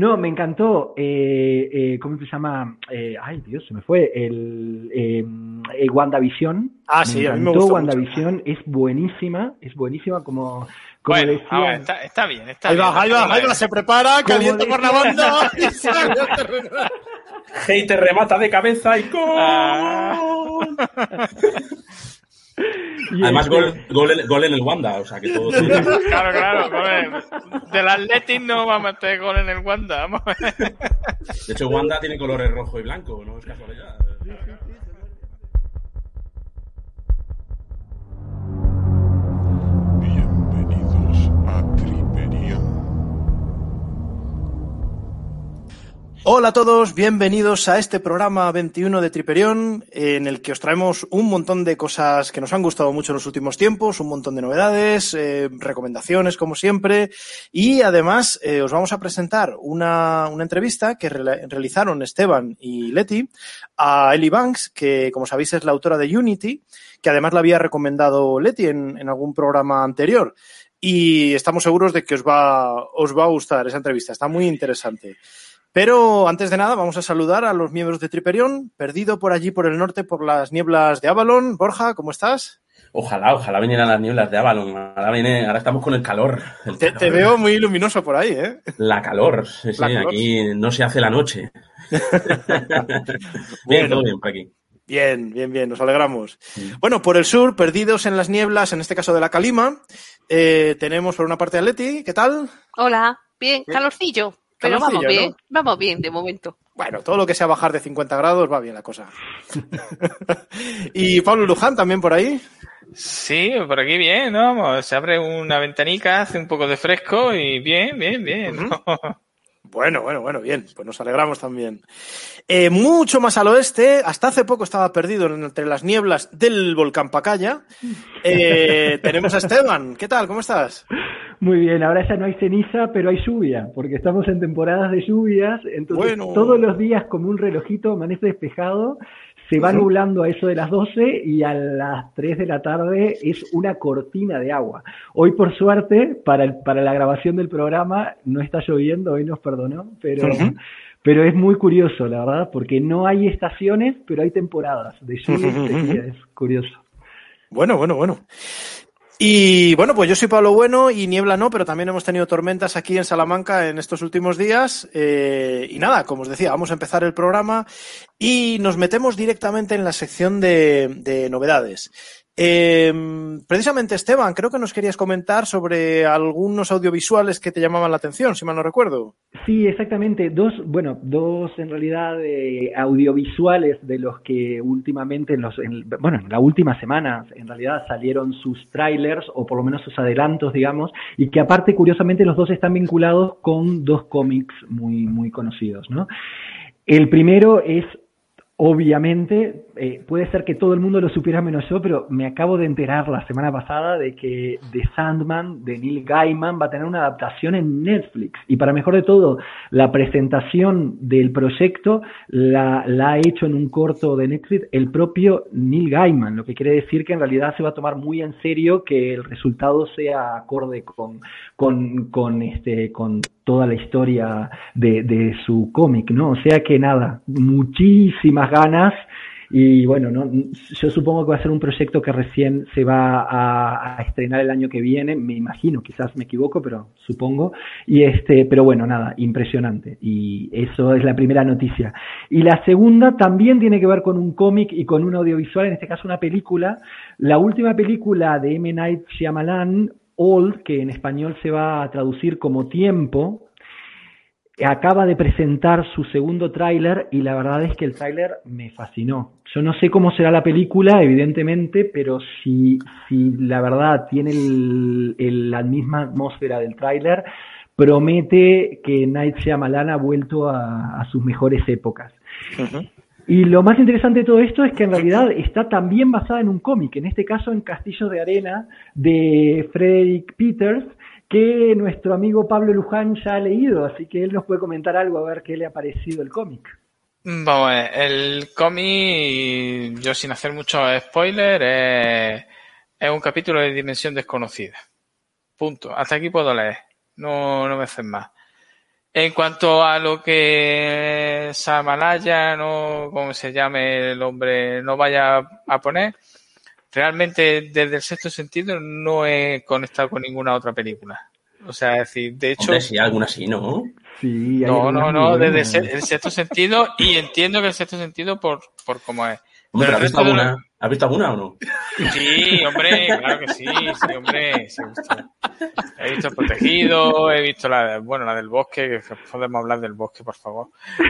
No, me encantó. Eh, eh, ¿Cómo se llama? Eh, ay, Dios, se me fue. El, eh, el WandaVision. Ah, sí, me a mí me encantó gustó WandaVision. Es buenísima, es buenísima como, como Bueno, decía. a ver, está, está bien, está Ahí bien. va, ahí va, ahí va, se prepara, calienta por la banda. Hater remata de cabeza y gol. Además, este- gol, gol, en, gol en el Wanda, o sea que todo. Claro, claro. joder. Del Athletic no va a meter gol en el Wanda. vamos a ver. De hecho, Wanda tiene colores rojo y blanco, no es casualidad. Hola a todos, bienvenidos a este programa 21 de Triperión, en el que os traemos un montón de cosas que nos han gustado mucho en los últimos tiempos, un montón de novedades, eh, recomendaciones como siempre, y además eh, os vamos a presentar una, entrevista que re- realizaron Esteban y Leti a Ellie Banks, que como sabéis es la autora de Unity, que además la había recomendado Leti en, en algún programa anterior. Y estamos seguros de que os va, os va a gustar esa entrevista, está muy interesante. Pero antes de nada, vamos a saludar a los miembros de Triperión, perdido por allí por el norte por las nieblas de Avalon. Borja, ¿cómo estás? Ojalá, ojalá vinieran las nieblas de Avalon. Ahora, viene, ahora estamos con el calor. el Te, calor. te veo muy luminoso por ahí, ¿eh? La calor, sí, sí, La calor. aquí no se hace la noche. bien, todo bien por aquí. Bien, bien, bien, nos alegramos. Bueno, por el sur, perdidos en las nieblas, en este caso de la Calima, eh, tenemos por una parte a Leti, ¿qué tal? Hola, bien, calorcillo. Pero vamos bien, ¿no? vamos bien de momento. Bueno, todo lo que sea bajar de 50 grados va bien la cosa. y Pablo Luján también por ahí. Sí, por aquí bien, ¿no? Vamos, Se abre una ventanica, hace un poco de fresco y bien, bien, bien. ¿no? Bueno, bueno, bueno, bien, pues nos alegramos también. Eh, mucho más al oeste, hasta hace poco estaba perdido entre las nieblas del volcán Pacaya. Eh, tenemos a Esteban, ¿qué tal? ¿Cómo estás? Muy bien, ahora ya no hay ceniza, pero hay lluvia, porque estamos en temporadas de lluvias, entonces Bueno. todos los días como un relojito amanece despejado, se va nublando a eso de las 12 y a las 3 de la tarde es una cortina de agua. Hoy por suerte, para, el- para la grabación del programa no está lloviendo, hoy nos perdonó, pero... Pero es muy curioso, la verdad, porque no hay estaciones, pero hay temporadas de lluvia es curioso. Bueno, bueno, bueno. Y bueno, pues yo soy Pablo Bueno y niebla no, pero también hemos tenido tormentas aquí en Salamanca en estos últimos días. Eh, y nada, como os decía, vamos a empezar el programa y nos metemos directamente en la sección de, de novedades. Eh, precisamente, Esteban, creo que nos querías comentar sobre algunos audiovisuales que te llamaban la atención, si mal no recuerdo. Sí, exactamente. Dos, bueno, dos en realidad eh, audiovisuales de los que últimamente, en los, en- bueno, en la última semana en realidad salieron sus trailers o por lo menos sus adelantos, digamos, y que aparte, curiosamente, los dos están vinculados con dos cómics muy, muy conocidos, ¿no? El primero es Obviamente, eh, puede ser que todo el mundo lo supiera menos yo, pero me acabo de enterar la semana pasada de que The Sandman de Neil Gaiman va a tener una adaptación en Netflix. Y para mejor de todo, la presentación del proyecto la, la ha hecho en un corto de Netflix el propio Neil Gaiman, lo que quiere decir que en realidad se va a tomar muy en serio que el resultado sea acorde con, con, con, este, con toda la historia de, su cómic, ¿no? O sea que nada, muchísimas ganas y bueno, no, yo supongo que va a ser un proyecto que recién se va a, a, estrenar el año que viene, me imagino, quizás me equivoco, pero supongo. Y este, pero bueno, nada, impresionante. Y eso es la primera noticia. Y la segunda también tiene que ver con un cómic y con un audiovisual, en este caso una película. La última película de M. Night Shyamalan, Old, que en español se va a traducir como Tiempo, acaba de presentar su segundo tráiler y la verdad es que el tráiler me fascinó. Yo no sé cómo será la película, evidentemente, pero si, si la verdad tiene el, la misma atmósfera del tráiler, promete que Night Shyamalan ha vuelto a, sus mejores épocas. Y lo más interesante de todo esto es que en realidad está también basada en un cómic, en este caso en Castillo de Arena de Frederick Peters, que nuestro amigo Pablo Luján ya ha leído, así que él nos puede comentar algo a ver qué le ha parecido el cómic. Vamos a ver, el cómic, yo sin hacer mucho spoiler, es, es, un capítulo de dimensión desconocida. Punto. Hasta aquí puedo leer. No, no me hacen más. En cuanto a lo que Samalaya, no, como se llame el hombre, no vaya a poner, realmente desde el sexto sentido no he conectado con ninguna otra película. O sea, es decir, de hecho, Hombre, sí, alguna sí, ¿no? Sí, hay no, no, no, desde se- el sexto sentido y entiendo que el sexto sentido por, por cómo es. Hombre, Pero ¿has visto de alguna? ¿Has visto alguna o no? Sí, hombre, claro que sí, sí, hombre. sí, he, visto, he visto el protegido, he visto la, de- bueno, la del bosque, que podemos hablar del bosque, por favor.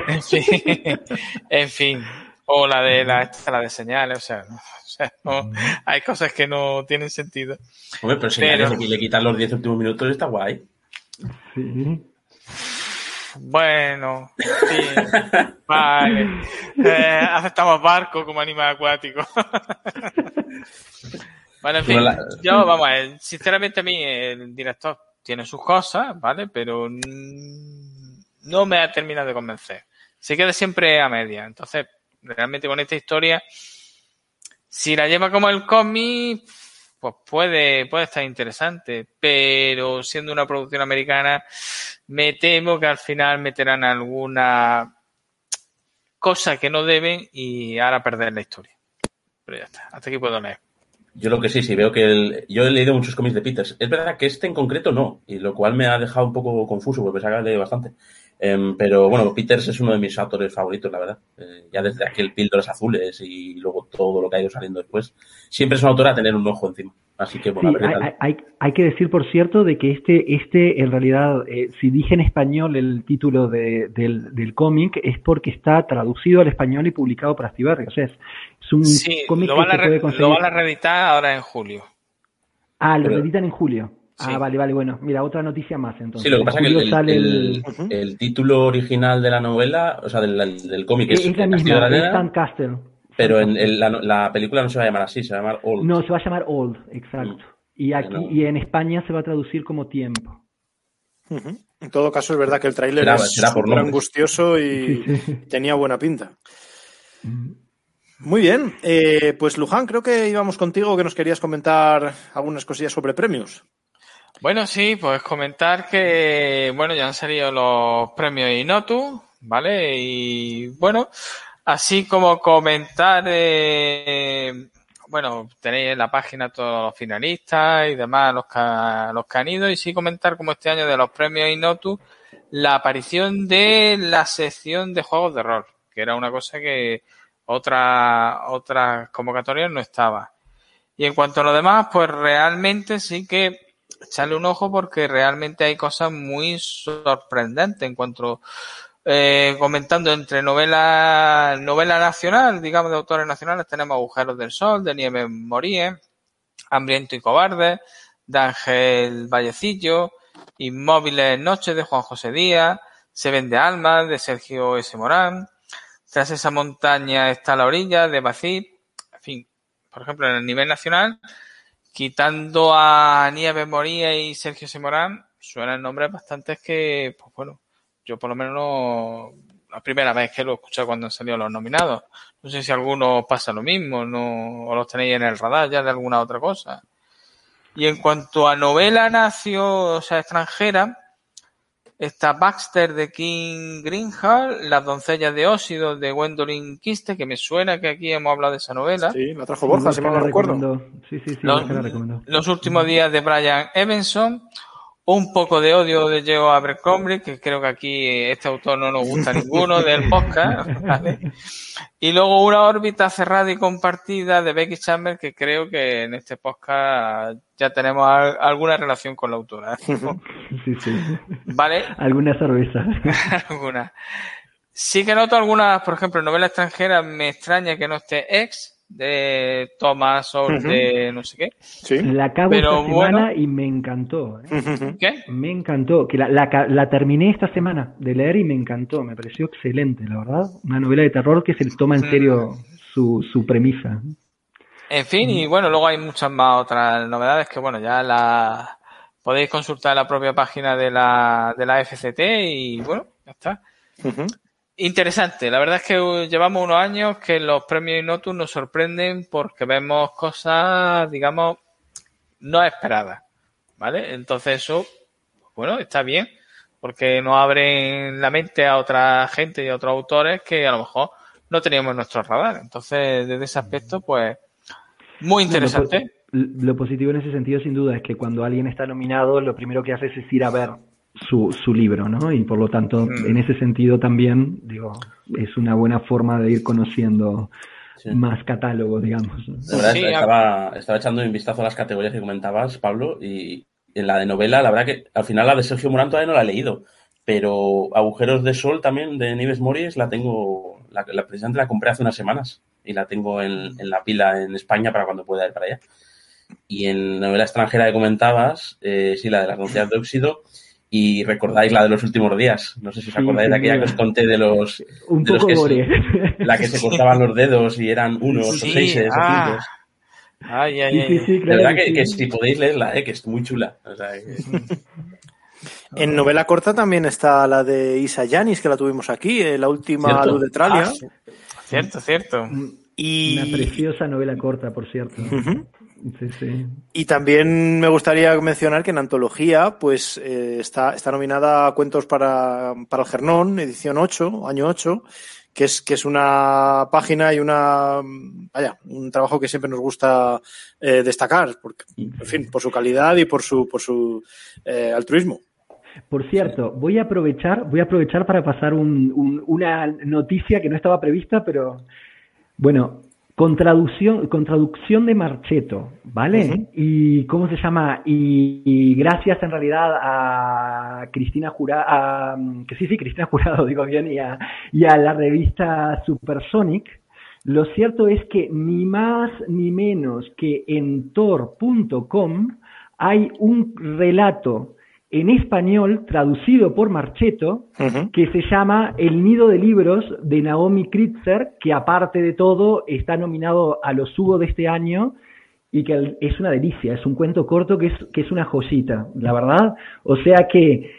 En fin, en fin. O la de la, esta, la de señales, o sea, no, o sea, no, hay cosas que no tienen sentido. Hombre, pero si Pero- le quitan los 10 últimos minutos está guay. Sí. Bueno, sí, vale. Eh, aceptamos barco como animal acuático. Vale, en fin, Bueno, yo, vamos a ver, sinceramente a mí el director tiene sus cosas, ¿vale? Pero no me ha terminado de convencer. Se queda siempre a media. Entonces, realmente con esta historia, si la lleva como el cómic, pues puede, puede estar interesante. Pero siendo una producción americana, me temo que al final meterán alguna cosa que no deben y ahora perder la historia. Pero ya está, hasta aquí puedo leer. Yo lo que sí, sí, veo que el- yo he leído muchos cómics de Peters. Es verdad que este en concreto no, y lo cual me ha dejado un poco confuso, porque pensaba que leído bastante. Em, pero bueno, Peters es uno de mis autores favoritos, la verdad. Eh, ya desde aquel Píldoras Azules y luego todo lo que ha ido saliendo después. Siempre es un autor a tener un ojo encima. Así que Sí, bueno, a ver qué hay, hay- hay- que decir, por cierto, de que este, este en realidad, eh, si dije en español el título de- del, del cómic, es porque está traducido al español y publicado por Astiberri. O sea, es, es un Sí, cómic lo que se puede conseguir. lo van a reeditar ahora en julio. Ah, lo Pero- editan en julio. Sí. Ah, vale, vale, bueno. Mira, otra noticia más entonces. Sí, lo que pasa es que el, sale el- título original de la novela, o sea, del, del cómic es, es, la El Castillo de misma, la Nena, Sandcastle. pero en, la, la película no se va a llamar así, se va a llamar Old. No, se va a llamar Old, exacto. Mm. Y aquí No. y en España se va a traducir como tiempo. En todo caso, es verdad que el tráiler Será- es será por angustioso y Sí, sí. tenía buena pinta. Mm. Muy bien, eh, pues Luján, creo que íbamos contigo que nos querías comentar algunas cosillas sobre premios. Bueno, sí, pues comentar que, bueno, ya han salido los premios Inotu, ¿vale? Y bueno, así como comentar, eh, bueno, tenéis en la página todos los finalistas y demás, los que, los que han ido, y sí comentar como este año de los premios Inotu, la aparición de la sección de juegos de rol, que era una cosa que otra, otras convocatorias no estaba. Y en cuanto a lo demás, pues realmente sí que echarle un ojo porque realmente hay cosas muy sorprendentes en cuanto eh, comentando entre novela novela nacional, digamos de autores nacionales, tenemos Agujeros del Sol, de Nieves Moríe, Hambriento y Cobarde, de Ángel Vallecillo, Inmóviles Noches de Juan José Díaz, Se vende almas de Sergio S. Morán, Tras esa montaña está la orilla de Bacid, en fin, por ejemplo, en el nivel nacional, quitando a Nieves Moría y Sergio Semorán, suenan nombres bastantes que, pues bueno, yo por lo menos no, la primera vez que lo he escuchado cuando han salido los nominados. No sé si algunos pasa lo mismo, no, o los tenéis en el radar ya de alguna otra cosa. Y en cuanto a novela nacio, o sea, extranjera, está Baxter de King Greenhall, Las doncellas de Óxido de Gwendolyn Kiste, que me suena que aquí hemos hablado de esa novela. Sí, la trajo Borja, si mal no la recuerdo. Sí, sí, sí, Los, los últimos días de Brian Evanson, un poco de odio de Joe Abercrombie, que creo que aquí este autor no nos gusta ninguno del podcast, ¿vale? Y luego una órbita cerrada y compartida de Becky Chambers, que creo que en este podcast ya tenemos al- alguna relación con la autora. Sí, sí. ¿Vale? Alguna cerveza. algunas. Sí que noto algunas, por ejemplo, en novela extranjera me extraña que no esté Ex de Thomas o de no sé qué. Sí. La acabo Pero esta semana y me encantó. ¿eh? ¿Qué? Me encantó. Que la, la, la terminé esta semana de leer y me encantó. Me pareció excelente, la verdad. Una novela de terror que se toma en Mm. serio su, su premisa. En fin, y bueno, luego hay muchas más otras novedades que, bueno, ya las podéis consultar en la propia página de la, de la FCT y bueno, ya está. Interesante, la verdad es que uh, llevamos unos años que los premios Inotus nos sorprenden porque vemos cosas, digamos, no esperadas, ¿vale? Entonces eso, bueno, está bien, porque nos abren la mente a otra gente y a otros autores que a lo mejor no teníamos en nuestro radar. Entonces, desde ese aspecto, pues, muy interesante. Lo, positivo en ese sentido, sin duda, es que cuando alguien está nominado, lo primero que hace es ir a ver su, su libro, ¿no? Y por lo tanto, Mm. en ese sentido también, digo, es una buena forma de ir conociendo Sí. más catálogos, digamos. ¿no? La verdad, Sí, estaba, estaba echando un vistazo a las categorías que comentabas, Pablo, y en la de novela, la verdad que al final la de Sergio Morán todavía no la he leído, pero Agujeros de Sol también de Nieves Mories la tengo, la, la- precisamente la compré hace unas semanas y la tengo en, en la pila en España para cuando pueda ir para allá. Y en novela extranjera que comentabas, eh, sí, la de las doncellas de óxido, y recordáis la de los últimos días. No sé si os Sí, acordáis de aquella que os conté de los, Un de los que se- la que se cortaban los dedos y eran unos Sí, o seis o ah. cinco. Ay, ay, Sí, ay. sí, sí, De claro verdad que que, sí. que si podéis leerla, eh, que es muy chula. O sea, que- En novela corta también está la de Isa Yanis, que la tuvimos aquí, eh, la última ¿Cierto? luz de Tralia. Ah, sí. Cierto, cierto. y... Una preciosa novela corta, por cierto. Ujú. Sí, sí. Y también me gustaría mencionar que en antología, pues eh, está, está nominada a Cuentos para, para el Gernón, edición 8, año 8, que es, que es una página y una, vaya, un trabajo que siempre nos gusta eh, destacar, porque, en fin, por su calidad y por su, por su eh, altruismo. Por cierto, voy a aprovechar, voy a aprovechar para pasar un- un- una noticia que no estaba prevista, pero bueno, con traducción, con traducción de Marcheto, ¿vale? Y cómo se llama, y, y gracias en realidad a Cristina Jurado, que sí, sí, Cristina Jurado, digo bien, y a, y a la revista Supersonic, lo cierto es que ni más ni menos que en tor.com hay un relato en español traducido por Marcheto que se llama El nido de libros de Naomi Kritzer, que aparte de todo está nominado a los Hugo de este año y que es una delicia, es un cuento corto que es, que es una joyita, la verdad. O sea que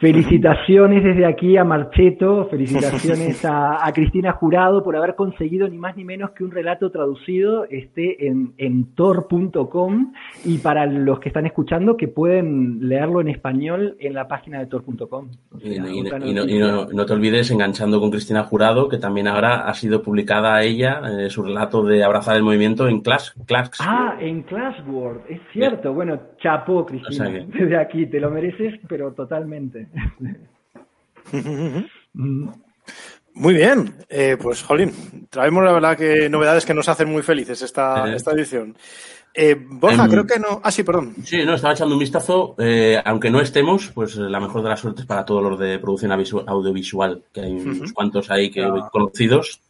felicitaciones desde aquí a Marcheto, felicitaciones a, a Cristina Jurado por haber conseguido ni más ni menos que un relato traducido esté en, en tor.com y para los que están escuchando que pueden leerlo en español en la página de tor.com. O y, sea, y- no, y no- no te olvides, enganchando con Cristina Jurado, que también ahora ha sido publicada ella, eh, su relato de Abrazar el Movimiento en Clash. Clash Ah, en Classword, es cierto. Bueno, chapó, Cristina. O sea que- Desde aquí, te lo mereces, pero totalmente. Mm, Muy bien, eh, pues Jolín, traemos la verdad que novedades que nos hacen muy felices esta, Eh. esta edición. Eh, Borja, Em, creo que no. Ah, sí, perdón. Sí, no, estaba echando un vistazo. eh, aunque no estemos, pues la mejor de las suertes para todos los de producción audiovisual, que hay unos cuantos ahí que No. conocidos.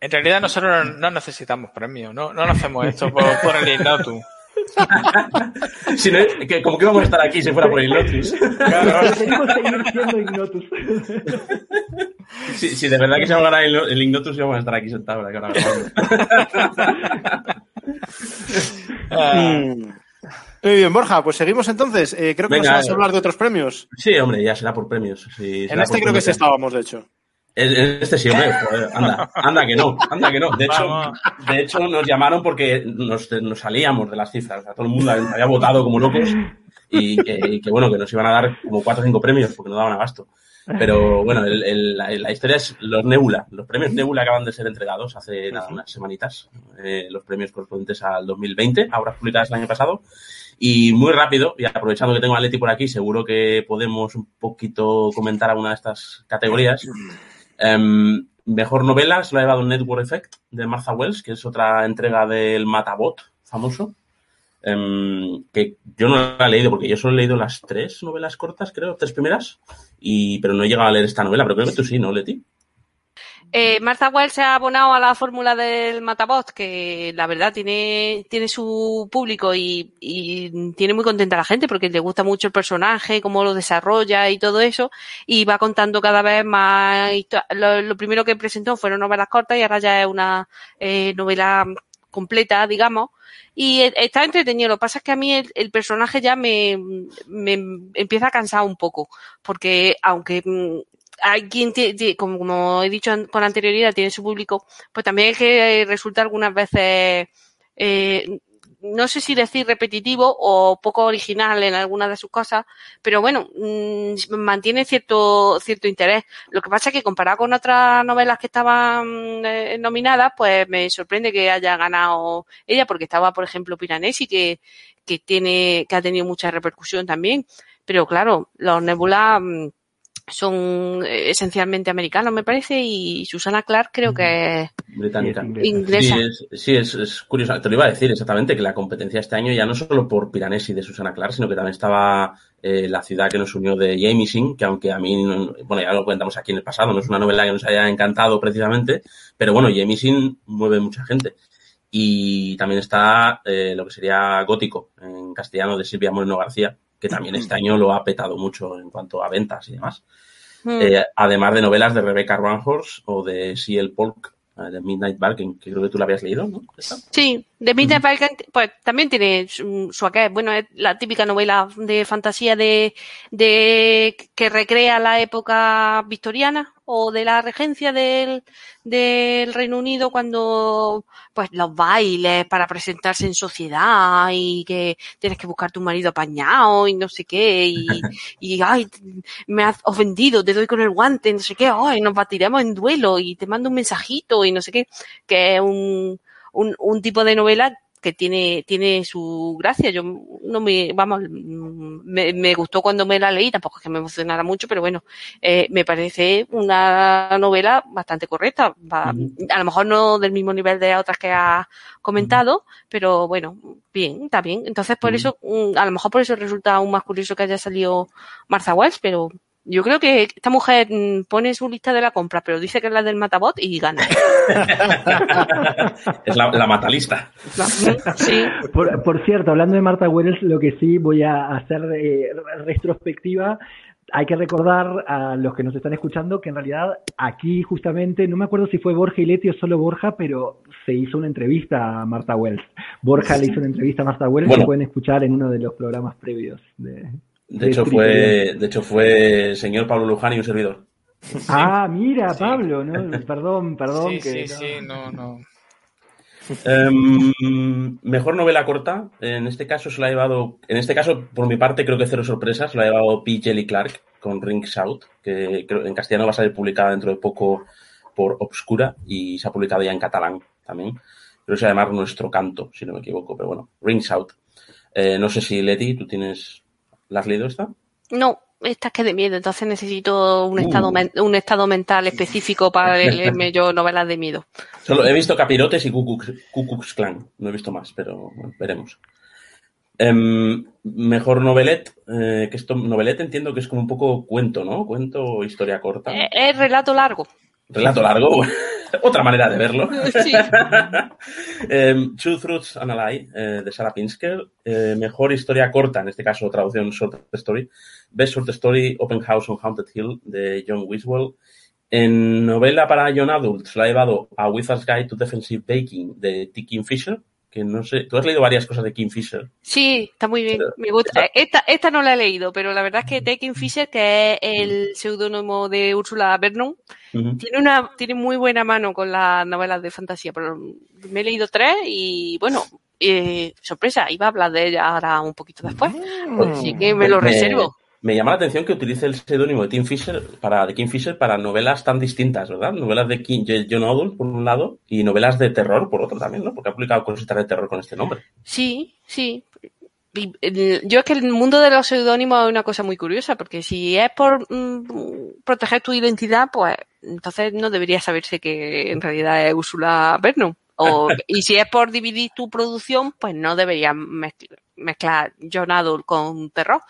En realidad nosotros no necesitamos premios, no, no lo hacemos esto por, por el Ignotum. Si no, que, como que íbamos a estar aquí si fuera por ignotus. Si, si de verdad que se va a ganar el, el Ignotus, íbamos a estar aquí sentados. ahora. Ah, Mm. Muy bien, Borja, pues seguimos entonces. Eh, creo que Venga, nos vas a eh. hablar de otros premios. Sí, hombre, ya será por premios. Sí, En este creo que sí estábamos, de hecho. Este sí, hombre, joder, anda, anda que no, anda que no. De hecho, Vamos. de hecho nos llamaron porque nos, nos salíamos de las cifras. O sea, todo el mundo había votado como locos y que, y que, bueno, que nos iban a dar como cuatro o cinco premios porque no daban abasto. Pero bueno, el- el- la, la historia es los Nebula. Los premios Nebula acaban de ser entregados hace nada, unas semanitas. Eh, los premios correspondientes al 2020, ahora publicadas el año pasado. Y muy rápido, y aprovechando que tengo a Leti por aquí, seguro que podemos un poquito comentar alguna de estas categorías. Em, mejor novela se lo ha llevado Network Effect de Martha Wells, que es otra entrega del Matabot famoso. Em, que yo no la he leído porque yo solo he leído las tres novelas cortas, creo, tres primeras, y pero no he llegado a leer esta novela, pero creo que tú sí, ¿no, Leti? Eh, Martha Wells se ha abonado a la fórmula del Matabot, que la verdad tiene, tiene su público y, y tiene muy contenta a la gente porque le gusta mucho el personaje, cómo lo desarrolla y todo eso. Y va contando cada vez más. Lo, lo primero que presentó fueron novelas cortas y ahora ya es una eh, novela completa, digamos. Y eh, está entretenido. Lo que pasa es que a mí el, el personaje ya me, me empieza a cansar un poco. Porque aunque mm, quien, tie- tie- como, como he dicho con anterioridad, tiene su público, pues también es que eh, resulta algunas veces eh, no sé si decir repetitivo o poco original en algunas de sus cosas, pero bueno, mm, mantiene cierto, cierto interés. Lo que pasa es que comparado con otras novelas que estaban eh, nominadas, pues me sorprende que haya ganado ella, porque estaba, por ejemplo, Piranesi, que, que tiene, que ha tenido mucha repercusión también. Pero claro, los Nebula mm, son eh, esencialmente americanos, me parece, y Susana Clark creo que es Británica. Es inglesa. Sí, es, sí es, es curioso. Te lo iba a decir exactamente, que la competencia este año ya no solo por Piranesi de Susana Clark, sino que también estaba eh, la ciudad que nos unió de Jamieson, que aunque a mí, no- bueno, ya lo comentamos aquí en el pasado, no es una novela que nos haya encantado precisamente, pero bueno, Jamieson mueve mucha gente. Y también está eh, lo que sería Gótico, en castellano, de Silvia Moreno García, que también este año lo ha petado mucho en cuanto a ventas y demás. Mm. Eh, además de novelas de Rebecca Roanhorse o de C.L. Polk, eh, de Midnight Bargain, que creo que tú la habías leído, ¿no? ¿Esta? Sí, de Midnight Falcon, pues también tiene su, su aquel. Bueno, es la típica novela de fantasía de, de que recrea la época victoriana o de la regencia del, del Reino Unido cuando pues los bailes para presentarse en sociedad y que tienes que buscar tu marido apañado y no sé qué y, y ay, me has ofendido, te doy con el guante, no sé qué, ay, nos batiremos en duelo y te mando un mensajito y no sé qué, que es un, un, un tipo de novela que tiene, tiene su gracia. Yo no me, vamos, me, me gustó cuando me la leí, tampoco es que me emocionara mucho, pero bueno, eh, me parece una novela bastante correcta. Va- A lo mejor no del mismo nivel de otras que has comentado, pero bueno, bien, está bien. Entonces, por eso, mm, a lo mejor por eso resulta aún más curioso que haya salido Martha Wells, pero yo creo que esta mujer mm, pone su lista de la compra, pero dice que es la del Matabot y gana. es la, la matalista. Sí. Por, por cierto, hablando de Marta Wells, lo que sí voy a hacer de retrospectiva, hay que recordar a los que nos están escuchando que en realidad aquí justamente, no me acuerdo si fue Borja y Leti o solo Borja, pero se hizo una entrevista a Marta Wells. Borja le hizo una entrevista a Marta Wells Bueno. que pueden escuchar en uno de los programas previos. De, De hecho, fue, de hecho, fue el señor Pablo Luján y un servidor. Ah, mira, Sí. Pablo, ¿no? Perdón, perdón. Sí, que sí, sí, no, no. Em, mejor novela corta. En este caso se la ha llevado, en este caso, por mi parte, creo que cero sorpresas. Se la ha llevado P. Jelly Clark con Rings Out, que en castellano va a salir publicada dentro de poco por Obscura y se ha publicado ya en catalán también. Creo que se va a llamar Nuestro Canto, si no me equivoco, pero bueno, Rings Out. Eh, no sé si Leti, tú tienes. ¿La has leído esta? No, esta es que de miedo, entonces necesito un Uh. estado un estado mental específico para leerme yo novelas de miedo. Solo he visto Capirotes y Klux Klan. No he visto más, pero bueno, veremos. Em, mejor novelet, eh, que esto, novelet entiendo que es como un poco cuento, ¿no? Cuento o historia corta. Eh, Es relato largo. Relato largo, otra manera de verlo. Sí. Em, Two Truths and a Lie, eh, de Sarah Pinsker. Eh, mejor historia corta, en este caso traducción short story. Best short story, Open House on Haunted Hill, de John Wiswell. En novela para Young Adults la llevado a Wizard's Guide to Defensive Baking, de T. Kingfisher, que no sé, tú has leído varias cosas de Kingfisher. Sí, está muy bien. Me gusta. Esta, esta no la he leído, pero la verdad es que Tekken Fisher, que es el seudónimo de Úrsula Vernon, tiene una, tiene muy buena mano con las novelas de fantasía. Pero me he leído tres y bueno, eh, sorpresa, iba a hablar de ella ahora un poquito después. Así que me lo reservo. Me llama la atención que utilice el seudónimo de Tim Fisher para, de Kim Fisher para novelas tan distintas, ¿verdad? Novelas de Kim, John Adult, por un lado, y novelas de terror, por otro también, ¿no? Porque ha publicado cositas de terror con este nombre. Sí, sí. Eh, yo es que el mundo de los seudónimos es una cosa muy curiosa, porque si es por mm, proteger tu identidad, pues entonces no debería saberse que en realidad es Úrsula Vernon. O, y si es por dividir tu producción, pues no deberías mezcl- mezclar John Adult con terror.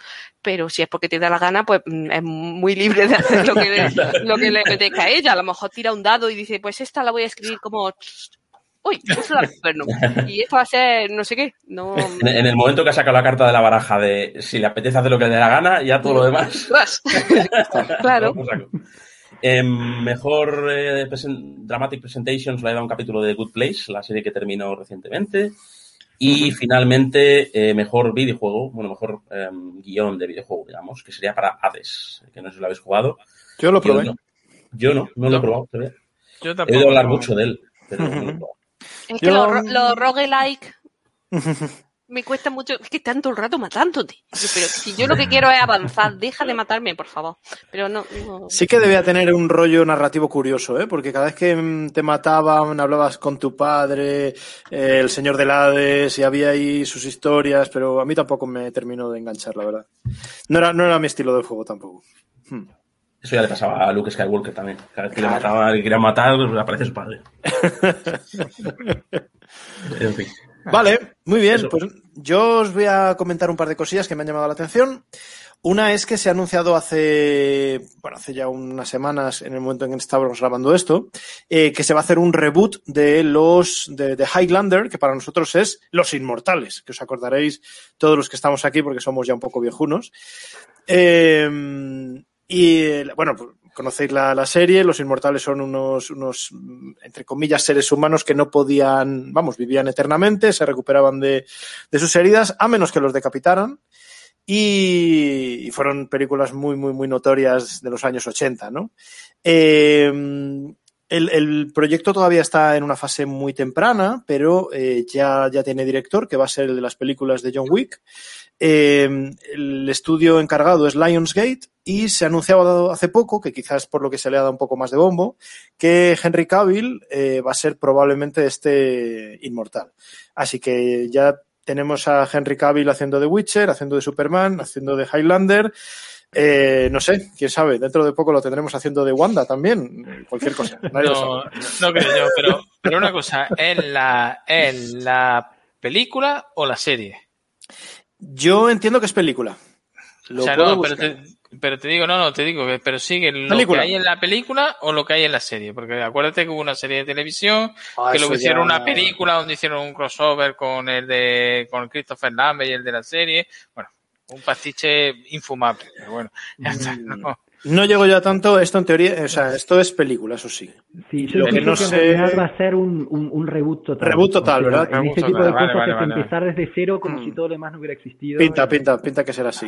Pero si es porque te da la gana, pues mm, es muy libre de hacer lo que, le, lo que le apetezca a ella. A lo mejor tira un dado y dice, pues esta la voy a escribir como... Uy, Úrsula Vernon. Y esto va a ser no sé qué. No, En, el momento que ha sacado la carta de la baraja de si le apetece hacer lo que le dé la gana, ya todo lo demás. Ras. claro. Em, mejor eh, Dramatic Presentations le ha dado un capítulo de Good Place, la serie que terminó recientemente. Y finalmente, eh, mejor videojuego, bueno, mejor em, guion de videojuego, digamos, que sería para Hades, que no sé si lo habéis jugado. Yo lo Yo probé. no, yo no, no lo he probado todavía. Yo He tampoco. oído hablar mucho de él, pero no lo he probado. Es que Yo- los roguelike Me cuesta mucho, es que están todo el rato matándote. Pero si yo lo que quiero es avanzar, deja de matarme, por favor. Pero no, no. Sí que debía tener un rollo narrativo curioso, ¿eh? Porque cada vez que mm, te mataban, hablabas con tu padre, eh, el señor del Hades, y había ahí sus historias, pero a mí tampoco me terminó de enganchar, la verdad. No era, no era mi estilo de juego tampoco. Hmm. Eso ya le pasaba a Luke Skywalker también. Cada vez que le mataba, que quería matar, pues, aparece su padre. en fin. Vale, muy bien. Eso. Pues yo os voy a comentar un par de cosillas que me han llamado la atención. Una es que se ha anunciado hace, bueno, hace ya unas semanas, en el momento en que estábamos grabando esto, eh, que se va a hacer un reboot de los, de, de Highlander, que para nosotros es Los Inmortales, que os acordaréis todos los que estamos aquí porque somos ya un poco viejunos. Eh, y, eh, bueno, pues, conocéis la, la serie, los inmortales son unos, unos, entre comillas, seres humanos que no podían, vamos, vivían eternamente, se recuperaban de, de sus heridas, a menos que los decapitaran. Y, y fueron películas muy, muy, muy notorias de los años 80, ¿no? Eh, el, el proyecto todavía está en una fase muy temprana, pero eh, ya, ya tiene director, que va a ser el de las películas de John Wick. Eh, el estudio encargado es Lionsgate y se ha anunciado hace poco, que quizás por lo que se le ha dado un poco más de bombo, que Henry Cavill eh, va a ser probablemente este inmortal. Así que ya tenemos a Henry Cavill haciendo de Witcher, haciendo de Superman, haciendo de Highlander. Eh, no sé, quién sabe, dentro de poco lo tendremos haciendo de Wanda también, cualquier cosa. Nadie lo No, sabe. no creo yo, pero, pero una cosa, ¿es la, ¿es la película o la serie? Yo entiendo que es película. Lo o sea, puedo no, pero te, pero te digo, no, no, te digo que, pero sigue lo Película. que hay en la película o lo que hay en la serie. Porque acuérdate que hubo una serie de televisión, Ah, que luego hicieron ya- una película donde hicieron un crossover con el de, con Christopher Lambert y el de la serie. Bueno, un pastiche infumable, pero bueno, ya está, Mm. ¿no? No llego yo a tanto, esto en teoría, o sea, esto es película, eso sí. Sí, yo Lo que no que en sé- realidad va a ser un, un, un reboot total. Reboot total, O sea, ¿verdad? En este tipo de vale, cosas vale, es vale. empezar desde cero como Mm. si todo lo demás no hubiera existido. Pinta, pinta, pinta que será así.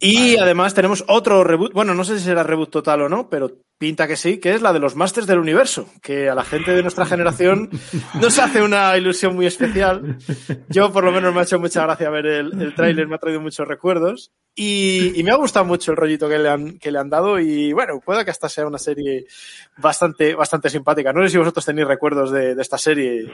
Y además tenemos otro reboot, bueno, no sé si será reboot total o no, pero pinta que sí, que es la de los Masters del Universo, que a la gente de nuestra generación nos hace una ilusión muy especial. Yo por lo menos me ha hecho mucha gracia ver el, el tráiler, me ha traído muchos recuerdos y, y me ha gustado mucho el rollito que le, han, que le han dado y bueno, puede que esta sea una serie bastante, bastante simpática. No sé si vosotros tenéis recuerdos de, de esta serie.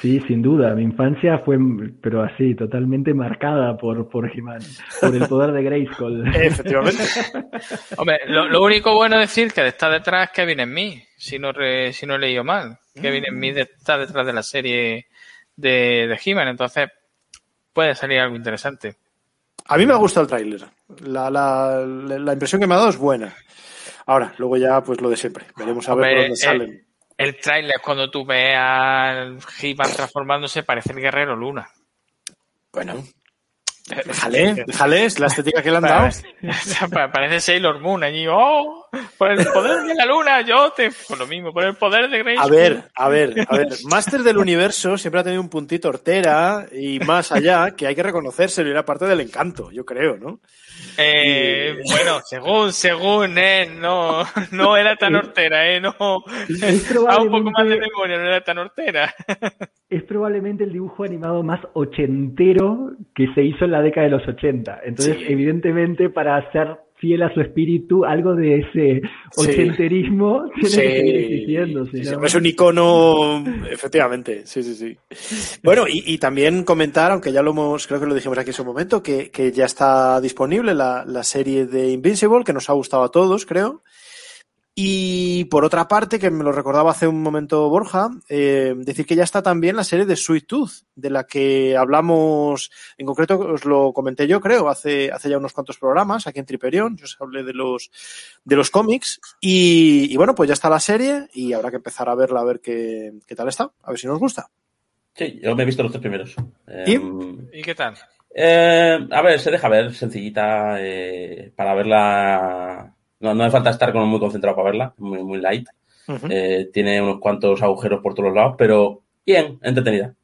Sí, sin duda. Mi infancia fue, pero así, totalmente marcada por, por He-Man, por el poder de Grayskull. Efectivamente. Hombre, lo, lo único bueno es decir que está detrás Kevin Smith, si no, re- si no he leído mal. Kevin Smith está detrás de la serie de, de He-Man, entonces puede salir algo interesante. A mí me ha gustado el tráiler. La, la, la impresión que me ha dado es buena. Ahora, luego ya, pues lo de siempre. Veremos a ver por dónde salen. El tráiler, cuando tú ves al He-Man transformándose, parece el Guerrero Luna. Bueno, déjale, déjale, es la estética que le han dado. Pa- Parece Sailor Moon allí. ¡Oh! Por el poder de la luna, yo te. Por lo mismo, por el poder de Grace. A ver, a ver, a ver. Master del Universo siempre ha tenido un puntito hortera y más allá que hay que reconocérselo y era parte del encanto, yo creo, ¿no? Eh, bueno, según, según, eh, no, no era tan hortera, eh, no. Es A un poco más de probablemente, memoria, no era tan hortera. es probablemente el dibujo animado más ochentero que se hizo en la década de los 80. Entonces, Sí. evidentemente, para ser fiel a su espíritu, algo de ese ochenterismo tiene que seguir existiendo. Sí, no- Es un icono, efectivamente, sí, sí, sí. Bueno, y, y también comentar, aunque ya lo hemos, creo que lo dijimos aquí en su momento, que, que ya está disponible la, la serie de Invincible, que nos ha gustado a todos, creo. Y por otra parte, que me lo recordaba hace un momento Borja, eh, decir que ya está también la serie de Sweet Tooth, de la que hablamos, en concreto os lo comenté yo, creo, hace, hace ya unos cuantos programas aquí en Triperion, yo os hablé de los, de los cómics, y, y bueno, pues ya está la serie y habrá que empezar a verla a ver qué, qué tal está, a ver si nos gusta. Sí, yo me he visto los tres primeros. ¿Y? Em, ¿Y qué tal? Eh, a ver, se deja ver, sencillita, eh, para verla. No, no hace falta estar como muy concentrado para verla, muy, muy light. Eh, tiene unos cuantos agujeros por todos los lados, pero bien, entretenida.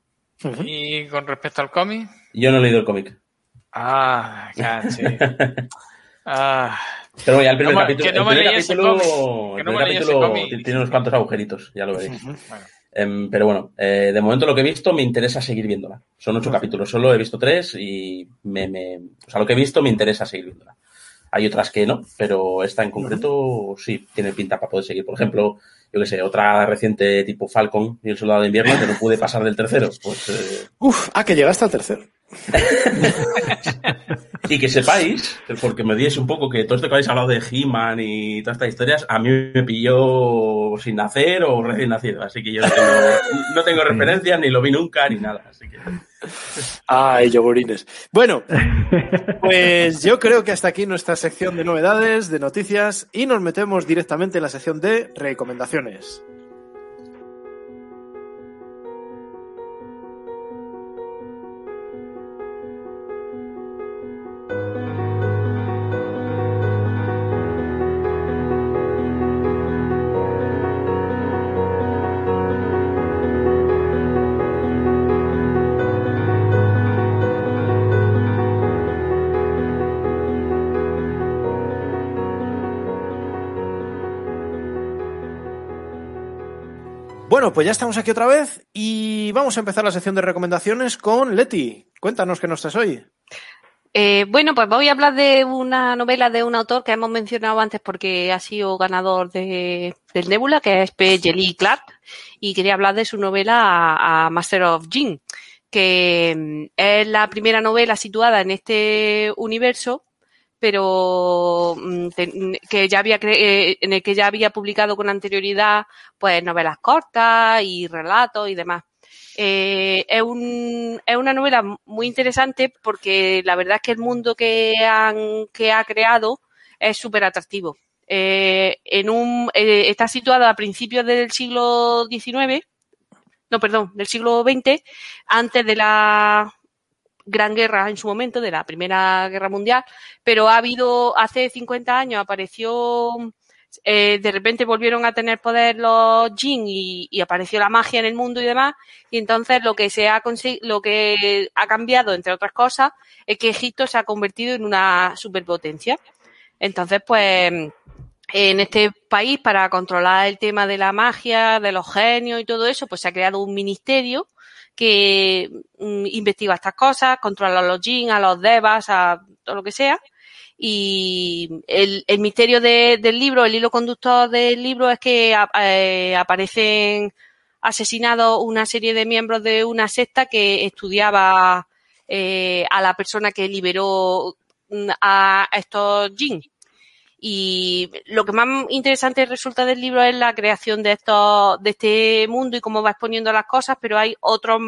¿Y con respecto al cómic? Yo no he leído el cómic. Ah, caché. Ah, Pero ya el primer No capítulo, que no el me primer capítulo, el primer tiene unos cuantos agujeritos, ya lo veréis. bueno. Em, pero bueno, eh, de momento lo que he visto me interesa seguir viéndola. Son ocho capítulos, solo he visto tres y me, me, o sea, lo que he visto me interesa seguir viéndola. Hay otras que no, pero esta en concreto sí tiene pinta para poder seguir. Por ejemplo, yo que sé, otra reciente tipo Falcon y el Soldado de Invierno que no pude pasar del tercero. Pues, eh, Uf, ah, que llegaste al tercero. y que sepáis, porque me diese un poco que todo esto que habéis hablado de He-Man y todas estas historias, a mí me pilló sin nacer o recién nacido. Así que yo no tengo, no tengo referencias, ni lo vi nunca, ni nada. Así que... Ay, yogurines. Bueno, pues yo creo que hasta aquí nuestra sección de novedades, de noticias, y nos metemos directamente en la sección de recomendaciones. Pues ya estamos aquí otra vez y vamos a empezar la sección de recomendaciones con Leti. Cuéntanos qué nos traes hoy. Eh, bueno, pues voy a hablar de una novela de un autor que hemos mencionado antes porque ha sido ganador de, del Nebula, que es P. Jelly Clark, y quería hablar de su novela a, Master of Jin, que mm, es la primera novela situada en este universo, pero mm, que ya había eh, en el que ya había publicado con anterioridad pues novelas cortas y relatos y demás. Eh, es, un, es una novela muy interesante porque la verdad es que el mundo que, han, que ha creado es súper atractivo. Eh, en un, está situada a principios del siglo XIX, no, perdón, del siglo XX, antes de la Gran Guerra en su momento, de la Primera Guerra Mundial, pero ha habido, hace 50 años apareció eh, de repente volvieron a tener poder los Jin y, apareció la magia en el mundo y demás. Y entonces lo que se ha lo que ha cambiado, entre otras cosas, es que Egipto se ha convertido en una superpotencia. Entonces, pues, en este país, para controlar el tema de la magia, de los genios y todo eso, pues se ha creado un ministerio que mm, investiga estas cosas, controla a los Jin, a los Devas, a todo lo que sea y el, misterio de- del libro, el hilo conductor del libro es que a- eh, aparecen asesinados una serie de miembros de una secta que estudiaba eh, a la persona que liberó mm, a estos jin. Y lo que más interesante resulta del libro es la creación de estos, de este mundo y cómo va exponiendo las cosas, pero hay otros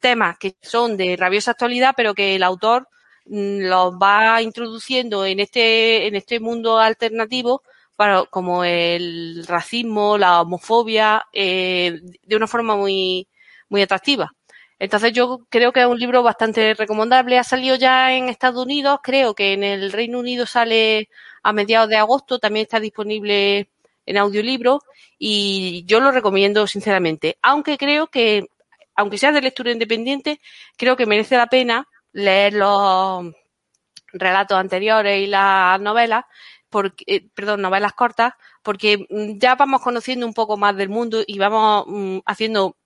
temas que son de rabiosa actualidad, pero que el autor mm, los va introduciendo en este, en este mundo alternativo para, como el racismo, la homofobia, eh, de una forma muy, muy atractiva. Entonces yo creo que es un libro bastante recomendable. Ha salido ya en Estados Unidos, creo que en el Reino Unido sale a mediados de agosto, también está disponible en audiolibro y yo lo recomiendo sinceramente. Aunque creo que, aunque sea de lectura independiente, creo que merece la pena leer los relatos anteriores y las novelas, porque, eh, perdón, novelas cortas, porque mm, ya vamos conociendo un poco más del mundo y vamos mm, haciendo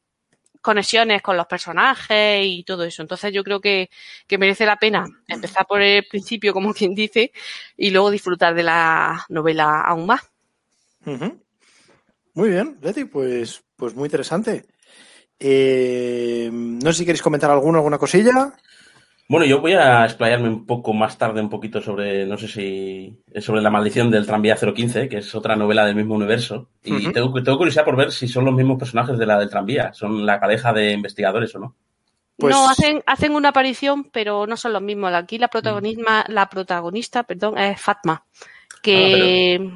conexiones con los personajes y todo eso. Entonces yo creo que, que merece la pena empezar por el principio, como quien dice, y luego disfrutar de la novela aún más. Muy bien, Leti, pues, pues muy interesante. Eh, no sé si queréis comentar alguna, alguna cosilla. Bueno, yo voy a explayarme un poco más tarde, un poquito sobre, no sé si, sobre la maldición del tranvía 015, que es otra novela del mismo universo. Y tengo, tengo curiosidad por ver si son los mismos personajes de la del tranvía, son la pareja de investigadores o no. Pues- No, hacen, hacen una aparición, pero no son los mismos. Aquí la protagonista, la protagonista, perdón, es Fatma. Que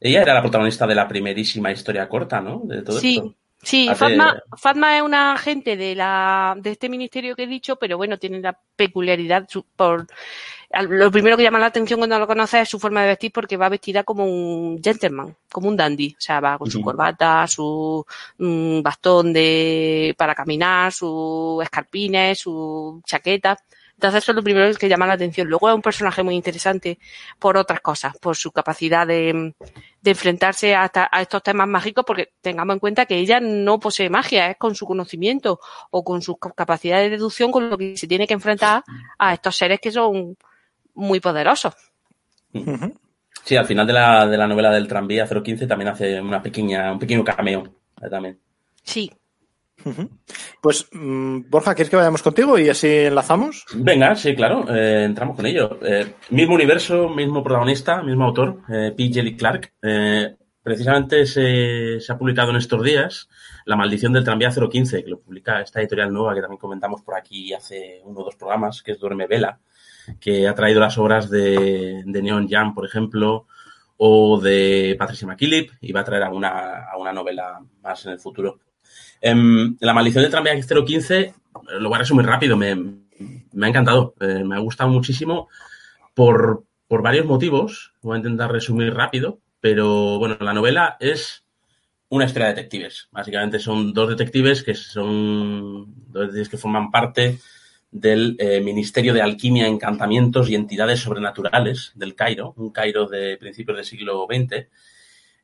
Ella era la protagonista de la primerísima historia corta, ¿no? De todo sí, esto. Sí, Hace- Fatma, Fatma es una agente de la, de este ministerio que he dicho, pero bueno, tiene la peculiaridad su- por lo primero que llama la atención cuando lo conoces es su forma de vestir porque va vestida como un gentleman, como un dandy. O sea, va con su corbata, su mm, bastón de, para caminar, sus escarpines, su chaqueta. Entonces eso es lo primero que llama la atención. Luego es un personaje muy interesante por otras cosas, por su capacidad de, de enfrentarse a, a, estos temas mágicos, porque tengamos en cuenta que ella no posee magia, es con su conocimiento o con su capacidad de deducción con lo que se tiene que enfrentar a estos seres que son muy poderosos. Sí, al final de la, de la novela del tranvía 015 también hace una pequeña, un pequeño cameo eh, también. Sí. Pues, mm, Borja, ¿quieres que vayamos contigo y así enlazamos? Venga, sí, claro, eh, entramos con ello. Eh, mismo universo, mismo protagonista, mismo autor, eh, P. Jelly Clark. Eh, precisamente se, ha publicado en estos días La maldición del tranvía 015, que lo publica esta editorial nueva que también comentamos por aquí hace uno o dos programas, que es Duerme Vela, que ha traído las obras de, de Neon Jam, por ejemplo, o de Patricia McKillip, y va a traer alguna, alguna novela más en el futuro. Um, la maldición del tranvía 015, lo voy a resumir rápido, me, ha encantado, eh, me ha gustado muchísimo por, por varios motivos. Voy a intentar resumir rápido, pero bueno, la novela es una historia de detectives. Básicamente son dos detectives que son dos detectives que forman parte del eh, Ministerio de Alquimia, Encantamientos y Entidades Sobrenaturales del Cairo, un Cairo de principios del siglo XX,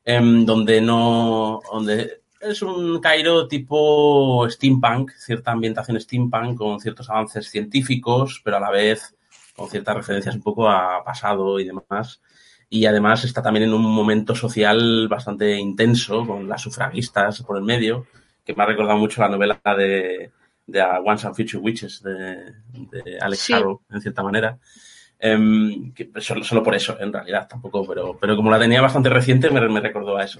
eh, donde no, donde es un Cairo tipo steampunk, cierta ambientación steampunk con ciertos avances científicos, pero a la vez con ciertas referencias un poco a pasado y demás. Y además está también en un momento social bastante intenso, con las sufragistas por el medio, que me ha recordado mucho la novela de, de Once and Future Witches de, de Alex sí. Harrow, en cierta manera. Um, que solo, solo, por eso, en realidad, tampoco, pero, pero como la tenía bastante reciente, me, me recordó a eso.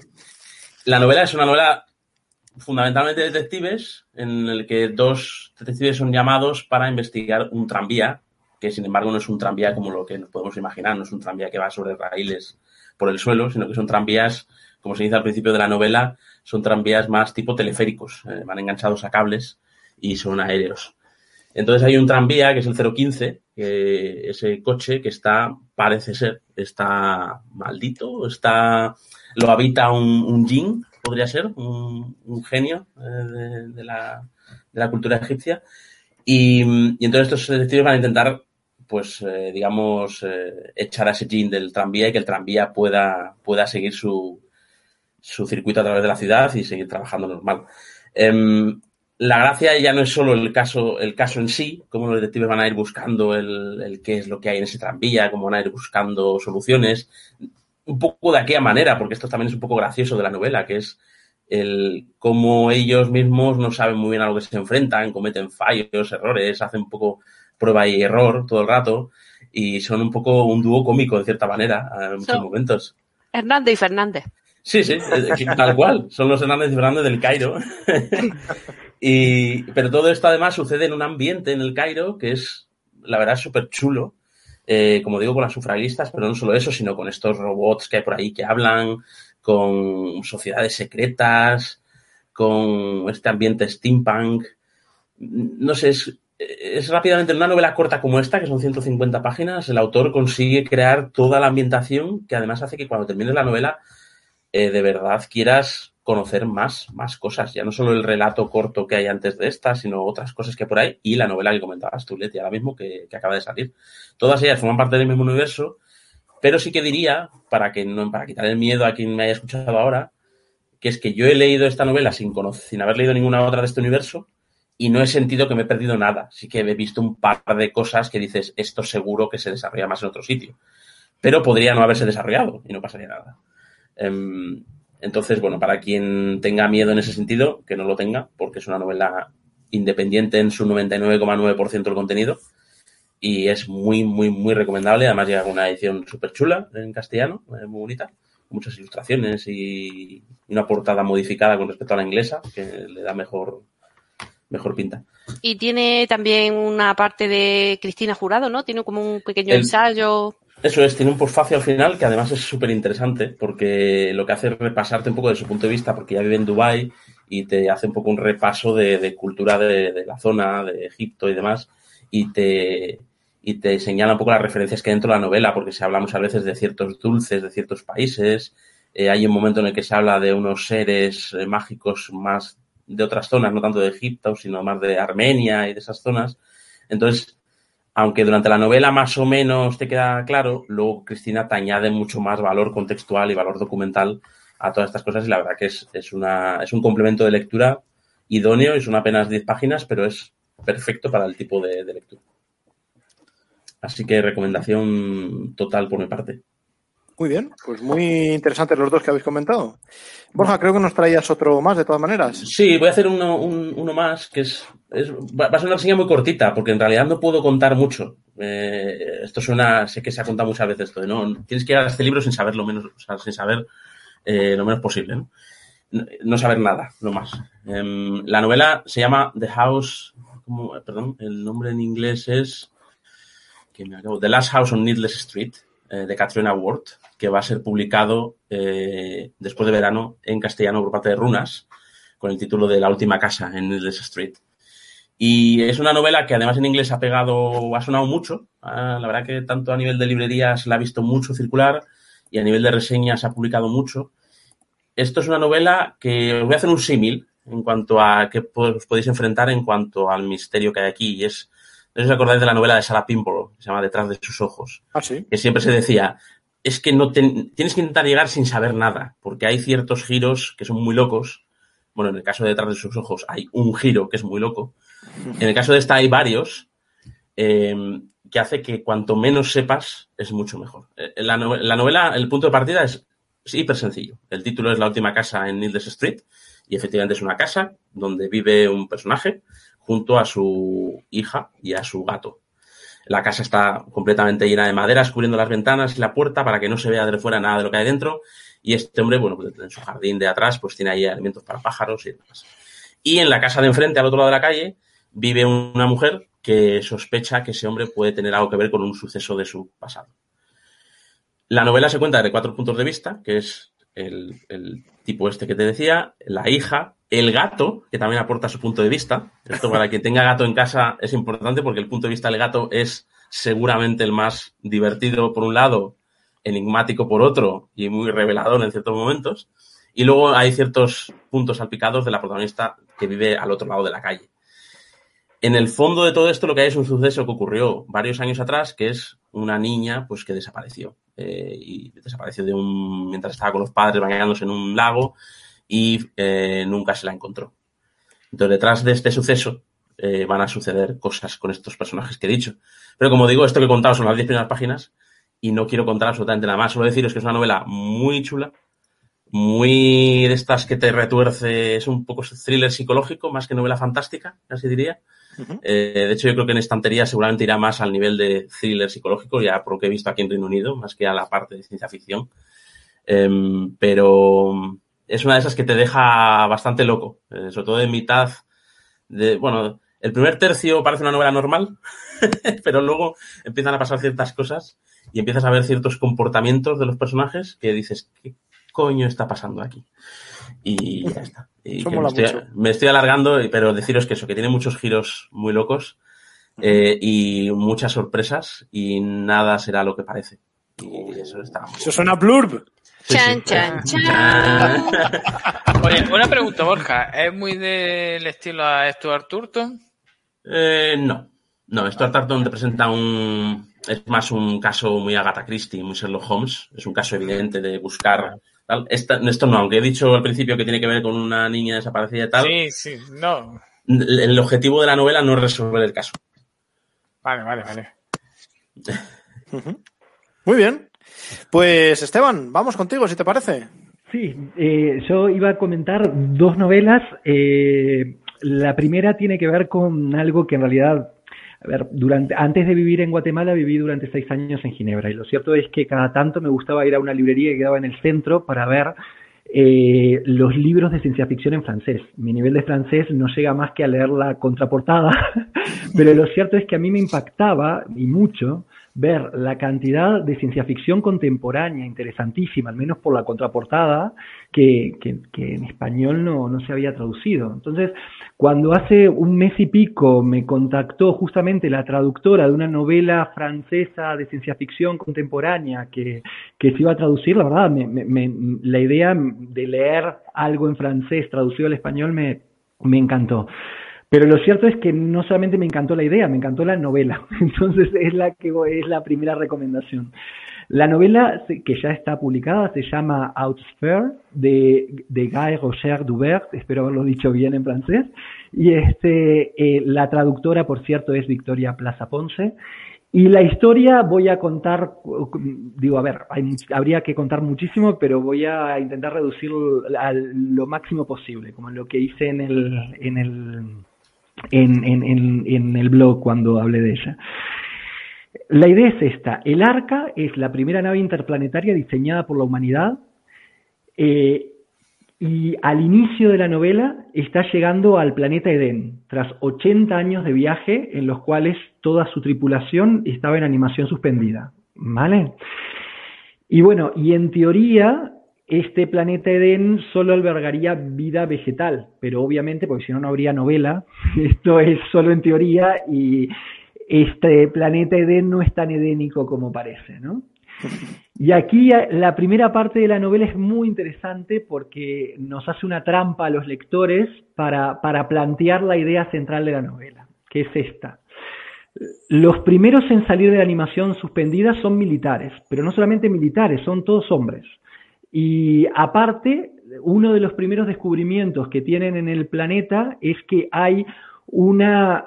La novela es una novela fundamentalmente de detectives, en el que dos detectives son llamados para investigar un tranvía, que sin embargo no es un tranvía como lo que nos podemos imaginar, no es un tranvía que va sobre raíles por el suelo, sino que son tranvías, como se dice al principio de la novela, son tranvías más tipo teleféricos, eh, van enganchados a cables y son aéreos. Entonces hay un tranvía que es el 015, que ese coche que está, parece ser, está maldito, está, lo habita un, un podría ser, un, un genio eh, de, de, la, de, la, cultura egipcia. Y, y, entonces estos detectives van a intentar, pues, eh, digamos, eh, echar a ese jin del tranvía y que el tranvía pueda, pueda seguir su, su circuito a través de la ciudad y seguir trabajando normal. Eh, la gracia ya no es solo el caso, el caso en sí, cómo los detectives van a ir buscando el, el, qué es lo que hay en ese tranvía, cómo van a ir buscando soluciones, un poco de aquella manera, porque esto también es un poco gracioso de la novela, que es el cómo ellos mismos no saben muy bien a lo que se enfrentan, cometen fallos, errores, hacen un poco prueba y error todo el rato, y son un poco un dúo cómico en cierta manera en muchos momentos. Hernández y Fernández. Sí, sí, tal cual. Son los Hernández y Fernández del Cairo. y, pero todo esto además sucede en un ambiente en el Cairo que es, la verdad, súper chulo. Eh, como digo, con las sufragistas, pero no solo eso, sino con estos robots que hay por ahí que hablan, con sociedades secretas, con este ambiente steampunk. No sé, es, es rápidamente en una novela corta como esta, que son 150 páginas, el autor consigue crear toda la ambientación que además hace que cuando termines la novela eh, de verdad quieras conocer más, más cosas. Ya no solo el relato corto que hay antes de esta, sino otras cosas que por ahí y la novela que comentabas tú, Leti, ahora mismo que, que, acaba de salir. Todas ellas forman parte del mismo universo, pero sí que diría, para que no, para quitar el miedo a quien me haya escuchado ahora, que es que yo he leído esta novela sin, conocer, sin haber leído ninguna otra de este universo y no he sentido que me he perdido nada. Sí que he visto un par de cosas que dices, esto seguro que se desarrolla más en otro sitio. Pero podría no haberse desarrollado y no pasaría nada. Um, entonces, bueno, para quien tenga miedo en ese sentido, que no lo tenga, porque es una novela independiente en su 99,9% del contenido y es muy, muy, muy recomendable. Además llega una edición súper chula en castellano, eh, muy bonita, muchas ilustraciones y una portada modificada con respecto a la inglesa que le da mejor, mejor pinta. Y tiene también una parte de Cristina Jurado, ¿no? Tiene como un pequeño El... ensayo. Eso es, tiene un postfacio al final que además es súper interesante porque lo que hace es repasarte un poco de su punto de vista porque ya vive en Dubái y te hace un poco un repaso de, cultura de, de, la zona, de Egipto y demás y te, y te señala un poco las referencias que hay dentro de la novela porque se habla muchas veces de ciertos dulces de ciertos países. Eh, hay un momento en el que se habla de unos seres eh, mágicos más de otras zonas, no tanto de Egipto, sino más de Armenia y de esas zonas. Entonces, aunque durante la novela más o menos te queda claro, luego Cristina te añade mucho más valor contextual y valor documental a todas estas cosas y la verdad que es, es, una, es un complemento de lectura idóneo, es una apenas 10 páginas, pero es perfecto para el tipo de, de lectura. Así que recomendación total por mi parte. Muy bien, pues muy interesantes los dos que habéis comentado. Borja, creo que nos traías otro más de todas maneras. Sí, voy a hacer uno, un- uno más que es, es- va a ser una reseña muy cortita porque en realidad no puedo contar mucho. Eh, esto suena, sé que se ha contado muchas veces esto no, tienes que ir a este libro sin saber lo menos, sin saber eh, lo menos posible, ¿no? No, saber nada, no más. Em, la novela se llama The House, perdón, el nombre en inglés es The Last House on Needless Street, eh, de Katrina Ward, que va a ser publicado después de verano en castellano por parte de Runas, con el título de La última casa en Needless Street. Y es una novela que además en inglés ha pegado, ha sonado mucho. Ah, la verdad que tanto a nivel de librerías la ha visto mucho circular y a nivel de reseñas ha publicado mucho. Esto es una novela que os voy a hacer un símil en cuanto a qué os podéis enfrentar en cuanto al misterio que hay aquí. Y es, no os acordáis de la novela de Sarah Pinborough, que se llama Detrás de sus ojos Ah, sí. que siempre se decía, es que no te- tienes que intentar llegar sin saber nada, porque hay ciertos giros que son muy locos. Bueno, en el caso de detrás de sus ojos hay un giro que es muy loco. En el caso de esta hay varios, eh, que hace que cuanto menos sepas es mucho mejor. Eh, La, no- la novela, el punto de partida es, es hiper sencillo. El título es La última casa en Needless Street y efectivamente es una casa donde vive un personaje junto a su hija y a su gato. La casa está completamente llena de maderas, cubriendo las ventanas y la puerta para que no se vea de fuera nada de lo que hay dentro. Y este hombre, bueno, pues en su jardín de atrás, pues tiene ahí alimentos para pájaros y demás. Y en la casa de enfrente, al otro lado de la calle, vive una mujer que sospecha que ese hombre puede tener algo que ver con un suceso de su pasado. La novela se cuenta de cuatro puntos de vista, que es el, el tipo este que te decía, la hija, el gato, que también aporta su punto de vista. Esto para quien tenga gato en casa es importante porque el punto de vista del gato es seguramente el más divertido por un lado, enigmático por otro y muy revelador en ciertos momentos. Y luego hay ciertos puntos salpicados de la protagonista que vive al otro lado de la calle. En el fondo de todo esto lo que hay es un suceso que ocurrió varios años atrás, que es una niña pues que desapareció. Eh, y desapareció de un, mientras estaba con los padres bañándose en un lago y eh, nunca se la encontró. Entonces, detrás de este suceso eh, van a suceder cosas con estos personajes que he dicho. Pero como digo, esto que he contado son las 10 primeras páginas y no quiero contar absolutamente nada más. Solo deciros que es una novela muy chula, muy de estas que te retuerce, es un poco thriller psicológico, más que novela fantástica, casi diría. Eh, de hecho, yo creo que en estantería seguramente irá más al nivel de thriller psicológico, ya por lo que he visto aquí en Reino Unido, más que a la parte de ciencia ficción. Em, pero es una de esas que te deja bastante loco, eh, sobre todo en mitad de, bueno, el primer tercio parece una novela normal, pero luego empiezan a pasar ciertas cosas y empiezas a ver ciertos comportamientos de los personajes que dices, ¿qué coño está pasando aquí? Y ya está. Y me, estoy, mucho. me estoy alargando, pero deciros que eso, que tiene muchos giros muy locos eh, y muchas sorpresas y nada será lo que parece. Y eso está muy Eso suena blurb. Sí, Chan, sí. chan, chan. Oye, una pregunta, Borja. ¿Es muy del estilo a Stuart Turton? Eh, no, no, Stuart Tarton te presenta un. Es más un caso muy Agatha Christie, muy Sherlock Holmes. Es un caso evidente de buscar. Tal. Esta- esto no, aunque he dicho al principio que tiene que ver con una niña desaparecida y tal, Sí, sí, no. el el objetivo de la novela no es resolver el caso. Vale, vale, vale. Muy bien. Pues Esteban, vamos contigo, si te parece. Sí, eh, yo iba a comentar dos novelas. Eh, la primera tiene que ver con algo que en realidad, a ver, durante, antes de vivir en Guatemala viví durante seis años en Ginebra y lo cierto es que cada tanto me gustaba ir a una librería que quedaba en el centro para ver eh, los libros de ciencia ficción en francés. Mi nivel de francés no llega más que a leer la contraportada, pero lo cierto es que a mí me impactaba y mucho ver la cantidad de ciencia ficción contemporánea interesantísima, al menos por la contraportada, que, que, en español no, no se había traducido. Entonces, cuando hace un mes y pico me contactó justamente la traductora de una novela francesa de ciencia ficción contemporánea que, se iba a traducir, la verdad, me, me, me, la idea de leer algo en francés traducido al español me encantó. Pero lo cierto es que no solamente me encantó la idea, me encantó la novela. Entonces es la que es la primera recomendación. La novela que ya está publicada se llama Outsphere de, de Guy Roger Dubert, espero haberlo dicho bien en francés. Y este, eh, la traductora, por cierto, es Victoria Plaza Ponce. Y la historia voy a contar, digo, a ver, habría que contar muchísimo, pero voy a intentar reducirlo a lo máximo posible, como lo que hice en el, en el, en, el blog cuando hablé de ella. La idea es esta. El Arca es la primera nave interplanetaria diseñada por la humanidad eh, y al inicio de la novela está llegando al planeta Edén, tras 80 años de viaje en los cuales toda su tripulación estaba en animación suspendida. ¿Vale? Y bueno, y en teoría este planeta Edén solo albergaría vida vegetal, pero obviamente, porque si no, no habría novela, esto es solo en teoría y este planeta Edén no es tan edénico como parece, ¿no? Y aquí la primera parte de la novela es muy interesante porque nos hace una trampa a los lectores para, para plantear la idea central de la novela, que es esta. Los primeros en salir de la animación suspendida son militares, pero no solamente militares, son todos hombres. Y aparte, uno de los primeros descubrimientos que tienen en el planeta es que hay una,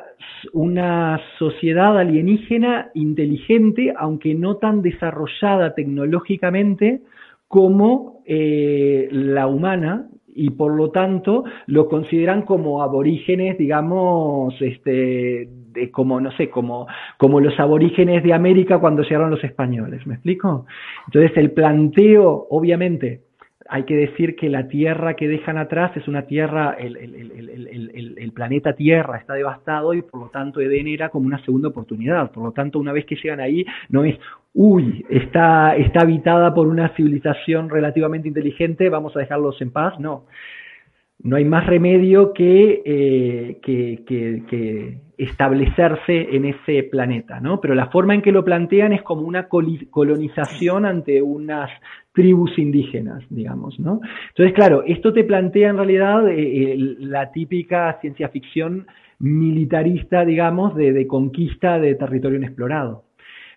una sociedad alienígena inteligente, aunque no tan desarrollada tecnológicamente como eh, la humana, y por lo tanto lo consideran como aborígenes, digamos, este, como, no sé, como, como los aborígenes de América cuando llegaron los españoles, ¿me explico? Entonces el planteo, obviamente, hay que decir que la tierra que dejan atrás es una tierra, el, planeta Tierra está devastado y por lo tanto Edén era como una segunda oportunidad. Por lo tanto, una vez que llegan ahí, no es, uy, está, está habitada por una civilización relativamente inteligente, vamos a dejarlos en paz. No, no hay más remedio que, eh, que, que, establecerse en ese planeta, ¿no? Pero la forma en que lo plantean es como una colonización ante unas tribus indígenas, digamos, ¿no? Entonces, claro, esto te plantea en realidad eh, eh, la típica ciencia ficción militarista, digamos, de, de conquista de territorio inexplorado.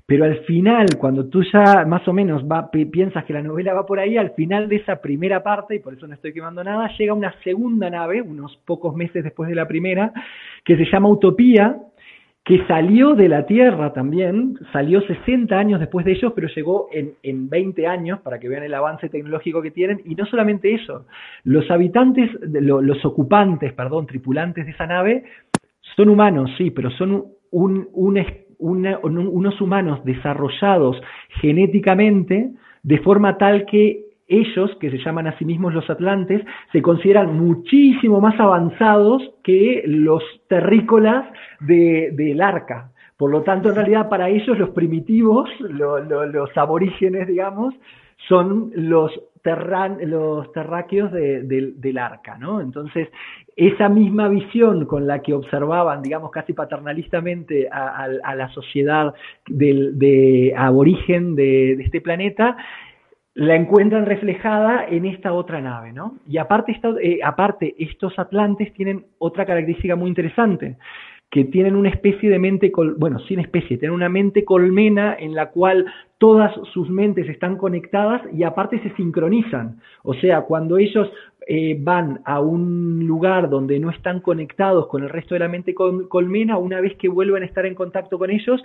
Pero al final, cuando tú ya más o menos piensas que la novela va por ahí, al final de esa primera parte, y por eso no estoy quemando nada, llega una segunda nave, unos pocos meses después de la primera, que se llama Utopía, que salió de la Tierra también, salió 60 años después de ellos, pero llegó en, en 20 años, para que vean el avance tecnológico que tienen, y no solamente eso, los habitantes, los ocupantes, perdón, tripulantes de esa nave, son humanos, sí, pero son un, un unos humanos desarrollados genéticamente de forma tal que ellos, que se llaman a sí mismos los atlantes, se consideran muchísimo más avanzados que los terrícolas del arca. Por lo tanto, en realidad, para ellos los primitivos, los aborígenes, digamos, son los, los terráqueos del arca, ¿no? Entonces, esa misma visión con la que observaban, digamos, casi paternalistamente a, la sociedad de aborigen de, este planeta, la encuentran reflejada en esta otra nave, ¿no? Y aparte, eh, aparte, estos atlantes tienen otra característica muy interesante, que tienen una especie de mente, bueno, sin especie, tienen una mente colmena en la cual todas sus mentes están conectadas y aparte se sincronizan. O sea, cuando ellos eh, van a un lugar donde no están conectados con el resto de la mente colmena, una vez que vuelven a estar en contacto con ellos,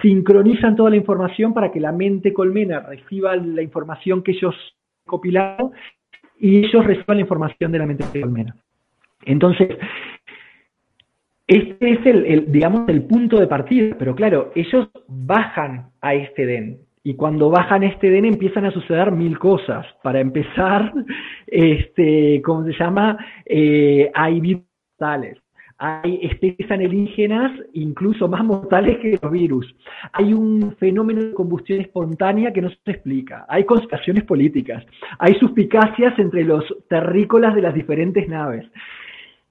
sincronizan toda la información para que la mente colmena reciba la información que ellos han copilado y ellos reciban la información de la mente colmena. Entonces, este es el, digamos, el punto de partida, pero claro, ellos bajan a este den. Y cuando bajan este den empiezan a suceder mil cosas. Para empezar, este, ¿cómo se llama? Eh, hay virus mortales. Hay especies alienígenas incluso más mortales que los virus. Hay un fenómeno de combustión espontánea que no se explica. Hay conspiraciones políticas. Hay suspicacias entre los terrícolas de las diferentes naves.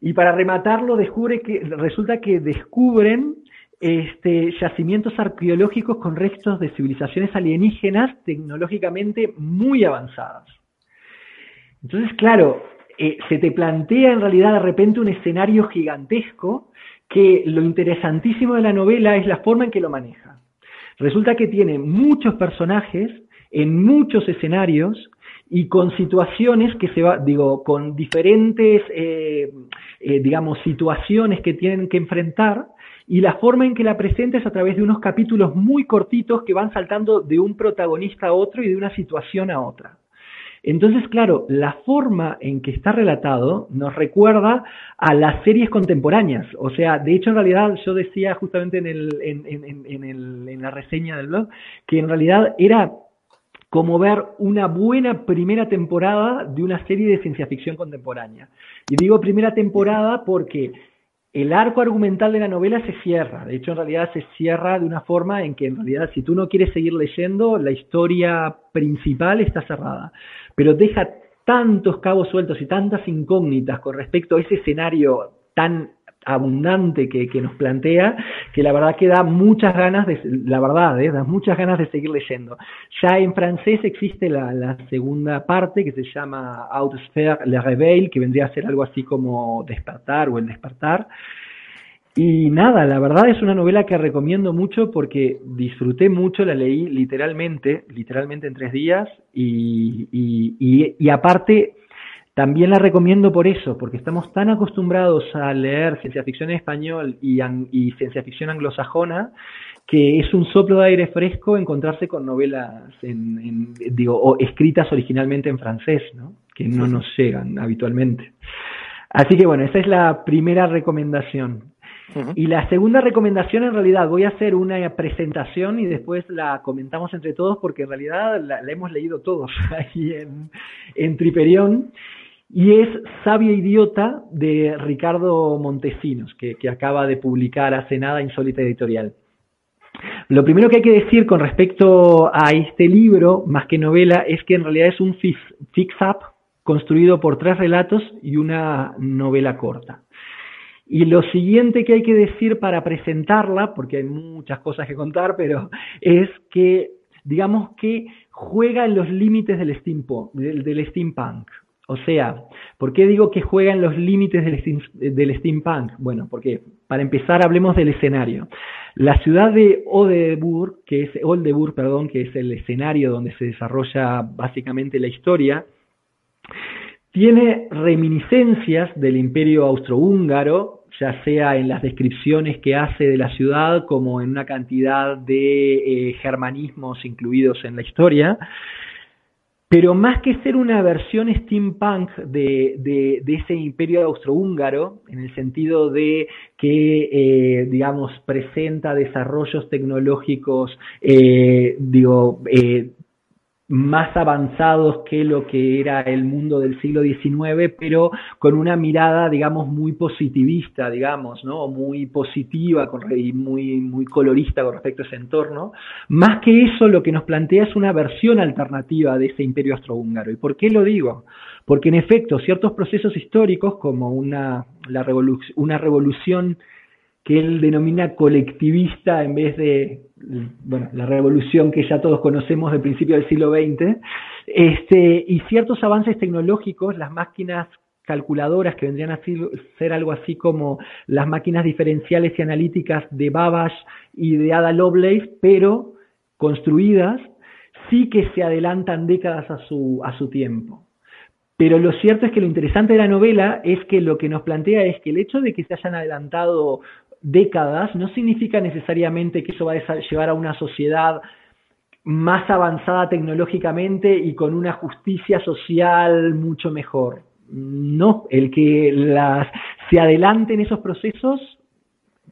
Y para rematarlo, descubre que, resulta que descubren este, yacimientos arqueológicos con restos de civilizaciones alienígenas tecnológicamente muy avanzadas. Entonces, claro, eh, se te plantea en realidad de repente un escenario gigantesco que lo interesantísimo de la novela es la forma en que lo maneja. Resulta que tiene muchos personajes en muchos escenarios y con situaciones que se va, digo, con diferentes, eh, eh, digamos, situaciones que tienen que enfrentar y la forma en que la presenta es a través de unos capítulos muy cortitos que van saltando de un protagonista a otro y de una situación a otra. Entonces, claro, la forma en que está relatado nos recuerda a las series contemporáneas. O sea, de hecho, en realidad, yo decía justamente en, el, en, en, en la reseña del blog que en realidad era como ver una buena primera temporada de una serie de ciencia ficción contemporánea. Y digo primera temporada porque el arco argumental de la novela se cierra. De hecho, en realidad se cierra de una forma en que, en realidad, si tú no quieres seguir leyendo, la historia principal está cerrada. Pero deja tantos cabos sueltos y tantas incógnitas con respecto a ese escenario tan abundante que, nos plantea, que la verdad que da muchas ganas de, la verdad, ¿eh? da muchas ganas de seguir leyendo. Ya en francés existe la, segunda parte que se llama Outsphere Le Réveil, que vendría a ser algo así como despertar o el despertar. Y nada, la verdad es una novela que recomiendo mucho porque disfruté mucho, la leí literalmente, literalmente en tres días y, y aparte también la recomiendo por eso, porque estamos tan acostumbrados a leer ciencia ficción en español y, ciencia ficción anglosajona que es un soplo de aire fresco encontrarse con novelas en, digo, o escritas originalmente en francés, ¿no? que no nos llegan habitualmente. Así que bueno, esa es la primera recomendación. Y la segunda recomendación, en realidad, voy a hacer una presentación y después la comentamos entre todos porque en realidad la, hemos leído todos ahí en, en Triperión y es Sabio Idiota de Ricardo Montesinos, que, acaba de publicar hace nada Insólita Editorial. Lo primero que hay que decir con respecto a este libro, más que novela, es que en realidad es un fix-up construido por tres relatos y una novela corta. Y lo siguiente que hay que decir para presentarla, porque hay muchas cosas que contar, pero es que, digamos que juega en los límites del, del steampunk. O sea, ¿por qué digo que juega en los límites del, steampunk? Bueno, porque para empezar hablemos del escenario. La ciudad de Oldenburg, que es Oldenburg, perdón, que es el escenario donde se desarrolla básicamente la historia, tiene reminiscencias del Imperio austrohúngaro, ya sea en las descripciones que hace de la ciudad como en una cantidad de eh, germanismos incluidos en la historia. Pero más que ser una versión steampunk de, de, ese imperio austrohúngaro, en el sentido de que, eh, digamos, presenta desarrollos tecnológicos, eh, digo, eh, más avanzados que lo que era el mundo del siglo XIX, pero con una mirada, digamos, muy positivista, digamos, ¿no? Muy positiva y muy, muy colorista con respecto a ese entorno. Más que eso, lo que nos plantea es una versión alternativa de ese imperio austrohúngaro. ¿Y por qué lo digo? Porque en efecto, ciertos procesos históricos, como una, la una revolución que él denomina colectivista en vez de bueno, la revolución que ya todos conocemos del principio del siglo XX, este, y ciertos avances tecnológicos, las máquinas calculadoras que vendrían a ser algo así como las máquinas diferenciales y analíticas de Babbage y de Ada Lovelace, pero construidas, sí que se adelantan décadas a su, a su tiempo. Pero lo cierto es que lo interesante de la novela es que lo que nos plantea es que el hecho de que se hayan adelantado décadas, no significa necesariamente que eso va a llevar a una sociedad más avanzada tecnológicamente y con una justicia social mucho mejor. No, el que las, se adelanten esos procesos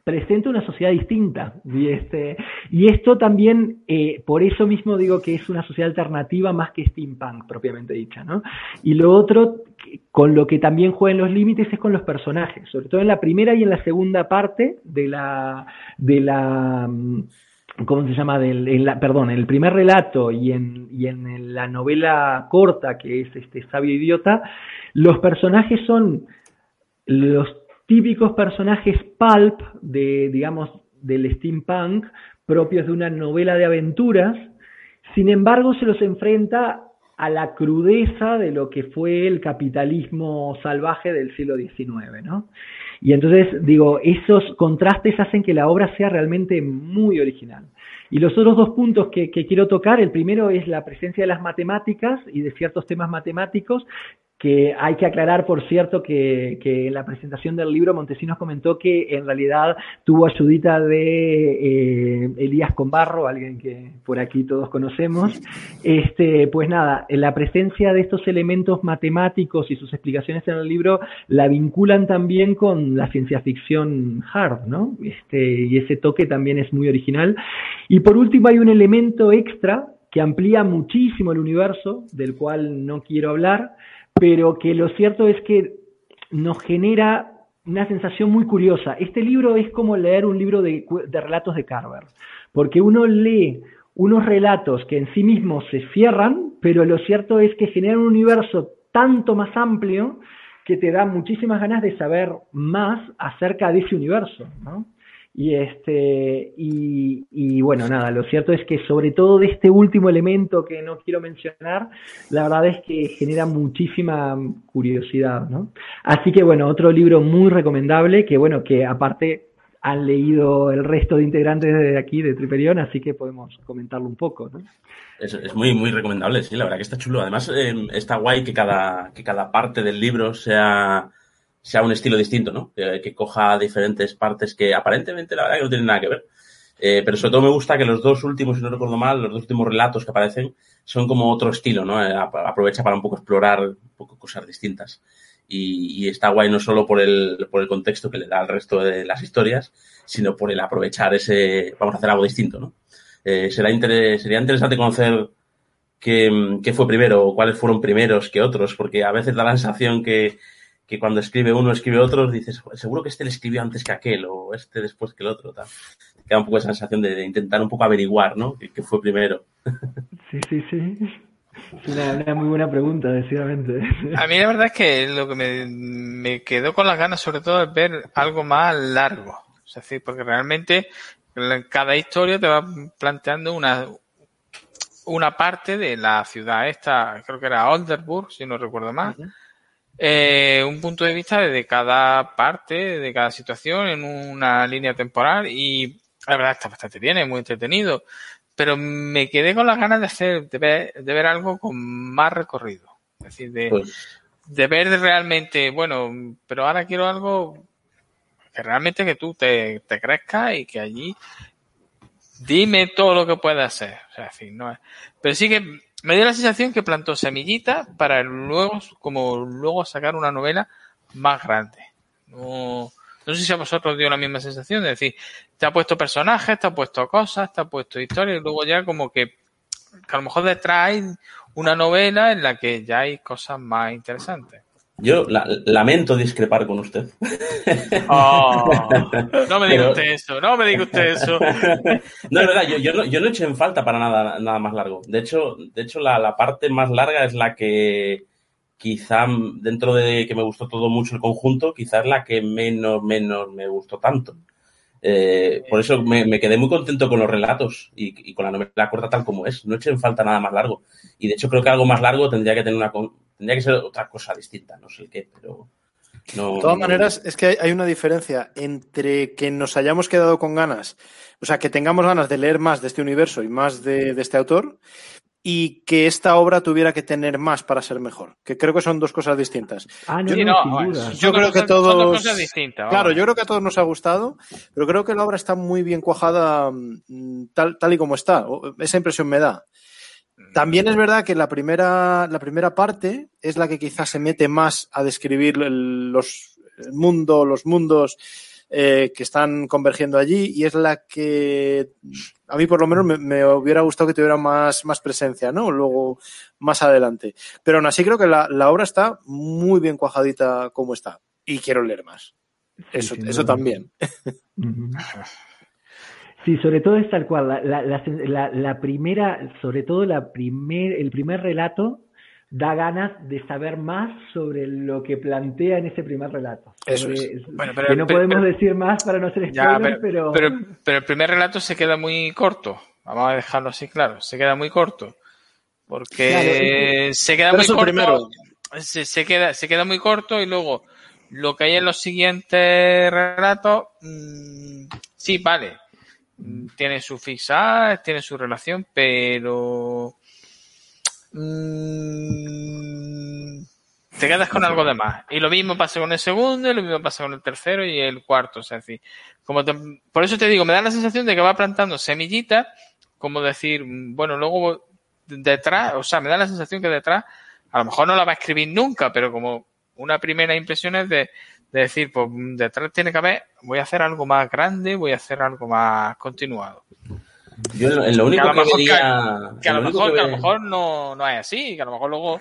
presenta una sociedad distinta. Y, este, y esto también, eh, por eso mismo digo que es una sociedad alternativa más que steampunk, propiamente dicha. ¿no? Y lo otro, con lo que también juega en los límites, es con los personajes, sobre todo en la primera y en la segunda parte de la... De la mm, ¿cómo se llama? Del, en la, perdón, en el primer relato y en, y en la novela corta, que es este Sabio Idiota, los personajes son los típicos personajes pulp de, digamos, del steampunk, propios de una novela de aventuras, sin embargo se los enfrenta a la crudeza de lo que fue el capitalismo salvaje del siglo XIX, ¿no? Y entonces, digo, esos contrastes hacen que la obra sea realmente muy original. Y los otros dos puntos que, que, quiero tocar, el primero es la presencia de las matemáticas y de ciertos temas matemáticos que hay que aclarar, por cierto, que, que, en la presentación del libro Montesinos comentó que en realidad tuvo ayudita de eh, Elías Combarro, alguien que por aquí todos conocemos. Este, pues nada, la presencia de estos elementos matemáticos y sus explicaciones en el libro la vinculan también con la ciencia ficción hard, ¿no? Este, y ese toque también es muy original. Y por último hay un elemento extra que amplía muchísimo el universo, del cual no quiero hablar, pero que lo cierto es que nos genera una sensación muy curiosa. Este libro es como leer un libro de, de, relatos de Carver, porque uno lee unos relatos que en sí mismos se cierran, pero lo cierto es que generan un universo tanto más amplio que te da muchísimas ganas de saber más acerca de ese universo, ¿no? Y este, y, y, bueno, nada, lo cierto es que sobre todo de este último elemento que no quiero mencionar, la verdad es que genera muchísima curiosidad, ¿no? Así que bueno, otro libro muy recomendable, que bueno, que aparte han leído el resto de integrantes de aquí, de Triperión, así que podemos comentarlo un poco, ¿no? Es, es muy, muy recomendable, sí, la verdad que está chulo. Además, eh, está guay que cada, que cada parte del libro sea sea un estilo distinto, ¿no? Que, que, coja diferentes partes que aparentemente la verdad que no tienen nada que ver. Eh, pero sobre todo me gusta que los dos últimos, si no recuerdo mal, los dos últimos relatos que aparecen son como otro estilo, ¿no? Eh, aprovecha para un poco explorar un poco cosas distintas. Y, está guay no solo por el, por el contexto que le da al resto de las historias, sino por el aprovechar ese, vamos a hacer algo distinto, ¿no? Eh, será inter sería interesante conocer qué, qué fue primero o cuáles fueron primeros que otros, porque a veces da la sensación que, que cuando escribe uno, escribe otro, dices, seguro que este le escribió antes que aquel o este después que el otro. Tal. Te queda un poco esa sensación de, de intentar un poco averiguar, ¿no? ¿Qué, fue primero? Sí, sí, sí. Es una, una, muy buena pregunta, decididamente. A mí la verdad es que lo que me, me quedó con las ganas sobre todo es ver algo más largo. Es decir, porque realmente cada historia te va planteando una, una parte de la ciudad esta, creo que era Olderburg, si no recuerdo mal. Uh -huh eh, un punto de vista de cada parte, de cada situación en una línea temporal y la verdad está bastante bien, es muy entretenido, pero me quedé con las ganas de hacer, de ver, de ver algo con más recorrido, es decir, de, pues... de ver realmente, bueno, pero ahora quiero algo que realmente que tú te, te crezcas y que allí dime todo lo que puedas hacer, o sea, en fin, no es, pero sí que me dio la sensación que plantó semillitas para luego, como luego sacar una novela más grande. No, no sé si a vosotros dio la misma sensación de decir, te ha puesto personajes, te ha puesto cosas, te ha puesto historias, y luego ya como que, que a lo mejor detrás hay una novela en la que ya hay cosas más interesantes. Yo la, lamento discrepar con usted. Oh, no me diga Pero... usted eso, no me diga usted eso. no, es verdad, yo, yo, no, yo no eché en falta para nada, nada más largo. De hecho, de hecho la, la, parte más larga es la que quizá dentro de que me gustó todo mucho el conjunto, quizás es la que menos, menos me gustó tanto. Eh, por eso me, me, quedé muy contento con los relatos y, y, con la novela corta tal como es. No eché en falta nada más largo. Y de hecho creo que algo más largo tendría que tener una, tendría que ser otra cosa distinta, no sé el qué, pero. No, de todas no... maneras, es que hay una diferencia entre que nos hayamos quedado con ganas, o sea, que tengamos ganas de leer más de este universo y más de, de este autor, y que esta obra tuviera que tener más para ser mejor. Que creo que son dos cosas distintas. Ah, no, yo, no, no yo, yo creo que todos. Claro, yo creo que a todos nos ha gustado, pero creo que la obra está muy bien cuajada mm, tal, tal y como está. Esa impresión me da. También es verdad que la primera, la primera parte es la que quizás se mete más a describir el, los, el mundo, los mundos eh, que están convergiendo allí y es la que a mí por lo menos me, me, hubiera gustado que tuviera más, más presencia, ¿no? Luego, más adelante. Pero aún así creo que la, la obra está muy bien cuajadita como está y quiero leer más. Eso, sí, eso también. Sí, sobre todo es tal cual. La, la, la, la, primera, sobre todo la primer, el primer relato da ganas de saber más sobre lo que plantea en ese primer relato. Eso es. Bueno, pero, que no pero, podemos pero, decir más para no ser spoilers, pero, pero... Pero el primer relato se queda muy corto. Vamos a dejarlo así claro. Se queda muy corto. Porque se queda Pero muy corto. primero. Se, se queda, se queda muy corto y luego lo que hay en los siguientes relatos, mm, sí, vale. Tiene su fixa, tiene su relación, pero mm, te quedas con algo de más. Y lo mismo pasa con el segundo, lo mismo pasa con el tercero y el cuarto. Es decir, como te- por eso te digo, me da la sensación de que va plantando semillitas, como decir, bueno, luego detrás, o sea, me da la sensación que detrás, a lo mejor no la va a escribir nunca, pero como una primera impresión es de, de decir, pues detrás tiene que haber, voy a hacer algo más grande, voy a hacer algo más continuado. Yo en lo, lo Que único a lo que, mejor, que, que a lo único mejor, que a lo mejor no, no es así, que a lo mejor luego,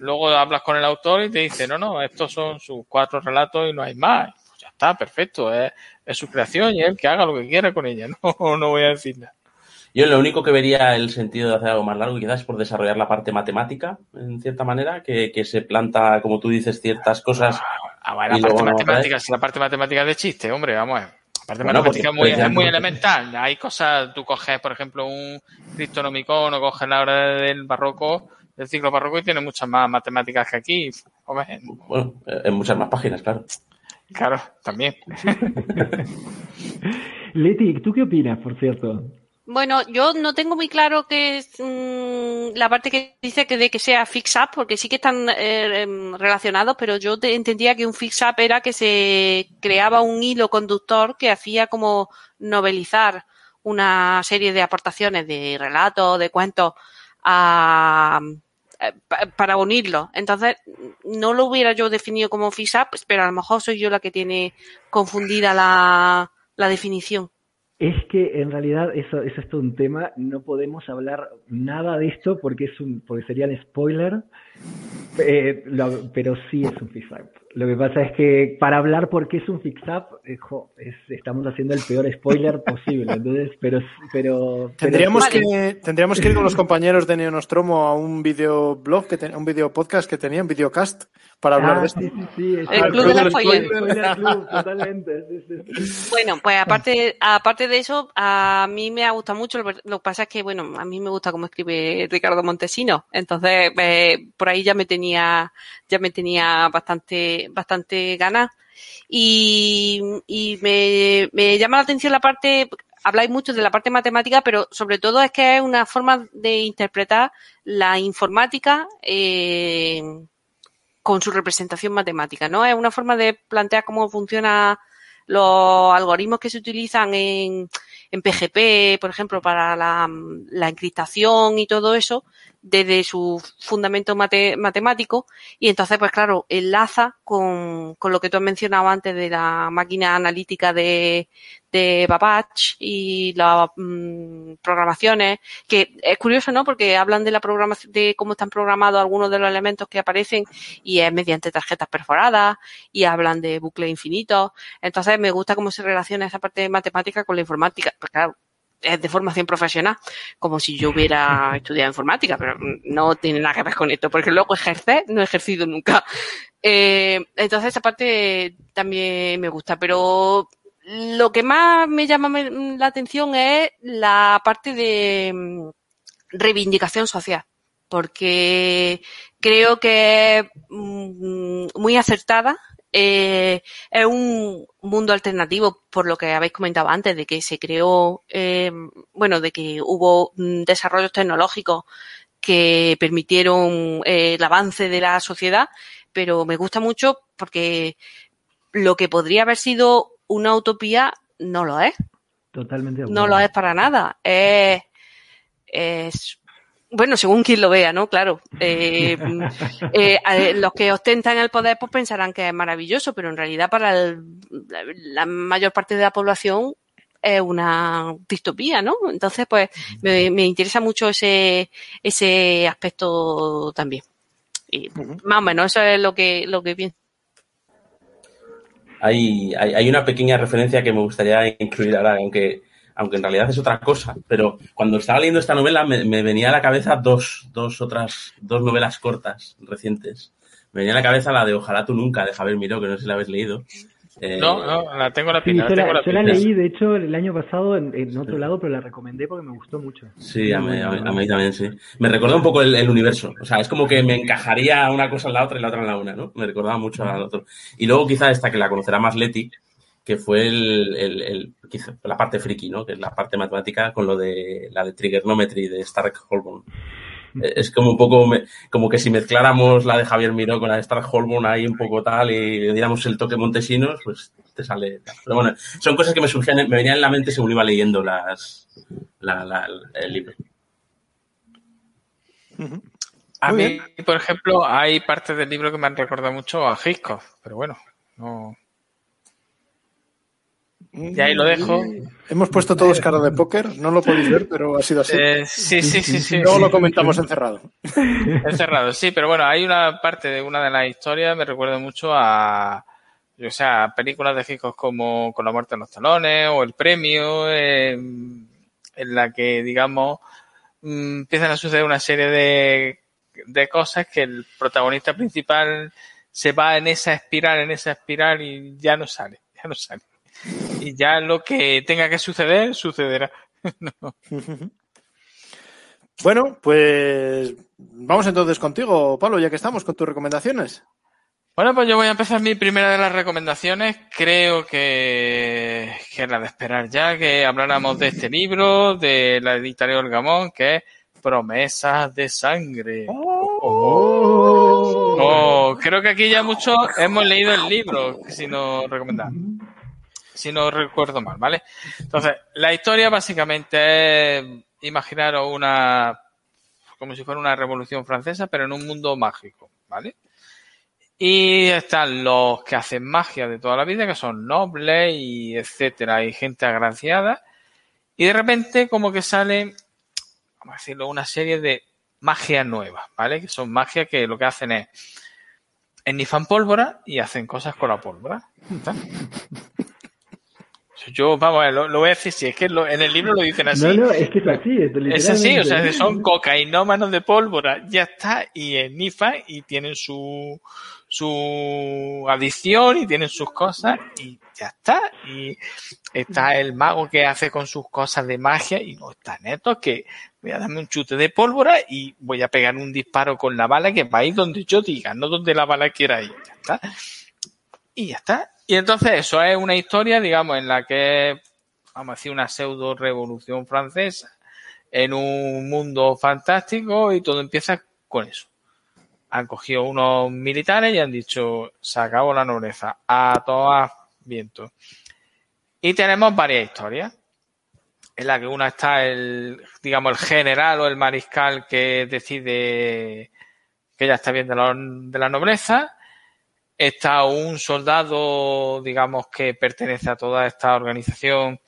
luego hablas con el autor y te dice, no, no, estos son sus cuatro relatos y no hay más. Pues ya está, perfecto, es, es su creación y él que haga lo que quiera con ella, no, no voy a decir nada. Yo lo único que vería el sentido de hacer algo más largo quizás es por desarrollar la parte matemática, en cierta manera, que, que se planta, como tú dices, ciertas cosas. Ah, bueno, la parte luego no matemática, la parte matemática es de chiste, hombre, vamos a ver. La parte Bueno, matemática porque- muy, es muy elemental. Hay cosas, tú coges, por ejemplo, un Cristonomicon o coges la hora del barroco, del ciclo barroco y tiene muchas más matemáticas que aquí. Hombre, Bueno, eh, en muchas más páginas, claro. claro, también. Leti, ¿tú qué opinas, por cierto? Bueno, yo no tengo muy claro que es mm, la parte que dice que de que sea fix up, porque sí que están eh, em, relacionados, pero yo te- entendía que un fix up era que se creaba un hilo conductor que hacía como novelizar una serie de aportaciones de relatos, de cuentos, a, eh, pa- para unirlo. Entonces, no lo hubiera yo definido como fix up, pero a lo mejor soy yo la que tiene confundida la definición. Es que en realidad eso, eso es todo un tema. No podemos hablar nada de esto porque es un, porque sería un spoiler. Eh, lo- pero sí es un fix up. Lo que pasa es que para hablar por qué es un fix up, eh, es- estamos haciendo el peor spoiler posible. Entonces, pero, pero, pero- Tendríamos, Vale. que, tendríamos que ir con los compañeros de Neonostromo a un videoblog, que ten- un video podcast que tenía, un videocast, para hablar Ah, de esto. sí, sí, sí, es- El club de del la spoiler. Spoiler club, totalmente. sí, sí, sí. Bueno, pues aparte, aparte de eso, a mí me ha gustado mucho. Lo lo que pasa es que, bueno, a mí me gusta cómo escribe Ricardo Montesino. Entonces, eh, por ahí ya me tenía, ya me tenía bastante, bastante ganas. Y, y me, llama la atención la parte, habláis mucho de la parte matemática, pero sobre todo es que es una forma de interpretar la informática, eh, con su representación matemática, ¿no? Es una forma de plantear cómo funciona los algoritmos que se utilizan en, en PGP, por ejemplo, para la, la encriptación y todo eso, desde su fundamento mate- matemático. Y entonces, pues claro, enlaza con, con lo que tú has mencionado antes de la máquina analítica de, de Babbage y las mm, programaciones, que es curioso, ¿no? Porque hablan de la programación, de cómo están programados algunos de los elementos que aparecen y es mediante tarjetas perforadas y hablan de bucles infinitos. Entonces me gusta cómo se relaciona esa parte de matemática con la informática. Pues claro, es de formación profesional, como si yo hubiera estudiado informática, pero no tiene nada que ver con esto, porque luego ejercer no he ejercido nunca. Eh, entonces esa parte también me gusta, pero lo que más me llama la atención es la parte de mm, reivindicación social, porque creo que es mm, muy acertada. Eh, es un mundo alternativo, por lo que habéis comentado antes, de que se creó, eh, bueno, de que hubo mm, desarrollos tecnológicos que permitieron eh, el avance de la sociedad, pero me gusta mucho porque lo que podría haber sido una utopía no lo es. Totalmente No acuerdo. lo es para nada. Es, es bueno, según quien lo vea, ¿no? Claro. Eh, eh, eh, los que ostentan el poder pues pensarán que es maravilloso, pero en realidad para el- la, la mayor parte de la población es una distopía, ¿no? Entonces, pues me, me interesa mucho ese, ese aspecto también. Y más o menos eso es lo que, lo que pienso. Hay, hay, hay una pequeña referencia que me gustaría incluir ahora, aunque, aunque en realidad es otra cosa. Pero cuando estaba leyendo esta novela me, me venía a la cabeza dos, dos otras, dos novelas cortas recientes. Me venía a la cabeza la de Ojalá tú nunca, de Javier Miró, que no sé si la habéis leído. Eh, No, no, la tengo en la Sí, pinta. yo la tengo la, la leí, de hecho, el año pasado en, en otro lado, pero la recomendé porque me gustó mucho. Sí, a mí, a mí- a mí también, sí. Me recuerda un poco el, el universo. O sea, es como que me encajaría una cosa en la otra y la otra en la una, ¿no? Me recordaba mucho al otro. Y luego quizá esta que la conocerá más Leti, que fue el, el- el- quizá la parte friki, ¿no? Que es la parte matemática con lo de la de trigonometry de Stark Holborn. Es como un poco, me- como que si mezcláramos la de Javier Miró con la de Stark Holborn ahí un poco tal y le diéramos el toque Montesinos, pues te sale. Pero bueno, son cosas que me surgían, me venían en la mente según iba leyendo las, la- la- el libro. A mí, por ejemplo, hay partes del libro que me han recordado mucho a Hitchcock, pero bueno, no. Y ahí lo dejo. Hemos puesto todos cara de póker, no lo podéis ver, pero ha sido así. Eh, sí, sí, sí, sí. Luego sí. lo comentamos encerrado. Encerrado, sí, pero bueno, hay una parte de una de las historias, me recuerda mucho a, o sea, películas de Hitchcock como Con la muerte en los talones o El premio, eh, en la que, digamos, mm, empiezan a suceder una serie de, de cosas que el protagonista principal se va en esa espiral, en esa espiral y ya no sale, ya no sale. Y ya lo que tenga que suceder, sucederá. Bueno, pues vamos entonces contigo, Pablo, ya que estamos con tus recomendaciones. Bueno, pues yo voy a empezar mi primera de las recomendaciones. Creo que, que es la de esperar ya, que habláramos de este libro, de la editorial Gamón, que es Promesas de Sangre. Oh, creo que aquí ya muchos hemos leído el libro, si no recomendamos. Si no recuerdo mal, ¿vale? Entonces, la historia básicamente es imaginaros una, como si fuera una revolución francesa, pero en un mundo mágico, ¿vale? Y están los que hacen magia de toda la vida, que son nobles y etcétera, y gente agraciada. Y de repente como que sale, vamos a decirlo, una serie de magia nuevas, ¿vale? Que son magias que lo que hacen es ennifan pólvora y hacen cosas con la pólvora. Yo, vamos, a ver, lo, lo voy a decir, si es que lo- en el libro lo dicen así. No, no, es que es así. Es, Es así, o sea, son cocainómanos de pólvora, ya está, y ennifan y tienen su, su adicción y tienen sus cosas y ya está. Y está el mago que hace con sus cosas de magia y no está neto que voy a darme un chute de pólvora y voy a pegar un disparo con la bala que va a ir donde yo diga, no donde la bala quiera ir. Ya está. Y ya está. Y entonces eso es una historia, digamos, en la que vamos a decir una pseudo revolución francesa en un mundo fantástico y todo empieza con eso. Han cogido unos militares y han dicho, se acabó la nobleza, a todas viento. Y tenemos varias historias, en la que una está el, digamos, el general o el mariscal que decide que ya está bien de la, de la nobleza, está un soldado, digamos, que pertenece a toda esta organización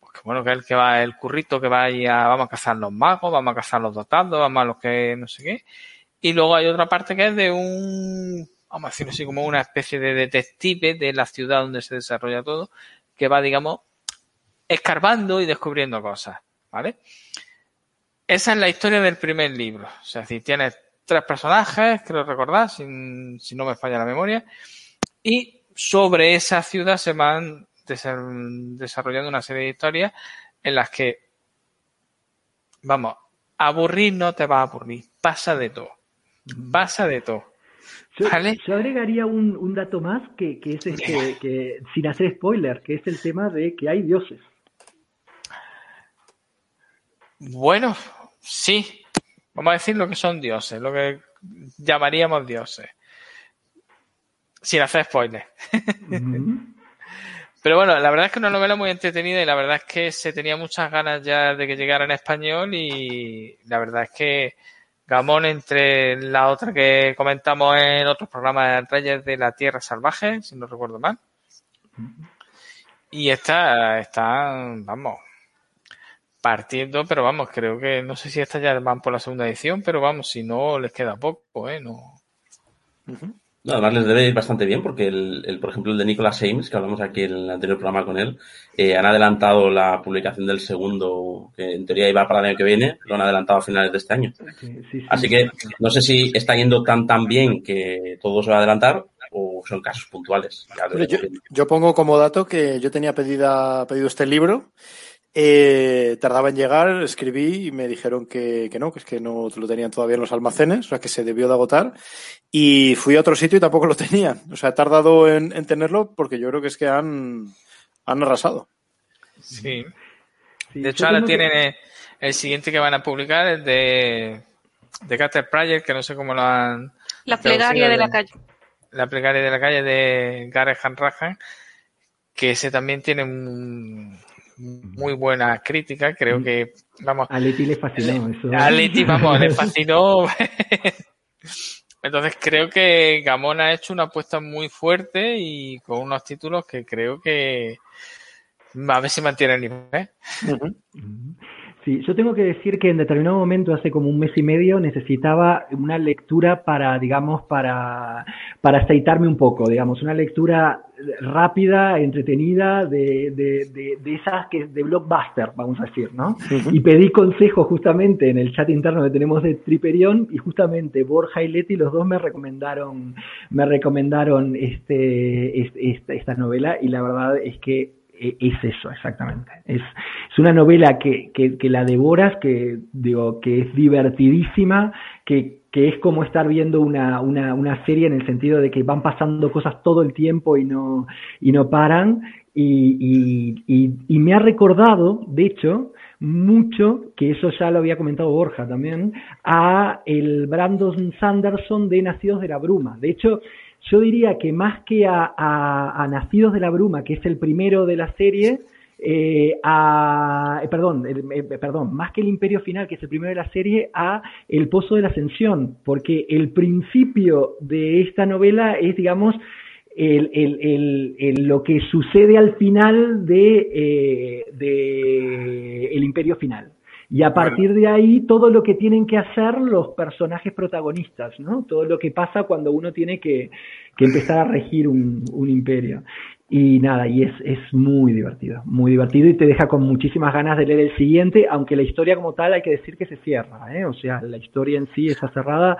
pues que bueno, que es el que va, el currito que va ahí a, vamos a cazar los magos, vamos a cazar los dotados, vamos a los que no sé qué. Y luego hay otra parte que es de un, vamos a decirlo así, como una especie de detective de la ciudad donde se desarrolla todo, que va, digamos, escarbando y descubriendo cosas, ¿vale? Esa es la historia del primer libro. O sea, si tienes tres personajes, creo recordar, sin- si no me falla la memoria, y sobre esa ciudad se van desa- desarrollando una serie de historias en las que, vamos, aburrir no te va a aburrir, pasa de todo, pasa de todo. Yo, ¿Vale? yo agregaría un, un dato más que, que es este, que, sin hacer spoiler, que es el tema de que hay dioses. Bueno, sí, vamos a decir lo que son dioses, lo que llamaríamos dioses, sin hacer spoilers. Pero bueno, la verdad es que una novela muy entretenida y la verdad es que se tenía muchas ganas ya de que llegara en español y la verdad es que Gamón entre la otra que comentamos en otros programas Reyes de la Tierra Salvaje, si no recuerdo mal. Y esta está, vamos, partiendo, pero vamos, creo que no sé si esta ya van por la segunda edición, pero vamos, si no les queda poco, ¿eh? No. No, además les debe ir bastante bien porque, el, el, por ejemplo, el de Nicholas Ames, que hablamos aquí en el anterior programa con él, eh, han adelantado la publicación del segundo, que en teoría iba para el año que viene, lo han adelantado a finales de este año. Sí, sí, sí. Así que no sé si está yendo tan tan bien que todo se va a adelantar o son casos puntuales. Yo, yo pongo como dato que yo tenía pedida, pedido este libro, eh, tardaba en llegar, escribí y me dijeron que, que no, que es que no lo tenían todavía en los almacenes, o sea que se debió de agotar. Y fui a otro sitio y tampoco lo tenían. O sea, he tardado en, en tenerlo porque yo creo que es que han, han arrasado. Sí. Sí, De hecho, ahora que- tienen eh, el siguiente que van a publicar es de, de Carter Prayer, que no sé cómo lo han. La plegaria de la calle. La plegaria de la calle de Gareth Hanrahan, que ese también tiene un- muy buena crítica. Creo que, vamos, A Leti le fascinó eso. a Leti, vamos, le fascinó. Entonces creo que Gamón ha hecho una apuesta muy fuerte y con unos títulos que creo que a ver si mantiene el nivel. Ujú. Sí, yo tengo que decir que en determinado momento, hace como un mes y medio, necesitaba una lectura para, digamos, para, para aceitarme un poco, digamos, una lectura rápida, entretenida, de, de, de, de esas que de blockbuster, vamos a decir, ¿no? Y pedí consejo justamente en el chat interno que tenemos de Triperion y justamente Borja y Leti, los dos me recomendaron, me recomendaron este, este- esta, esta novela y la verdad es que es eso exactamente. Es, es una novela que, que, que la devoras, que digo, que es divertidísima, que, que es como estar viendo una, una, una serie en el sentido de que van pasando cosas todo el tiempo y no, y no paran. Y, y, y, y me ha recordado, de hecho, mucho, que eso ya lo había comentado Borja también, a el Brandon Sanderson de Nacidos de la Bruma. De hecho, yo diría que más que a, Nacidos de la Bruma, que es el primero de la serie, eh, a, eh, perdón, eh, perdón, más que el Imperio Final, que es el primero de la serie, a El Pozo de la Ascensión, porque el principio de esta novela es, digamos, el, el- el- lo que sucede al final de El Imperio Final. Y a partir de ahí, todo lo que tienen que hacer los personajes protagonistas, ¿no? Todo lo que pasa cuando uno tiene que, que empezar a regir un, un imperio. Y nada, y es, es muy divertido, muy divertido y te deja con muchísimas ganas de leer el siguiente, aunque la historia como tal hay que decir que se cierra, ¿eh? O sea, la historia en sí está cerrada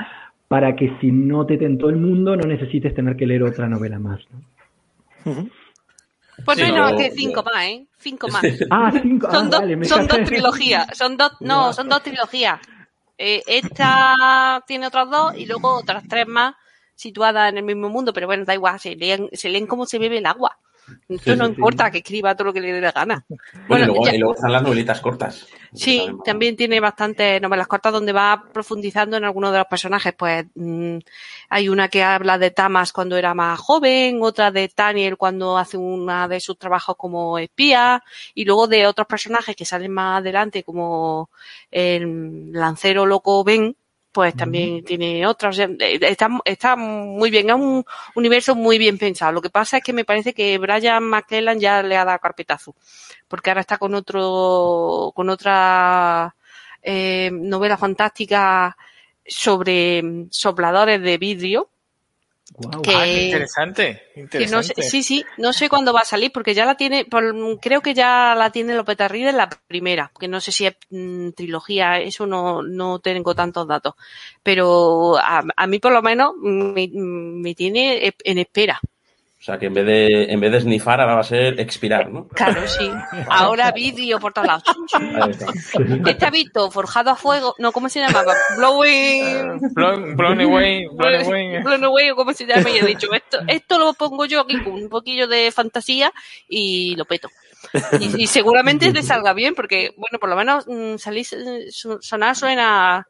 para que si no te tentó el mundo no necesites tener que leer otra novela más, ¿no? Pues Sí, no, no, que cinco más, ¿eh? Cinco más. Ah, cinco, Son, ah, dos, vale, son dos trilogías. Son dos, no, son dos trilogías. Eh, esta tiene otras dos y luego otras tres más situadas en el mismo mundo, pero bueno, da igual, se leen, se leen como se bebe el agua. Sí, no sí, importa, que escriba todo lo que le dé la gana. Bueno, Bueno, y, luego, ya- y luego están las novelitas cortas. Sí, También- también tiene bastantes novelas cortas donde va profundizando en algunos de los personajes. Pues mm, hay una que habla de Tamas cuando era más joven, otra de Daniel cuando hace una de sus trabajos como espía, y luego de otros personajes que salen más adelante, como el lancero loco Ben, pues también tiene otras. O sea, eh, Está, está muy bien, es un universo muy bien pensado. Lo que pasa es que me parece que Brian McClellan ya le ha dado carpetazo porque ahora está con otro, con otra eh, novela fantástica sobre mm, sopladores de vidrio. Guau. Que- Ah, qué interesante. Que no interesante. sé, sí, sí, no sé cuándo va a salir, porque ya la tiene, por- creo que ya la tiene López Tarride en la primera, que no sé si es mm, trilogía, eso no, no tengo tantos datos. Pero a, a mí por lo menos me, me tiene en espera. O sea, que en vez de, en vez de snifar, ahora va a ser expirar, ¿no? Claro, sí. Ahora vidrio por todos lados. Este ha visto forjado a fuego, no, ¿cómo se llamaba? Blowing. Blown, blown away, blown away. Blown away, o cómo se llama, y he dicho, esto, esto lo pongo yo aquí con un poquillo de fantasía y lo peto. Y, y seguramente te salga bien, porque, bueno, por lo menos mm, salís, eh, su- sonar suena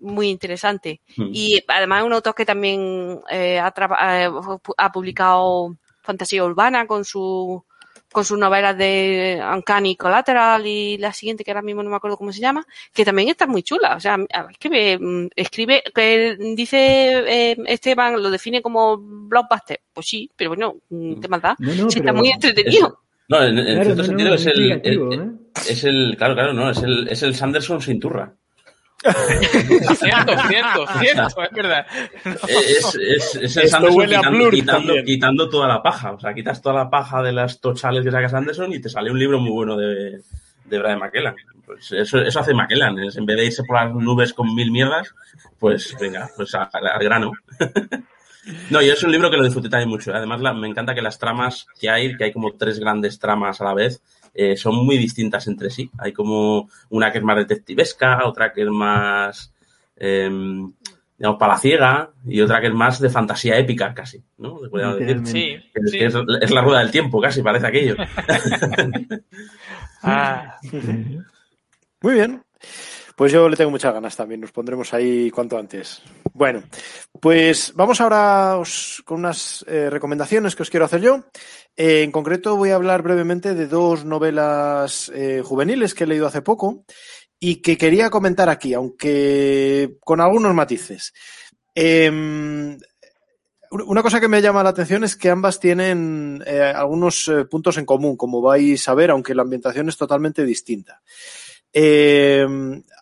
muy interesante. Mm. Y además es un autor que también eh, ha, eh, ha publicado fantasía urbana con su con sus novelas de Uncanny Collateral y la siguiente que ahora mismo no me acuerdo cómo se llama, que también está muy chula. O sea, es que me, mm, escribe, que dice eh, Esteban, lo define como blockbuster. Pues sí, pero bueno, mm, ¿qué más da? No, no, Si está muy entretenido. No, en, en Claro, cierto no, no, sentido es, el- ¿eh? es el, claro, claro, no, es el, es el Sanderson sin turra. Cierto, cierto, cierto, es verdad. Es, es, es el Sanderson quitando, quitando, toda la paja. O sea, quitas toda la paja de las tochales que saca Sanderson y te sale un libro muy bueno de, de Brian McKellan. Pues eso, eso hace McKellan. Es, en vez de irse por las nubes con mil mierdas, pues venga, pues al, al grano. No, y es un libro que lo disfruté también mucho. Además, la- me encanta que las tramas que hay, que hay como tres grandes tramas a la vez, eh, son muy distintas entre sí. Hay como una que es más detectivesca, otra que es más, eh, digamos, palaciega, y otra que es más de fantasía épica casi, ¿no? Podríamos decir. Sí, Es, sí. que es, es la rueda del tiempo, casi, parece aquello. Ah, Muy bien. Pues yo le tengo muchas ganas también. Nos pondremos ahí cuanto antes. Bueno, pues vamos ahora os- con unas eh, recomendaciones que os quiero hacer yo. Eh, en concreto voy a hablar brevemente de dos novelas eh, juveniles que he leído hace poco y que quería comentar aquí, aunque con algunos matices. Em, una cosa que me llama la atención es que ambas tienen eh, algunos puntos en común, como vais a ver, aunque la ambientación es totalmente distinta. Eh,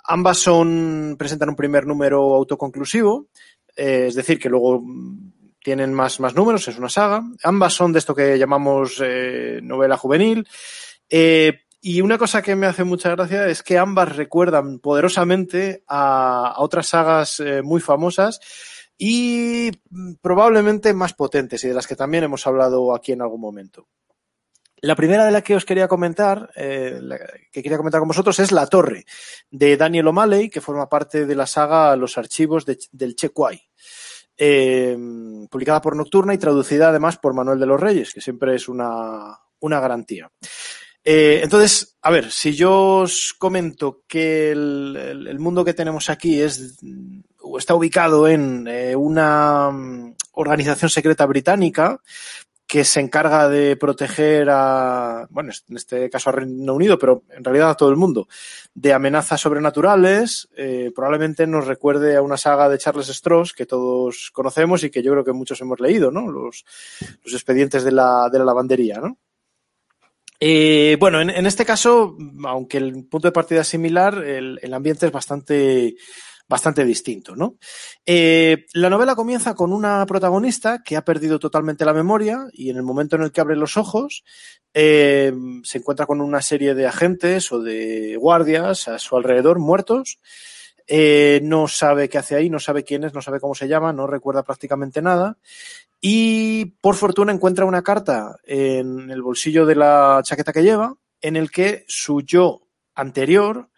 ambas son, presentan un primer número autoconclusivo, es decir, que luego mm, tienen más, más números, es una saga. Ambas son de esto que llamamos eh, novela juvenil. Eh, y una cosa que me hace mucha gracia es que ambas recuerdan poderosamente a, otras sagas eh, muy famosas y mm, probablemente más potentes y de las que también hemos hablado aquí en algún momento. La primera de la que os quería comentar, que quería comentar con vosotros, es La Torre, de Daniel O'Malley, que forma parte de la saga Los archivos de- del Che Kuai. Eh, publicada por Nocturna y traducida además por Manuel de los Reyes, que siempre es una, una garantía. Eh, entonces, a ver, si yo os comento que el, el- mundo que tenemos aquí es está ubicado en eh, una mm, organización secreta británica que se encarga de proteger a, bueno, en este caso a Reino Unido, pero en realidad a todo el mundo, de amenazas sobrenaturales, eh, probablemente nos recuerde a una saga de Charles Stross que todos conocemos y que yo creo que muchos hemos leído, ¿no? Los, los expedientes de la, de la lavandería, ¿no? Eh, bueno, en, en, este caso, aunque el punto de partida es similar, el, el ambiente es bastante, bastante distinto, ¿no? Eh, la novela comienza con una protagonista que ha perdido totalmente la memoria y en el momento en el que abre los ojos eh, se encuentra con una serie de agentes o de guardias a su alrededor muertos. Eh, no sabe qué hace ahí, no sabe quién es, no sabe cómo se llama, no recuerda prácticamente nada. Y por fortuna encuentra una carta en el bolsillo de la chaqueta que lleva en el que su yo anterior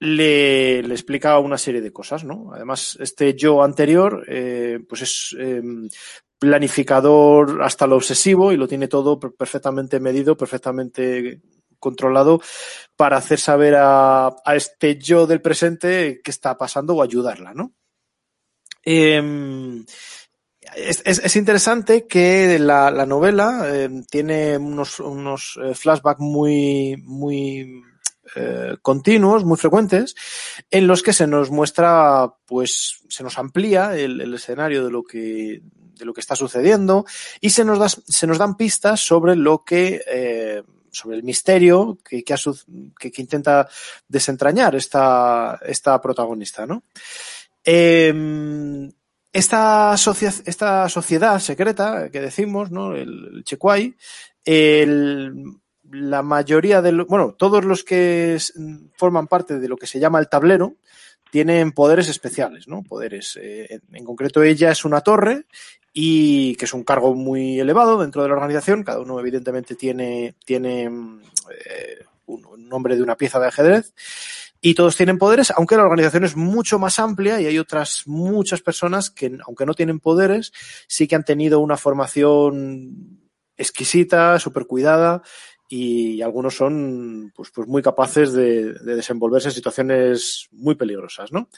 le, le explica una serie de cosas, ¿no? Además, este yo anterior, eh, pues es eh, planificador hasta lo obsesivo y lo tiene todo perfectamente medido, perfectamente controlado para hacer saber a, a este yo del presente qué está pasando o ayudarla, ¿no? Eh, es, es, es, interesante que la, la novela eh, tiene unos, unos eh, flashbacks muy, muy eh, continuos, muy frecuentes, en los que se nos muestra, pues, se nos amplía el, escenario de lo que de lo que está sucediendo y se nos, da, se nos dan pistas sobre lo que eh, sobre el misterio que, que, que, intenta desentrañar esta, esta protagonista, ¿no? Eh, esta, esta, sociedad secreta que decimos, ¿no? El, el Chequai, el, la mayoría de los, bueno, todos los que forman parte de lo que se llama el tablero tienen poderes especiales, ¿no? Poderes. Eh, en concreto, ella es una torre y que es un cargo muy elevado dentro de la organización. Cada uno, evidentemente, tiene, tiene eh, un, un nombre de una pieza de ajedrez y todos tienen poderes, aunque la organización es mucho más amplia y hay otras muchas personas que, aunque no tienen poderes, sí que han tenido una formación exquisita, súper cuidada y algunos son pues, pues muy capaces de, de, desenvolverse en situaciones muy peligrosas, ¿no?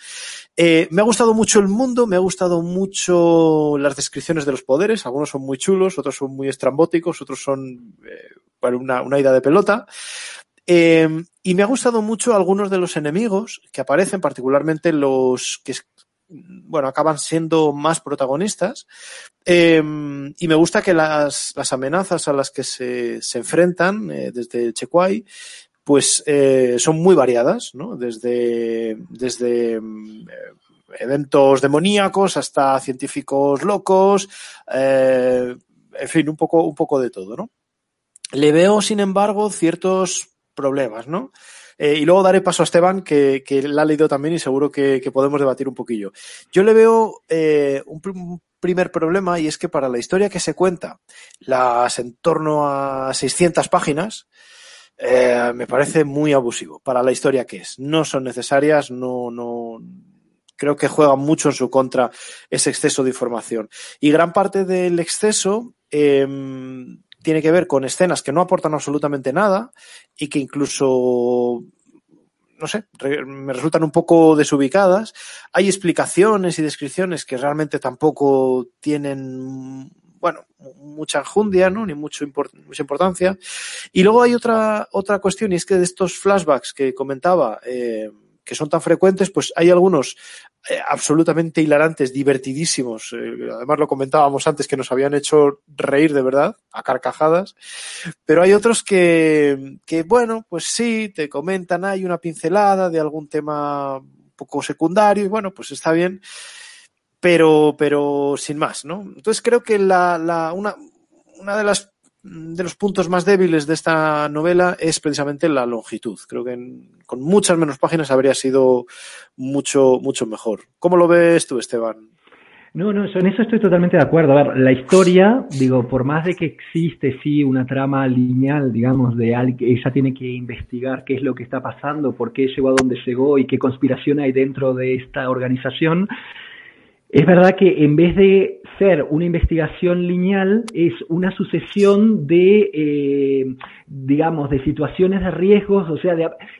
Eh, me ha gustado mucho el mundo, me ha gustado mucho las descripciones de los poderes, algunos son muy chulos, otros son muy estrambóticos, otros son eh, bueno, una, una ida de pelota. Eh, y me ha gustado mucho algunos de los enemigos que aparecen, particularmente los que bueno, acaban siendo más protagonistas. Eh, y me gusta que las, las, amenazas a las que se, se enfrentan eh, desde Chequai, pues eh, son muy variadas, ¿no? Desde, desde eh, eventos demoníacos hasta científicos locos, en fin, un poco, un poco de todo, ¿no? Le veo, sin embargo, ciertos problemas, ¿no? Eh, y luego daré paso a Esteban, que, que la ha leído también y seguro que, que, podemos debatir un poquillo. Yo le veo eh, un, un, primer problema y es que para la historia que se cuenta, las en torno a 600 páginas, eh, me parece muy abusivo para la historia que es. No son necesarias, no, no, creo que juega mucho en su contra ese exceso de información. Y gran parte del exceso eh, tiene que ver con escenas que no aportan absolutamente nada y que incluso no sé, me resultan un poco desubicadas. Hay explicaciones y descripciones que realmente tampoco tienen, bueno, mucha enjundia, ¿no? Ni mucho mucha importancia. Y luego hay otra, otra cuestión y es que de estos flashbacks que comentaba, eh, que son tan frecuentes, pues hay algunos eh, absolutamente hilarantes, divertidísimos. Eh, además lo comentábamos antes que nos habían hecho reír de verdad, a carcajadas. Pero hay otros que, que bueno, pues sí, te comentan, hay una pincelada de algún tema un poco secundario y bueno, pues está bien. Pero, pero sin más, ¿no? Entonces creo que la, la, una, una de las de los puntos más débiles de esta novela es precisamente la longitud. Creo que en, con muchas menos páginas habría sido mucho, mucho mejor. ¿Cómo lo ves tú, Esteban? No, no, en eso estoy totalmente de acuerdo. A ver, la historia, digo, por más de que existe, sí, una trama lineal, digamos, de que ella tiene que investigar qué es lo que está pasando, por qué llegó a donde llegó y qué conspiración hay dentro de esta organización, es verdad que en vez de ser una investigación lineal, es una sucesión de, eh, digamos, de situaciones de riesgos, o sea,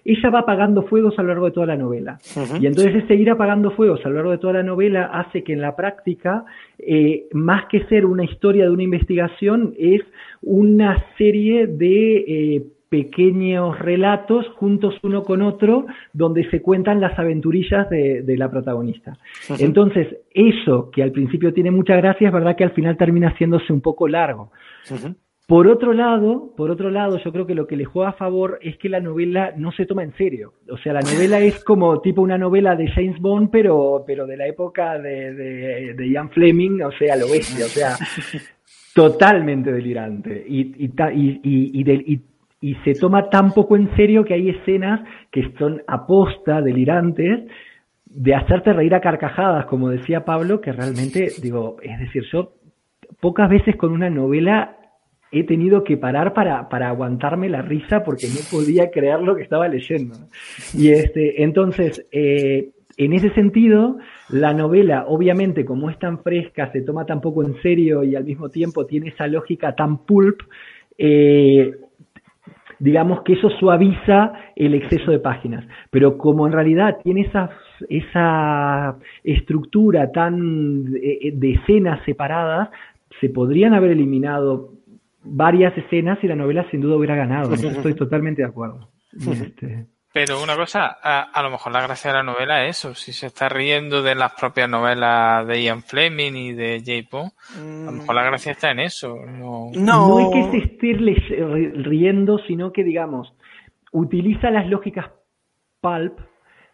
ella va apagando fuegos a lo largo de toda la novela. Y entonces ese ir apagando fuegos a lo largo de toda la novela hace que en la práctica, eh, más que ser una historia de una investigación, es una serie de eh, pequeños relatos juntos uno con otro donde se cuentan las aventurillas de, la protagonista. Entonces, eso que al principio tiene mucha gracia es verdad que al final termina haciéndose un poco largo. Por otro lado, por otro lado, yo creo que lo que le juega a favor es que la novela no se toma en serio. O sea, la novela es como tipo una novela de James Bond, pero, pero de la época de, de, Ian Fleming, o sea, lo bestia, o sea, totalmente delirante. Y, y, y, y, y se toma tan poco en serio que hay escenas que son aposta, delirantes, de hacerte reír a carcajadas, como decía Pablo, que realmente, digo, es decir, yo pocas veces con una novela he tenido que parar para, para aguantarme la risa porque no podía creer lo que estaba leyendo. Y este, entonces, eh, en ese sentido, la novela, obviamente, como es tan fresca, se toma tan poco en serio y al mismo tiempo tiene esa lógica tan pulp, eh, digamos que eso suaviza el exceso de páginas. Pero como en realidad tiene esa, esa estructura tan eh, de, escenas separadas, se podrían haber eliminado varias escenas y la novela sin duda hubiera ganado. estoy totalmente de acuerdo. Este, pero una cosa, a, lo mejor la gracia de la novela es eso. Si se está riendo de las propias novelas de Ian Fleming y de J. a lo mejor la mm. gracia está en eso. No, no. es que se esté riendo, sino que, digamos, utiliza las lógicas pulp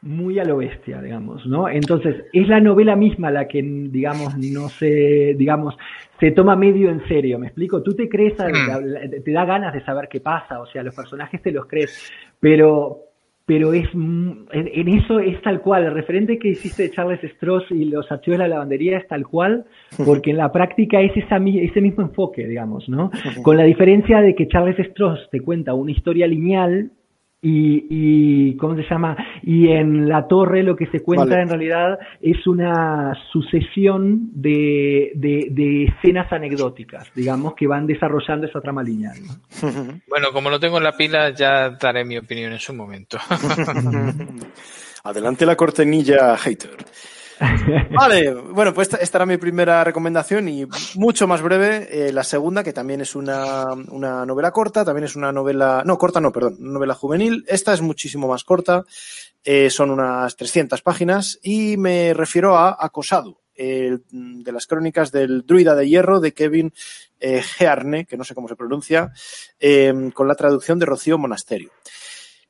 muy a lo bestia, digamos, ¿no? Entonces, es la novela misma la que, digamos, no se, digamos, se toma medio en serio, ¿me explico? Tú te crees, mm. te da ganas de saber qué pasa, o sea, los personajes te los crees, pero, pero es en, eso es tal cual. El referente que hiciste de Charles Stross y los archivos de la lavandería es tal cual, porque en la práctica es esa, ese mismo enfoque, digamos, ¿no? Con la diferencia de que Charles Stross te cuenta una historia lineal y, y, ¿cómo se llama? Y en la torre lo que se cuenta en realidad es una sucesión de, de, escenas anecdóticas, digamos, que van desarrollando esa trama lineal. Bueno, como lo tengo en la pila, ya daré mi opinión en su momento. Adelante la cortenilla, hater. Vale, bueno, pues esta, era mi primera recomendación y mucho más breve. Eh, la segunda, que también es una, una, novela corta, también es una novela, no, corta no, perdón, novela juvenil. Esta es muchísimo más corta, eh, son unas 300 páginas y me refiero a Acosado, de las crónicas del druida de hierro de Kevin eh, Gearne, que no sé cómo se pronuncia, con la traducción de Rocío Monasterio.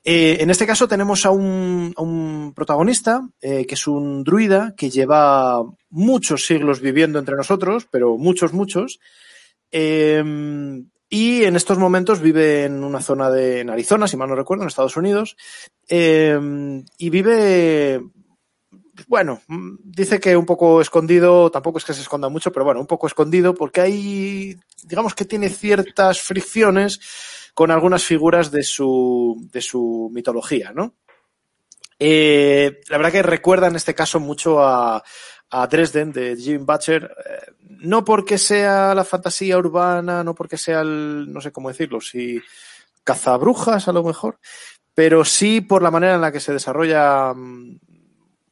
Eh, en este caso tenemos a un, protagonista eh, que es un druida que lleva muchos siglos viviendo entre nosotros, pero muchos, muchos. Em, y en estos momentos vive en una zona de Arizona, si mal no recuerdo, en Estados Unidos. Em, y vive bueno, dice que un poco escondido, tampoco es que se esconda mucho, pero bueno, un poco escondido porque hay, digamos que tiene ciertas fricciones con algunas figuras de su, de su mitología, ¿no? Eh, la verdad que recuerda en este caso mucho a, a Dresden de Jim Butcher, eh, no porque sea la fantasía urbana, no porque sea el, no sé cómo decirlo, si cazabrujas a lo mejor, pero sí por la manera en la que se desarrolla mm,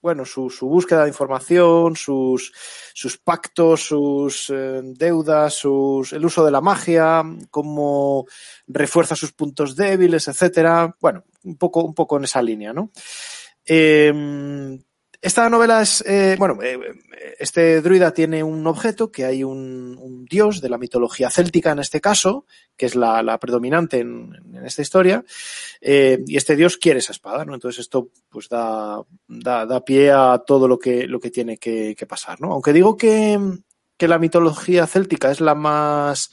bueno, su, su búsqueda de información, sus, sus pactos, sus eh, deudas, sus, el uso de la magia, cómo refuerza sus puntos débiles, etcétera. Bueno, un poco, un poco en esa línea, ¿no? Eh, esta novela es, eh, bueno, eh, este druida tiene un objeto, que hay un, dios de la mitología céltica en este caso, que es la, la predominante en, esta historia, eh, y este dios quiere esa espada, ¿no? Entonces esto pues da, da, da pie a todo lo que, lo que tiene que, que pasar, ¿no? Aunque digo que, que la mitología céltica es la más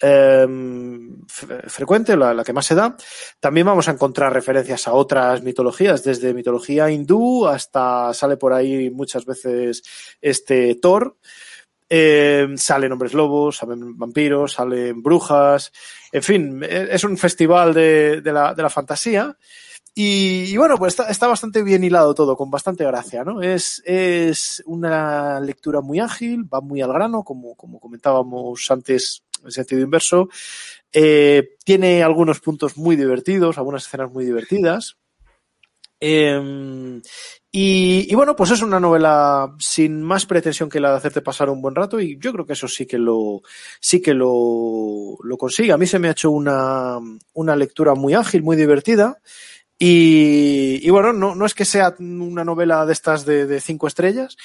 eh, frecuente, la, que más se da. También vamos a encontrar referencias a otras mitologías, desde mitología hindú hasta sale por ahí muchas veces este Thor. Eh, salen hombres lobos, salen vampiros, salen brujas, en fin, es un festival de, la, de la, fantasía. Y, y, bueno, pues está, está, bastante bien hilado todo, con bastante gracia, ¿no? Es, es una lectura muy ágil, va muy al grano, como, como comentábamos antes en sentido inverso. Eh, tiene algunos puntos muy divertidos, algunas escenas muy divertidas. Eh, y, bueno, pues es una novela sin más pretensión que la de hacerte pasar un buen rato y yo creo que eso sí que lo, sí que lo, consigue. A mí se me ha hecho una, una lectura muy ágil, muy divertida. Y, y bueno, no, no, es que sea una novela de estas de, de cinco estrellas,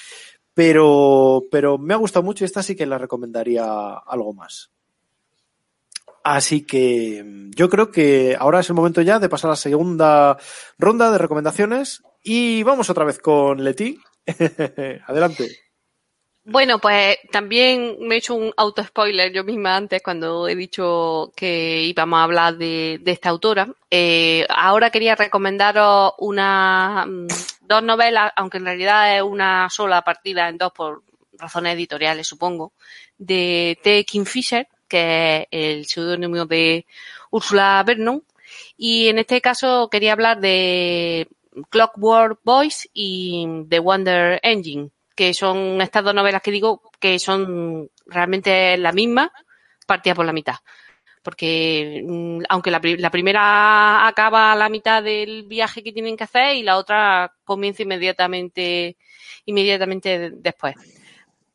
pero, pero me ha gustado mucho y esta sí que la recomendaría algo más. Así que yo creo que ahora es el momento ya de pasar a la segunda ronda de recomendaciones y vamos otra vez con Leti. Adelante. Bueno, pues también me he hecho un auto spoiler yo misma antes cuando he dicho que íbamos a hablar de, de esta autora. Eh, ahora quería recomendaros una mm, dos novelas, aunque en realidad es una sola partida en dos por razones editoriales, supongo, de T. Kingfisher que es el seudónimo de Ursula Vernon. Y en este caso quería hablar de Clockwork Boys y The Wonder Engine, que son estas dos novelas que digo que son realmente la misma, partida por la mitad. Porque mm, aunque la, la, primera acaba a la mitad del viaje que tienen que hacer y la otra comienza inmediatamente, inmediatamente después.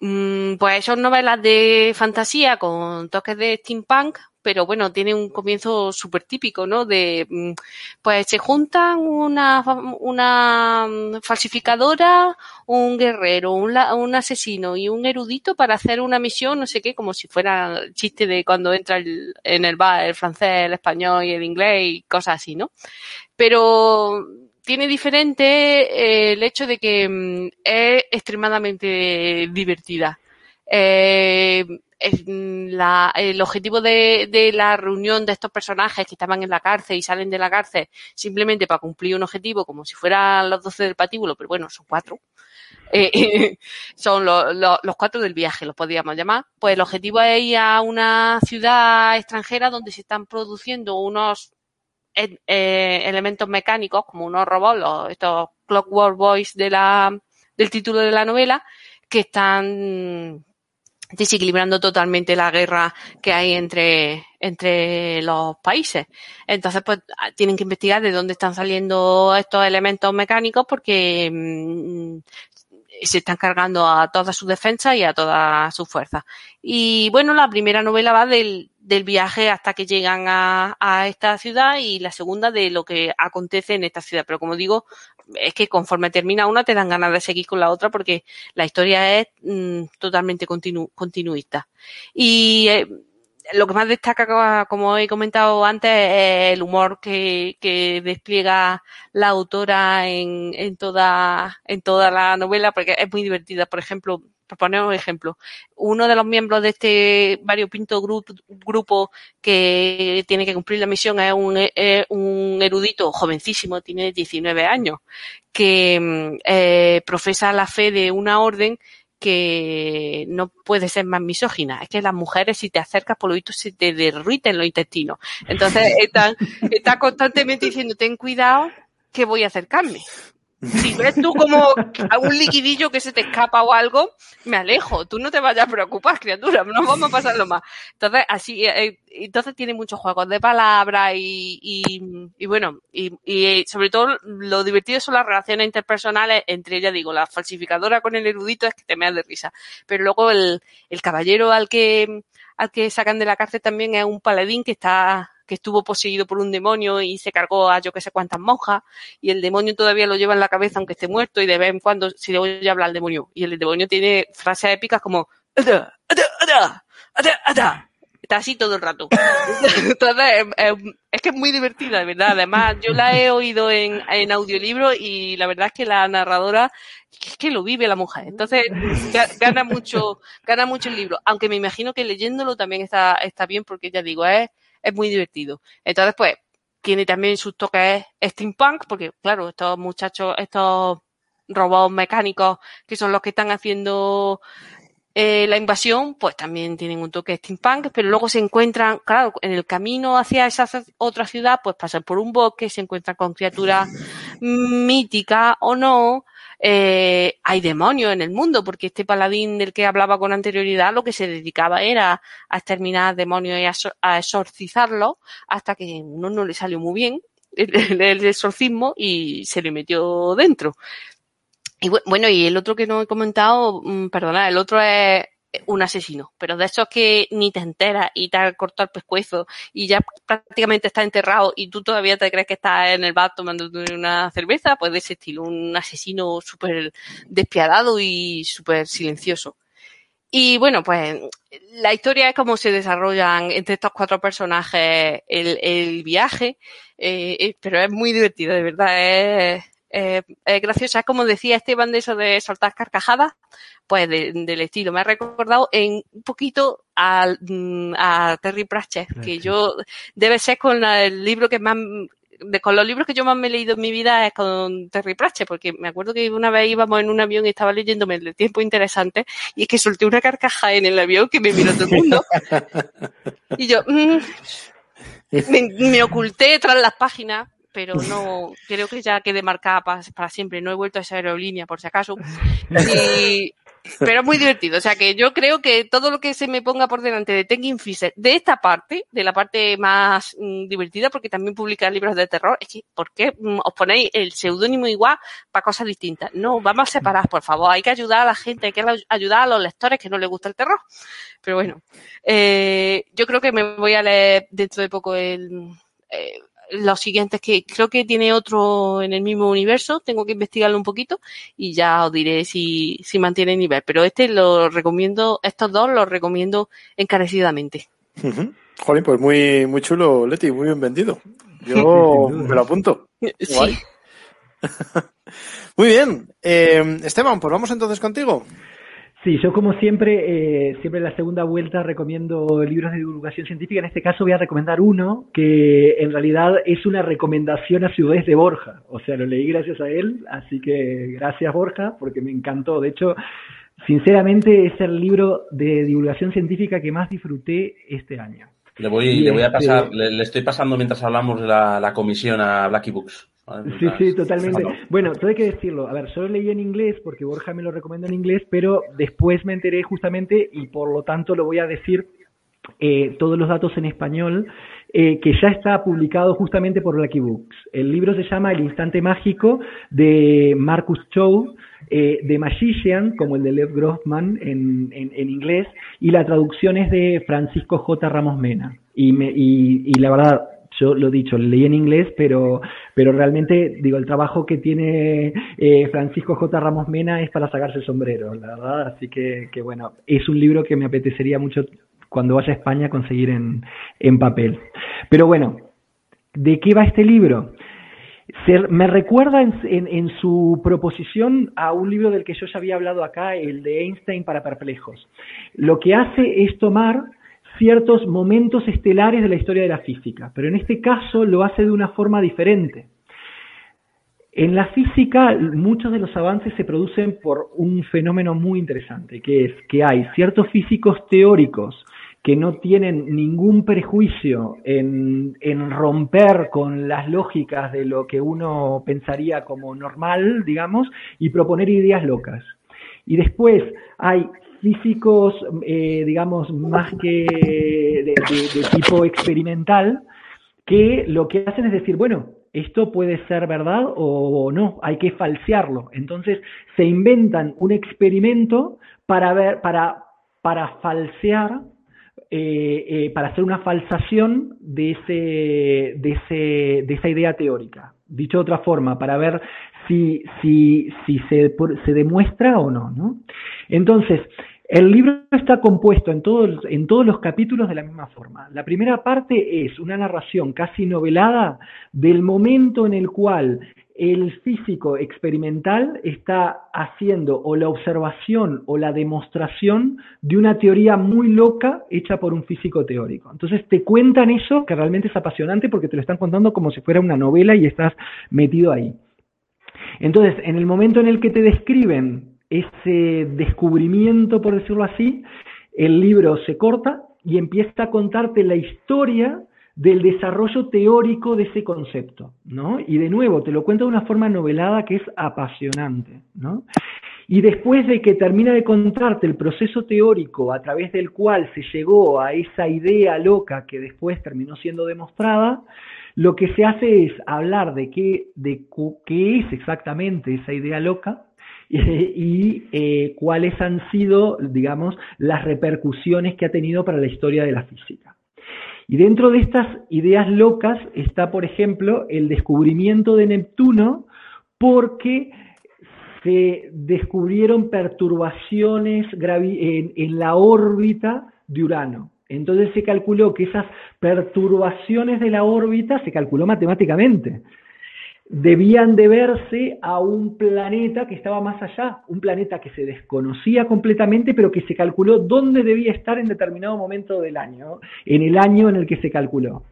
Mm, pues son novelas de fantasía con toques de steampunk, pero bueno, tiene un comienzo súper típico, ¿no? De, mm, pues se juntan una, una falsificadora, un guerrero, un, un, asesino y un erudito para hacer una misión, no sé qué, como si fuera el chiste de cuando entra el, en el bar el francés, el español y el inglés y cosas así, ¿no? Pero tiene diferente eh, el hecho de que mm, es extremadamente divertida. Eh, la, el objetivo de, la reunión de estos personajes que estaban en la cárcel y salen de la cárcel simplemente para cumplir un objetivo como si fueran los doce del patíbulo, pero bueno, son cuatro. Eh, son lo, lo, los cuatro del viaje, los podríamos llamar. Pues el objetivo es ir a una ciudad extranjera donde se están produciendo unos eh, elementos mecánicos como unos robots, estos Clockwork Boys de la, del título de la novela, que están desequilibrando totalmente la guerra que hay entre, entre los países. Entonces, pues tienen que investigar de dónde están saliendo estos elementos mecánicos porque mmm, se están cargando a toda su defensa y a toda su fuerza. Y bueno, la primera novela va del, del viaje hasta que llegan a, a, esta ciudad y la segunda de lo que acontece en esta ciudad. Pero como digo, es que conforme termina una te dan ganas de seguir con la otra porque la historia es mmm, totalmente continu, continuista. Y eh, lo que más destaca, como he comentado antes, es el humor que, que despliega la autora en, en, toda, en toda la novela, porque es muy divertida. Por ejemplo, por poner un ejemplo, uno de los miembros de este variopinto grupo, grupo que tiene que cumplir la misión es un, es un erudito jovencísimo, tiene 19 años, que mm, eh, profesa la fe de una orden que no puede ser más misógina. Es que las mujeres, si te acercas, por lo visto, se te derriten los intestinos. Entonces, están, está constantemente diciendo, ten cuidado que voy a acercarme. Si ves tú como algún liquidillo que se te escapa o algo, me alejo. Tú no te vayas a preocupar, criatura. No vamos a pasarlo más. Entonces, así, eh, entonces tiene muchos juegos de palabras y, y, y bueno, y, y, sobre todo lo divertido son las relaciones interpersonales entre ella, digo, la falsificadora con el erudito es que te me de risa. Pero luego el, el caballero al que, al que sacan de la cárcel también es un paladín que está que estuvo poseído por un demonio y se cargó a yo que sé cuántas monjas y el demonio todavía lo lleva en la cabeza aunque esté muerto y de vez en cuando se le oye hablar al demonio y el demonio tiene frases épicas como ada, ada, ada. Está así todo el rato. Entonces, es que es muy divertida, de verdad. Además, yo la he oído en, en audiolibro y la verdad es que la narradora es que lo vive la mujer. Entonces, gana mucho, gana mucho el libro. Aunque me imagino que leyéndolo también está, está bien porque ya digo, es, es muy divertido. Entonces, pues, tiene también sus toques steampunk, porque claro, estos muchachos, estos robots mecánicos que son los que están haciendo eh, la invasión, pues también tienen un toque steampunk, pero luego se encuentran, claro, en el camino hacia esa otra ciudad, pues pasan por un bosque, se encuentran con criaturas míticas o no, eh, hay demonios en el mundo, porque este paladín del que hablaba con anterioridad lo que se dedicaba era a exterminar demonios y a, exorcizarlos hasta que uno no le salió muy bien el, el exorcismo y se le metió dentro. Y bueno, y el otro que no he comentado, mm, perdona, el otro es un asesino, pero de esos que ni te enteras y te ha cortado el pescuezo y ya prácticamente está enterrado y tú todavía te crees que estás en el bar tomando una cerveza, pues de ese estilo, un asesino súper despiadado y súper silencioso. Y bueno, pues la historia es cómo se desarrollan entre estos cuatro personajes el, el viaje, eh, pero es muy divertido, de verdad, es, eh, eh, graciosa, como decía Esteban de eso de soltar carcajadas, pues de, del estilo. Me ha recordado en un poquito a, mm, a Terry Pratchett, que yo debe ser con el libro que más de, con los libros que yo más me he leído en mi vida es con Terry Pratchett, porque me acuerdo que una vez íbamos en un avión y estaba leyéndome el tiempo interesante y es que solté una carcajada en el avión que me miró todo el mundo. y yo mm, me, me oculté tras las páginas pero no, creo que ya quede marcada para, para, siempre. No he vuelto a esa aerolínea, por si acaso. Y, pero es muy divertido. O sea que yo creo que todo lo que se me ponga por delante de Tenguin Fisher, de esta parte, de la parte más mm, divertida, porque también publica libros de terror, es que, ¿por qué mm, os ponéis el seudónimo igual para cosas distintas? No, vamos a separar, por favor. Hay que ayudar a la gente, hay que ayudar a los lectores que no les gusta el terror. Pero bueno, eh, yo creo que me voy a leer dentro de poco el, eh, los siguientes que creo que tiene otro en el mismo universo, tengo que investigarlo un poquito y ya os diré si, si mantiene nivel. Pero este lo recomiendo, estos dos los recomiendo encarecidamente. Uh -huh. Joder, pues muy, muy chulo, Leti, muy bien vendido. Yo me lo apunto. Sí. muy bien. Eh, Esteban, pues vamos entonces contigo. Sí, yo como siempre, eh, siempre en la segunda vuelta recomiendo libros de divulgación científica. En este caso voy a recomendar uno que en realidad es una recomendación a Ciudades de Borja. O sea, lo leí gracias a él, así que gracias Borja, porque me encantó. De hecho, sinceramente es el libro de divulgación científica que más disfruté este año. Le voy, y le voy a pasar, este... le, le, estoy pasando mientras hablamos de la, la comisión a Blacky Books. Sí, sí, totalmente. Bueno, todo hay que decirlo. A ver, solo leí en inglés porque Borja me lo recomendó en inglés, pero después me enteré justamente y por lo tanto lo voy a decir eh, todos los datos en español, eh, que ya está publicado justamente por Lucky Books. El libro se llama El Instante Mágico de Marcus Chow, eh, de Magician, como el de Lev Grossman en, en, en, inglés, y la traducción es de Francisco J. Ramos Mena. Y, me, y, y la verdad, yo lo he dicho, leí en inglés, pero, pero realmente, digo, el trabajo que tiene eh, Francisco J. Ramos Mena es para sacarse el sombrero, la verdad. Así que, que, bueno, es un libro que me apetecería mucho cuando vaya a España conseguir en, en papel. Pero bueno, ¿de qué va este libro? me recuerda en, en, en, su proposición a un libro del que yo ya había hablado acá, el de Einstein para perplejos. Lo que hace es tomar ciertos momentos estelares de la historia de la física, pero en este caso lo hace de una forma diferente. En la física muchos de los avances se producen por un fenómeno muy interesante, que es que hay ciertos físicos teóricos que no tienen ningún prejuicio en, romper con las lógicas de lo que uno pensaría como normal, digamos, y proponer ideas locas. Y después hay físicos, eh, digamos, más que de, tipo experimental, que lo que hacen es decir, bueno, esto puede ser verdad o no, hay que falsearlo. Entonces se inventan un experimento para ver, para, para falsear, eh, eh, para hacer una falsación de, ese, de, ese, de esa idea teórica. Dicho de otra forma, para ver si, si, si se, se demuestra o ¿no? Entonces, el libro está compuesto en todos, en todos los capítulos de la misma forma. La primera parte es una narración casi novelada del momento en el cual el físico experimental está haciendo o la observación o la demostración de una teoría muy loca hecha por un físico teórico. Entonces te cuentan eso que realmente es apasionante porque te lo están contando como si fuera una novela y estás metido ahí. Entonces, en el momento en el que te describen ese descubrimiento, por decirlo así, el libro se corta y empieza a contarte la historia del desarrollo teórico de ese concepto, ¿no? Y de nuevo, te lo cuento de una forma novelada que es apasionante, ¿no? Y después de que termina de contarte el proceso teórico a través del cual se llegó a esa idea loca que después terminó siendo demostrada, lo que se hace es hablar de qué, de qué es exactamente esa idea loca, y, eh, cuáles han sido, digamos, las repercusiones que ha tenido para la historia de la física. Y dentro de estas ideas locas está, por ejemplo, el descubrimiento de Neptuno porque se descubrieron perturbaciones en, en la órbita de Urano. Entonces se calculó que esas perturbaciones de la órbita se calculó matemáticamente debían deberse a un planeta que estaba más allá, un planeta que se desconocía completamente, pero que se calculó dónde debía estar en determinado momento del año, en el año en el que se calculó.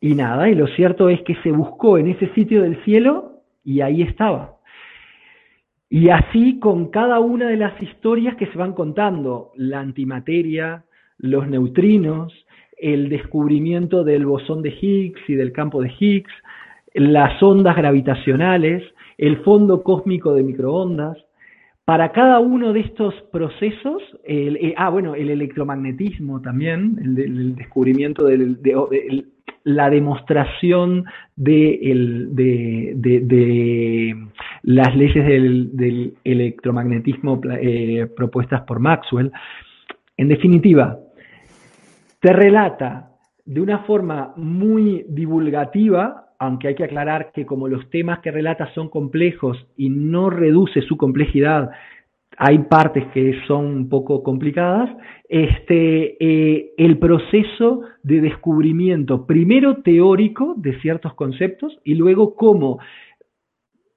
Y nada, y lo cierto es que se buscó en ese sitio del cielo y ahí estaba. Y así con cada una de las historias que se van contando, la antimateria, los neutrinos, el descubrimiento del bosón de Higgs y del campo de Higgs, las ondas gravitacionales, el fondo cósmico de microondas. Para cada uno de estos procesos, el, eh, ah, bueno, el electromagnetismo también, el, descubrimiento de, la demostración de, las leyes del, del electromagnetismo eh, propuestas por Maxwell. En definitiva, te relata de una forma muy divulgativa aunque hay que aclarar que como los temas que relata son complejos y no reduce su complejidad, hay partes que son un poco complicadas, este, eh, el proceso de descubrimiento, primero teórico de ciertos conceptos y luego cómo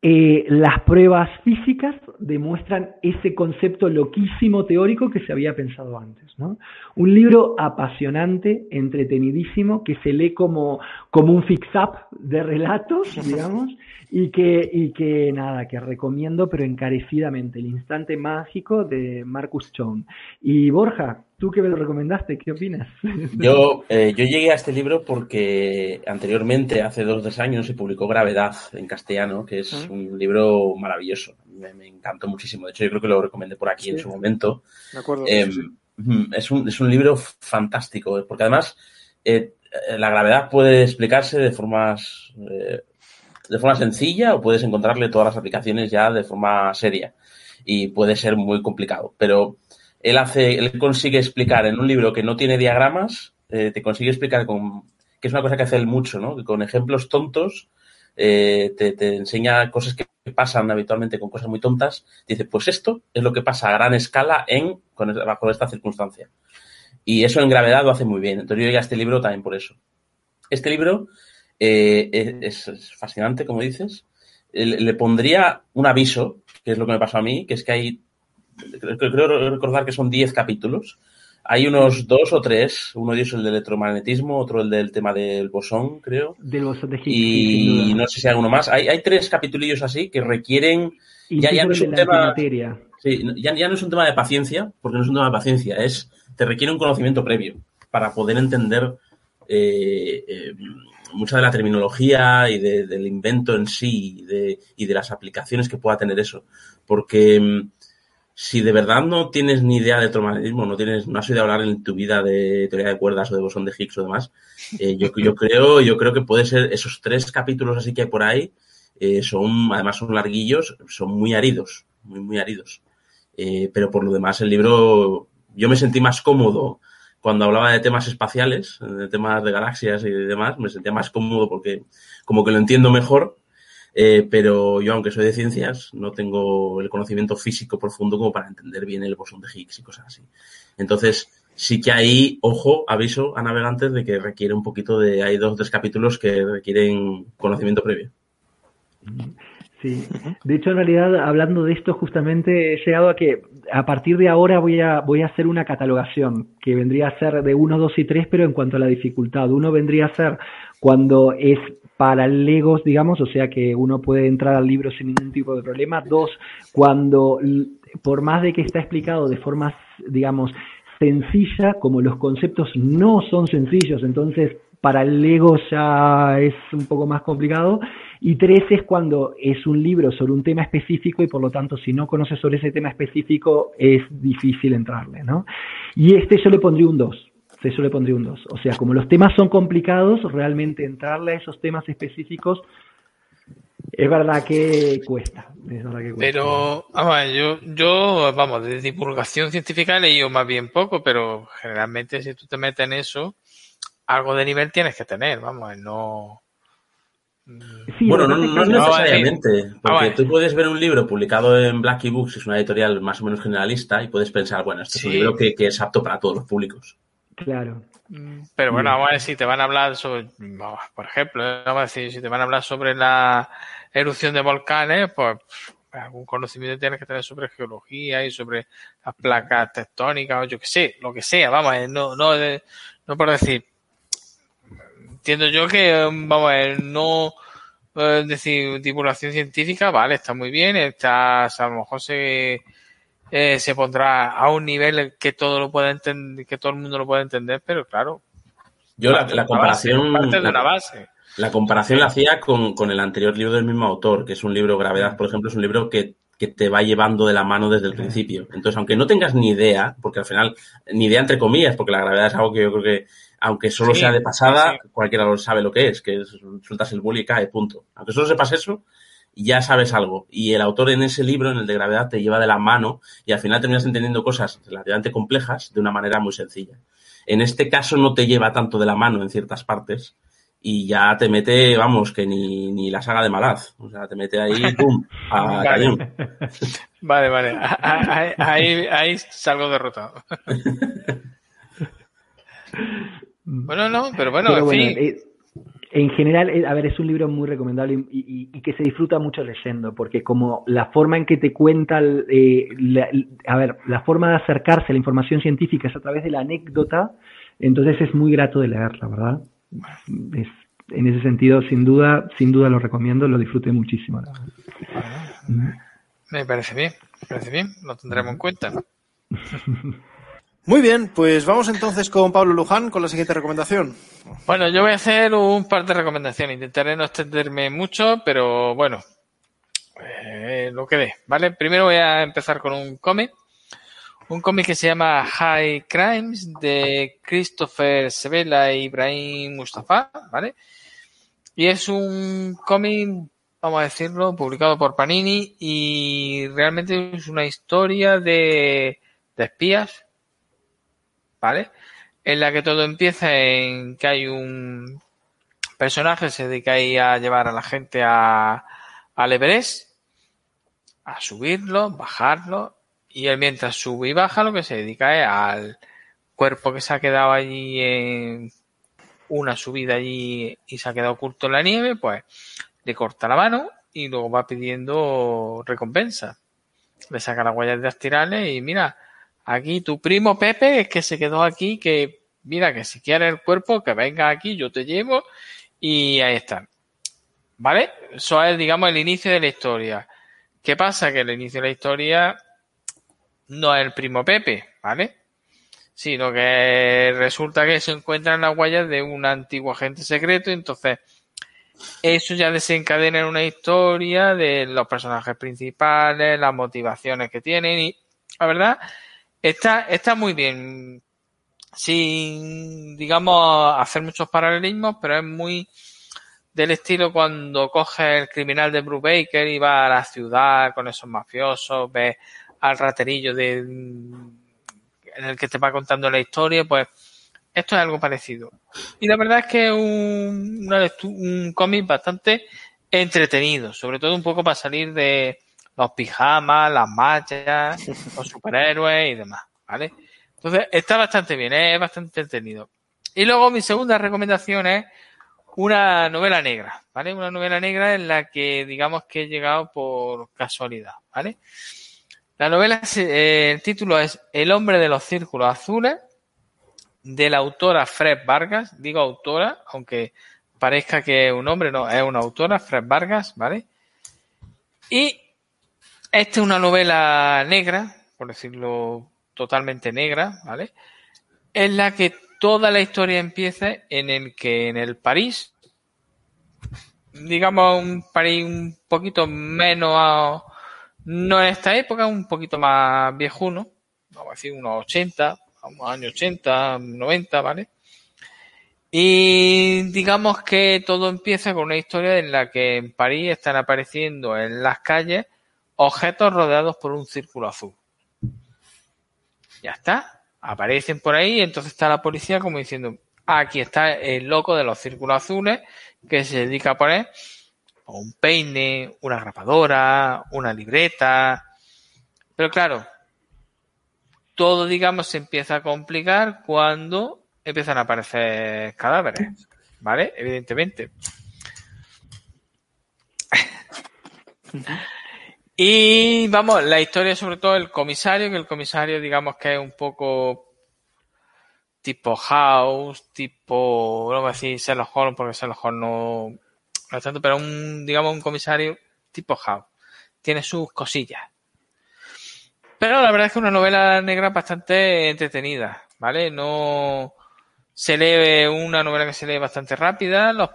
eh, las pruebas físicas demuestran ese concepto loquísimo teórico que se había pensado antes. ¿no? Un libro apasionante, entretenidísimo, que se lee como, como un fix-up de relatos, digamos, y que, y que nada, que recomiendo, pero encarecidamente, El Instante Mágico de Marcus Chong. Y Borja, ¿Tú qué me lo recomendaste? ¿Qué opinas? Yo, eh, yo llegué a este libro porque anteriormente, hace dos o tres años, se publicó Gravedad en castellano, que es uh -huh. un libro maravilloso. Me, me, encantó muchísimo. De hecho, yo creo que lo recomendé por aquí sí. en su momento. De acuerdo. Eh, sí. es, un, es un libro fantástico, porque además eh, la gravedad puede explicarse de formas eh, de forma sencilla o puedes encontrarle todas las aplicaciones ya de forma seria. Y puede ser muy complicado. Pero él hace, él consigue explicar en un libro que no tiene diagramas, eh, te consigue explicar con, que es una cosa que hace él mucho, ¿no? Que con ejemplos tontos eh, te, te, enseña cosas que pasan habitualmente con cosas muy tontas. Dice, pues esto es lo que pasa a gran escala en, bajo esta circunstancia. Y eso en gravedad lo hace muy bien. Entonces yo llegué a este libro también por eso. Este libro Eh, es, es fascinante, como dices. Le, le pondría un aviso, que es lo que me pasó a mí, que es que hay, creo, recordar que son 10 capítulos. Hay unos dos o tres, uno de ellos el del electromagnetismo, otro el del tema del bosón, creo. Del bosón de Higgs. Y no sé si hay uno más. Hay, hay tres capitulillos así que requieren ya, ya no es un tema, sí, ya, ya no es un tema de paciencia, porque no es un tema de paciencia, es te requiere un conocimiento previo para poder entender eh, eh, mucha de la terminología y de- del invento en sí y de, y de las aplicaciones que pueda tener eso. Porque mm, si de verdad no tienes ni idea de electromagnetismo, no tienes, no has oído hablar en tu vida de teoría de cuerdas o de bosón de Higgs o demás, eh, yo, yo creo, yo creo que puede ser esos tres capítulos así que hay por ahí, eh, son, además son larguillos, son muy áridos, muy, muy áridos. Eh, pero por lo demás, el libro, yo me sentí más cómodo cuando hablaba de temas espaciales, de temas de galaxias y demás, me sentía más cómodo porque como que lo entiendo mejor, eh, pero yo, aunque soy de ciencias, no tengo el conocimiento físico profundo como para entender bien el bosón de Higgs y cosas así. Entonces, sí que ahí, ojo, aviso a navegantes de que requiere un poquito de, hay dos o tres capítulos que requieren conocimiento previo. Sí. De hecho, en realidad, hablando de esto, justamente he llegado a que a partir de ahora voy a, voy a hacer una catalogación que vendría a ser de 1, 2 y 3, pero en cuanto a la dificultad. Uno vendría a ser cuando es para legos, digamos, o sea que uno puede entrar al libro sin ningún tipo de problema. Dos, cuando, por más de que está explicado de forma, digamos, sencilla, como los conceptos no son sencillos, entonces para el Lego ya es un poco más complicado. Y tres es cuando es un libro sobre un tema específico y por lo tanto si no conoces sobre ese tema específico es difícil entrarle, ¿no? Y este yo le pondría un 2. Yo le pondría un 2. O sea, como los temas son complicados, realmente entrarle a esos temas específicos es verdad que cuesta. Es verdad que cuesta. Pero, vamos, a ver, yo, yo, vamos, de divulgación científica he leído más bien poco, pero generalmente si tú te metes en eso, algo de nivel tienes que tener, vamos, no. Sí, bueno, no, no necesariamente, porque vamos a ver. tú puedes ver un libro publicado en Blackie Books, es una editorial más o menos generalista, y puedes pensar, bueno, este es un libro que, que es apto para todos los públicos. Claro. Pero bueno, Bien. vamos a ver si te van a hablar sobre, vamos, por ejemplo, eh, vamos a decir, si te van a hablar sobre la erupción de volcanes, pues algún conocimiento tienes que tener sobre geología y sobre las placas tectónicas o yo qué sé, lo que sea, vamos, eh, no, no, de- no por decir, entiendo yo que, eh, vamos a ver, no eh, decir divulgación científica, vale, está muy bien, está, a lo mejor se, eh, se pondrá a un nivel que todo lo pueda entender, que todo el mundo lo pueda entender, pero claro, Yo la, base, comparación, parte de la- una base. La comparación la hacía con, con el anterior libro del mismo autor, que es un libro Gravedad, por ejemplo, es un libro que, que te va llevando de la mano desde el principio. Entonces, aunque no tengas ni idea, porque al final, ni idea entre comillas, porque la gravedad es algo que yo creo que, aunque solo Sí, sea de pasada, sí. cualquiera lo sabe lo que es, que es, sueltas el boli y cae, punto. Aunque solo sepas eso, ya sabes algo. Y el autor en ese libro, en el de gravedad, te lleva de la mano y al final terminas entendiendo cosas relativamente complejas de una manera muy sencilla. En este caso no te lleva tanto de la mano en ciertas partes y ya te mete, vamos, que ni, ni la saga de Malaz. O sea, te mete ahí, ¡pum! a Vale. cañón. Vale, vale. Ahí, ahí, ahí salgo derrotado. Bueno, no, pero bueno, Pero en bueno, fin. eh, en general, eh, a ver, es un libro muy recomendable y, y- y que se disfruta mucho leyendo, porque como la forma en que te cuenta, eh, la- a ver, la forma de acercarse a la información científica es a través de la anécdota, entonces es muy grato de leerla, ¿verdad? Es, en ese sentido, sin duda, sin duda lo recomiendo, lo disfruté muchísimo. verdad. Me parece bien, me parece bien, lo tendremos en cuenta. Muy bien, pues vamos entonces con Pablo Luján con la siguiente recomendación. Bueno, yo voy a hacer un par de recomendaciones. Intentaré no extenderme mucho, pero bueno, eh, lo que dé, ¿vale? Primero voy a empezar con un cómic. Un cómic que se llama High Crimes de Christopher Sebela e Ibrahim Mustafa, ¿vale? Y es un cómic, vamos a decirlo, publicado por Panini y realmente es una historia de espías, ¿vale? En la que todo empieza en que hay un personaje que se dedica ahí a llevar a la gente a, al Everest, a subirlo, bajarlo, y él mientras sube y baja lo que se dedica es al cuerpo que se ha quedado allí en, una subida allí y se ha quedado oculto en la nieve, pues le corta la mano y luego va pidiendo recompensa. Le saca las huellas dactilares y mira, aquí tu primo Pepe es que se quedó aquí, que mira, que si quieres el cuerpo, que venga aquí, yo te llevo y ahí está. ¿Vale? Eso es, digamos, el inicio de la historia. ¿Qué pasa? Que el inicio de la historia no es el primo Pepe, ¿vale? Sino que resulta que se encuentran las huellas de un antiguo agente secreto, y entonces eso ya desencadena en una historia de los personajes principales, las motivaciones que tienen y la verdad está, está muy bien. Sin, digamos, hacer muchos paralelismos, pero es muy del estilo cuando coge el criminal de Brubaker y va a la ciudad con esos mafiosos, ve al raterillo de, en el que te va contando la historia, pues esto es algo parecido. Y la verdad es que es un, un cómic bastante entretenido, sobre todo un poco para salir de los pijamas, las mallas, los superhéroes y demás, ¿vale? Entonces, está bastante bien, es bastante entretenido. Y luego mi segunda recomendación es una novela negra, ¿vale? Una novela negra en la que digamos que he llegado por casualidad, ¿vale? La novela, eh, el título es El hombre de los círculos azules, de la autora Fred Vargas, digo autora, aunque parezca que es un hombre, no, es una autora, Fred Vargas, ¿vale? Y esta es una novela negra, por decirlo totalmente negra, ¿vale? En la que toda la historia empieza en el que en el París, digamos un París un poquito menos, no en esta época, un poquito más viejuno, vamos a decir unos 80, unos años 80, 90, ¿vale? Y digamos que todo empieza con una historia en la que en París están apareciendo en las calles objetos rodeados por un círculo azul. Ya está aparecen por ahí y entonces está la policía como diciendo, aquí está el loco de los círculos azules que se dedica a poner un peine, una grapadora, una libreta. Pero claro, todo, digamos, se empieza a complicar cuando empiezan a aparecer cadáveres, ¿vale? Evidentemente. Y vamos, la historia sobre todo el comisario, que el comisario digamos que es un poco tipo House, tipo, no voy a decir Sherlock Holmes porque Sherlock Holmes no, no es tanto, pero un, digamos un comisario tipo House. Tiene sus cosillas. Pero la verdad es que es una novela negra bastante entretenida, ¿vale? No se lee una novela que se lee bastante rápida, los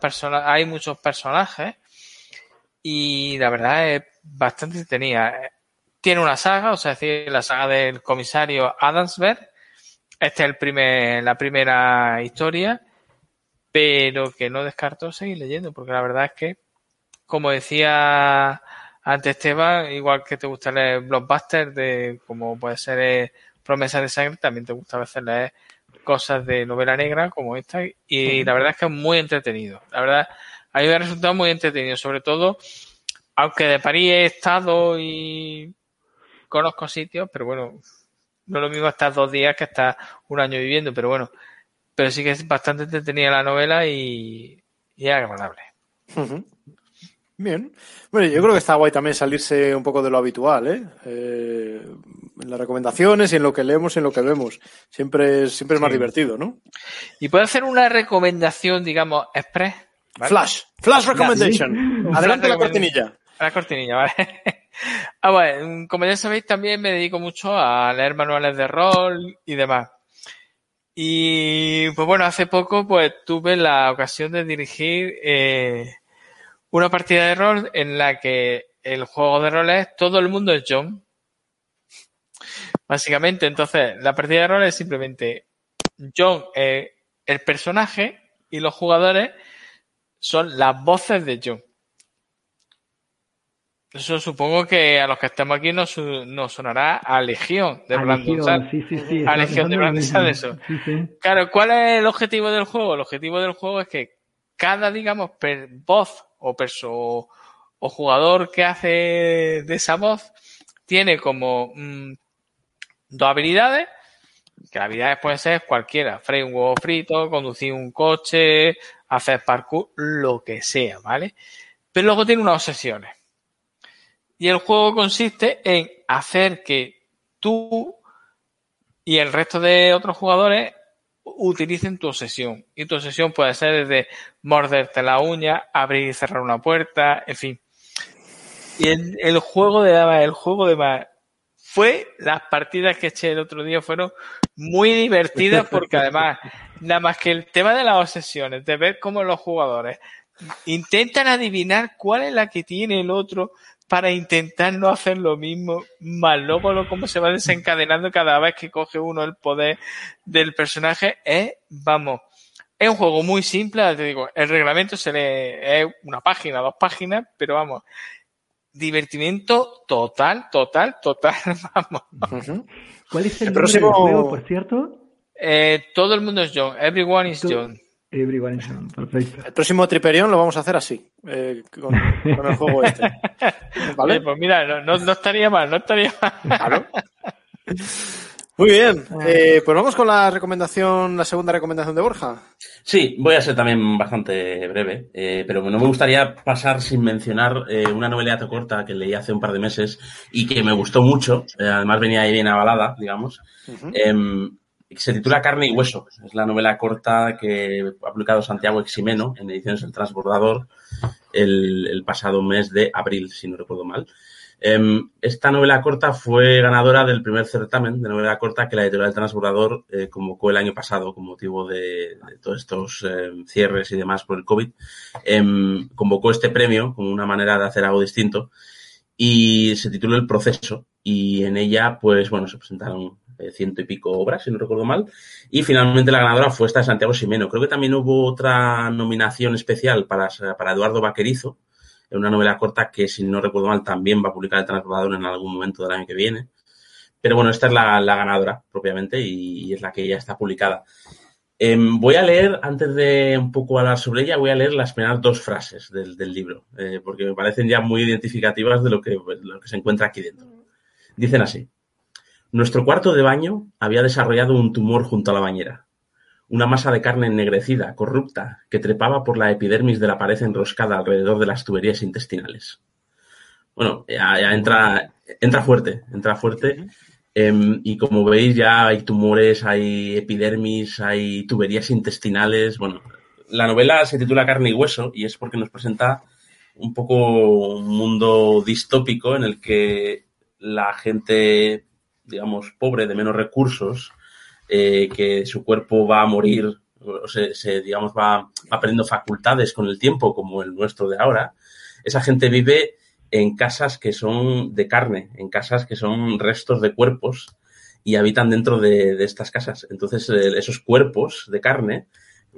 hay muchos personajes y la verdad es bastante entretenida. Tiene una saga, o sea, es decir, la saga del comisario Adamsberg. Esta es el primer, la primera historia, pero que no descarto seguir leyendo, porque la verdad es que, como decía antes Esteban, igual que te gusta leer blockbuster de como puede ser eh, Promesa de Sangre, también te gusta a veces leer cosas de novela negra como esta, y la verdad es que es muy entretenido. La verdad, a mí me ha resultado muy entretenido, sobre todo aunque de París he estado y conozco sitios, pero bueno, no es lo mismo estar dos días que estar un año viviendo, pero bueno, pero sí que es bastante entretenida la novela y, y es agradable. Bien. Bueno, yo creo que está guay también salirse un poco de lo habitual, ¿eh? eh en las recomendaciones y en lo que leemos y en lo que vemos. Siempre es, siempre es más divertido, ¿no? Y puede hacer una recomendación, digamos, express. Flash. Flash recommendation. Adelante la cortinilla. La cortinilla, ¿vale? ah, bueno, como ya sabéis, también me dedico mucho a leer manuales de rol y demás. Y pues bueno, hace poco pues tuve la ocasión de dirigir eh, una partida de rol en la que el juego de rol es todo el mundo es John. Básicamente, entonces, la partida de rol es simplemente John, eh, el personaje, y los jugadores son las voces de John. Eso supongo que a los que estamos aquí nos, nos sonará a Legión de Brandon Sí, sí, sí, a Legión de Brandon eso. Claro, ¿cuál es el objetivo del juego? El objetivo del juego es que cada, digamos, voz o, perso o jugador que hace de esa voz tiene como mm, dos habilidades que la habilidades pueden ser cualquiera, freír un huevo frito, conducir un coche, hacer parkour, lo que sea, ¿vale? Pero luego tiene unas obsesiones. Y el juego consiste en hacer que tú y el resto de otros jugadores utilicen tu obsesión. Y tu obsesión puede ser desde morderte la uña, abrir y cerrar una puerta, en fin. Y el, juego de el juego de más, fue, las partidas que eché el otro día fueron muy divertidas porque además, nada más que el tema de las obsesiones, de ver cómo los jugadores intentan adivinar cuál es la que tiene el otro para intentar no hacer lo mismo, más luego lo cómo se va desencadenando cada vez que coge uno el poder del personaje, es, vamos, es un juego muy simple, te digo, el reglamento se le, es una página, dos páginas, pero vamos, divertimiento total, total, total, vamos. ¿Cuál es el, El nombre próximo- del juego, por cierto? Eh, todo el mundo es John, everyone is Tú- John. Everyone is. Perfecto. El próximo Triperión lo vamos a hacer así, eh, con, con el juego este. Oye, ¿Vale? pues mira, no, no, no estaría mal, no estaría mal. Claro. Muy bien, eh, pues vamos con la recomendación, la segunda recomendación de Borja. Sí, voy a ser también bastante breve, eh, pero no me gustaría pasar sin mencionar eh, una noveleta corta que leí hace un par de meses y que me gustó mucho. eh, además venía ahí bien avalada, digamos. Se titula Carne y Hueso. Es la novela corta que ha publicado Santiago Eximeno en ediciones El Transbordador el, pasado mes de abril, si no recuerdo mal. Em, esta novela corta fue ganadora del primer certamen de novela corta que la editorial El Transbordador eh, convocó el año pasado con motivo de, todos estos em, cierres y demás por el COVID. Em, convocó este premio como una manera de hacer algo distinto y se tituló El proceso y en ella pues bueno se presentaron ciento y pico obras si no recuerdo mal y finalmente la ganadora fue esta de Santiago Ximeno. Creo que también hubo otra nominación especial para, para Eduardo Vaquerizo en una novela corta que si no recuerdo mal también va a publicar el Transbordador en algún momento del año que viene. Pero bueno, esta es la, la ganadora propiamente y, es la que ya está publicada. Em, voy a leer, antes de un poco hablar sobre ella, voy a leer las primeras dos frases del, del libro, eh, porque me parecen ya muy identificativas de lo que, lo que se encuentra aquí dentro. Dicen así. Nuestro cuarto de baño había desarrollado un tumor junto a la bañera. Una masa de carne ennegrecida, corrupta, que trepaba por la epidermis de la pared enroscada alrededor de las tuberías intestinales. Bueno, ya, ya entra, entra fuerte, entra fuerte. Em, y como veis, ya hay tumores, hay epidermis, hay tuberías intestinales. Bueno, la novela se titula Carne y Hueso y es porque nos presenta un poco un mundo distópico en el que la gente, digamos, pobre, de menos recursos, eh, que su cuerpo va a morir, o se, se, digamos, va, va perdiendo facultades con el tiempo, como el nuestro de ahora, esa gente vive en casas que son de carne, en casas que son restos de cuerpos y habitan dentro de, de estas casas. Entonces, eh, esos cuerpos de carne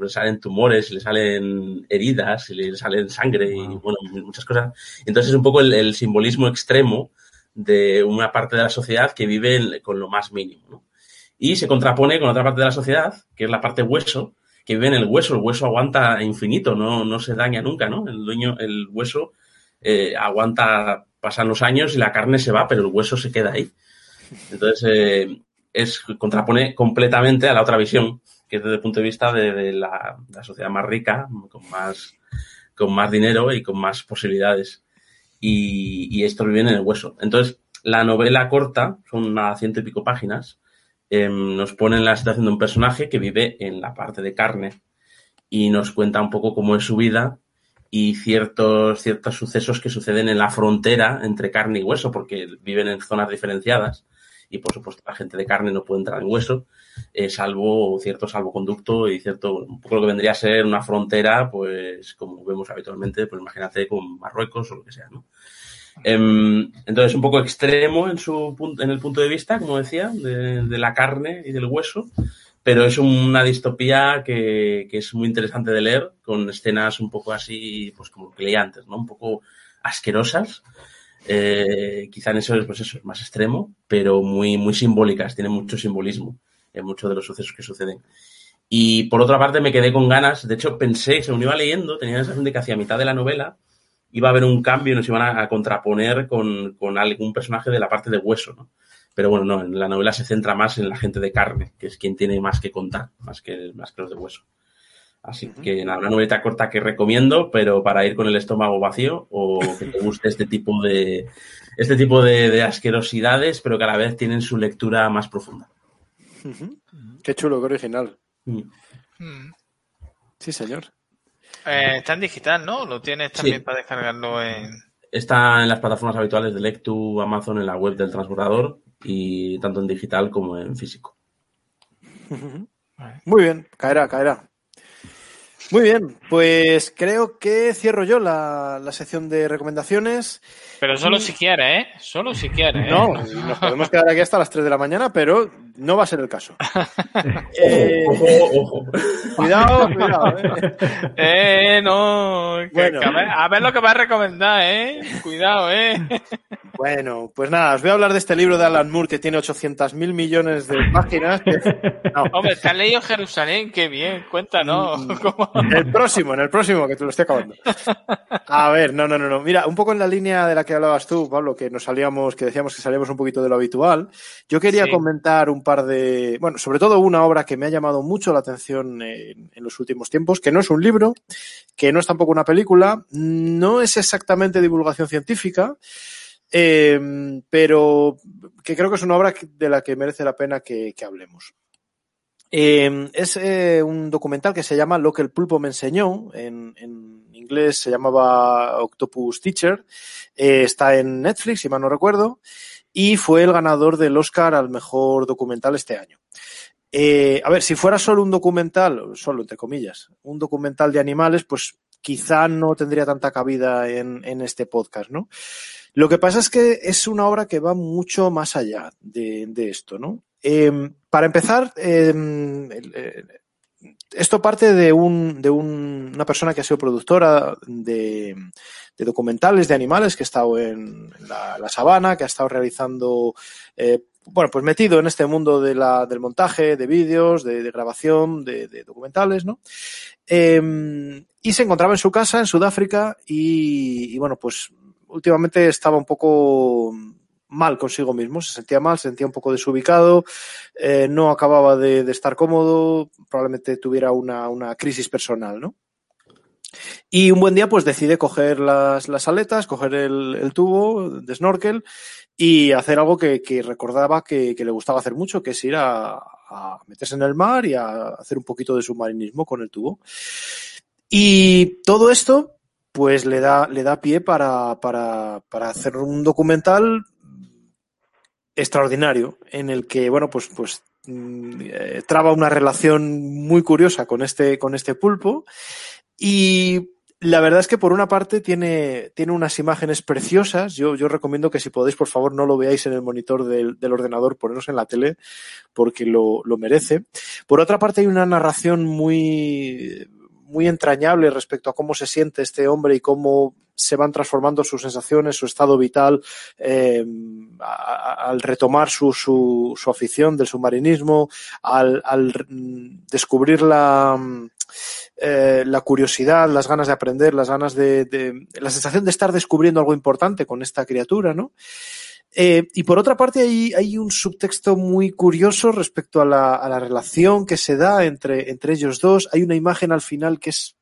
le salen tumores, le salen heridas, le salen sangre y bueno, muchas cosas. Entonces es un poco el, el simbolismo extremo de una parte de la sociedad que vive con lo más mínimo. Y se contrapone con otra parte de la sociedad, que es la parte hueso, que vive en el hueso. El hueso aguanta infinito, no, no se daña nunca, ¿no? El dueño, el hueso eh, aguanta, pasan los años y la carne se va, pero el hueso se queda ahí. Entonces, eh, es contrapone completamente a la otra visión, que es desde el punto de vista de, de, la, de la, sociedad más rica, con más, con más dinero y con más posibilidades. Y, estos viven en el hueso. Entonces, la novela corta, son unas ciento y pico páginas, eh, nos pone en la situación de un personaje que vive en la parte de carne y nos cuenta un poco cómo es su vida y ciertos, ciertos sucesos que suceden en la frontera entre carne y hueso, porque viven en zonas diferenciadas y por supuesto la gente de carne no puede entrar en hueso, eh, salvo cierto salvoconducto y cierto, un poco lo que vendría a ser una frontera, pues como vemos habitualmente, pues imagínate con Marruecos o lo que sea, ¿no? Eh, entonces, un poco extremo en su en el punto de vista, como decía, de, la carne y del hueso, pero es una distopía que, que, es muy interesante de leer, con escenas un poco así, pues como que ¿no? Un poco asquerosas. Eh, quizá en eso, pues eso es más extremo, pero muy, muy simbólicas, tiene mucho simbolismo en muchos de los sucesos que suceden. Y por otra parte me quedé con ganas, de hecho pensé, según iba leyendo, tenía la sensación de que hacia mitad de la novela iba a haber un cambio y nos iban a, contraponer con, con, algún personaje de la parte de hueso, ¿no? Pero bueno, no, en la novela se centra más en la gente de carne, que es quien tiene más que contar, más que, más que los de hueso. Así que nada, una novelita corta que recomiendo, pero para ir con el estómago vacío o que te guste este tipo de este tipo de, de asquerosidades, pero que a la vez tienen su lectura más profunda. Qué chulo, qué original. Mm. Mm. Sí, señor. Eh, está en digital, ¿no? Lo tienes también Sí. para descargarlo en. Está en las plataformas habituales de Lectu, Amazon, en la web del transbordador y tanto en digital como en físico. Muy bien, caerá, caerá. Muy bien, pues creo que cierro yo la, la sección de recomendaciones. Pero solo si quieres, ¿eh? Solo si quieres. ¿eh? No, nos podemos quedar aquí hasta las 3 de la mañana, pero no va a ser el caso. Eh, Ojo, ojo. cuidado, cuidado. eh. Eh, no. que- Bueno. que a, ver, a ver lo que va a recomendar, ¿eh? Cuidado, ¿eh? Bueno, pues nada, os voy a hablar de este libro de Alan Moore que tiene 800 mil millones de páginas. que- no, Hombre, ¿te has leído Jerusalén? Qué bien, cuéntanos. Mm. ¿Cómo? En el próximo, en el próximo, que te lo estoy acabando. A ver, no, no, no, no. Mira, un poco en la línea de la que hablabas tú, Pablo, que nos salíamos, que decíamos que salíamos un poquito de lo habitual. Yo quería Sí. comentar un par de, bueno, sobre todo una obra que me ha llamado mucho la atención en, en los últimos tiempos, que no es un libro, que no es tampoco una película, no es exactamente divulgación científica, eh, pero que creo que es una obra de la que merece la pena que, hablemos. Eh, es eh, un documental que se llama Lo que el pulpo me enseñó. En, inglés se llamaba Octopus Teacher. Eh, está en Netflix, si mal no recuerdo. Y fue el ganador del Oscar al mejor documental este año. Eh, a ver, si fuera solo un documental, solo entre comillas, un documental de animales, pues quizá no tendría tanta cabida en este podcast, ¿no? Lo que pasa es que es una obra que va mucho más allá de, de esto, ¿no? Eh, para empezar, eh, esto parte de, un, de un- una persona que ha sido productora de, de documentales de animales, que ha estado en la, sabana, que ha estado realizando, eh, bueno, pues metido en este mundo de la, del montaje, de vídeos, de, grabación, de, documentales, ¿no? Eh, y se encontraba en su casa en Sudáfrica y, y bueno, pues últimamente estaba un poco mal consigo mismo, se sentía mal, se sentía un poco desubicado, eh, no acababa de, estar cómodo, probablemente tuviera una, crisis personal, ¿no? Y un buen día, pues decide coger las, aletas, coger el, tubo de snorkel y hacer algo que, recordaba que, le gustaba hacer mucho, que es ir a meterse en el mar y a hacer un poquito de submarinismo con el tubo. Y todo esto, pues le da, le da pie para, para, para hacer un documental extraordinario en el que, bueno, pues, pues mm, eh, traba una relación muy curiosa con este, con este pulpo y la verdad es que por una parte tiene, tiene unas imágenes preciosas. Yo, yo recomiendo que si podéis, por favor, no lo veáis en el monitor del, del ordenador, poneros en la tele, porque lo, lo merece. Por otra parte, hay una narración muy, muy entrañable respecto a cómo se siente este hombre y cómo se van transformando sus sensaciones, su estado vital, eh, al retomar su, su, su afición del submarinismo, al, descubrir la, eh, la curiosidad, las ganas de aprender, las ganas de, de- la sensación de estar descubriendo algo importante con esta criatura, ¿no? Eh, y por otra parte hay, hay un subtexto muy curioso respecto a la, a la relación que se da entre, entre ellos dos. Hay una imagen al final que es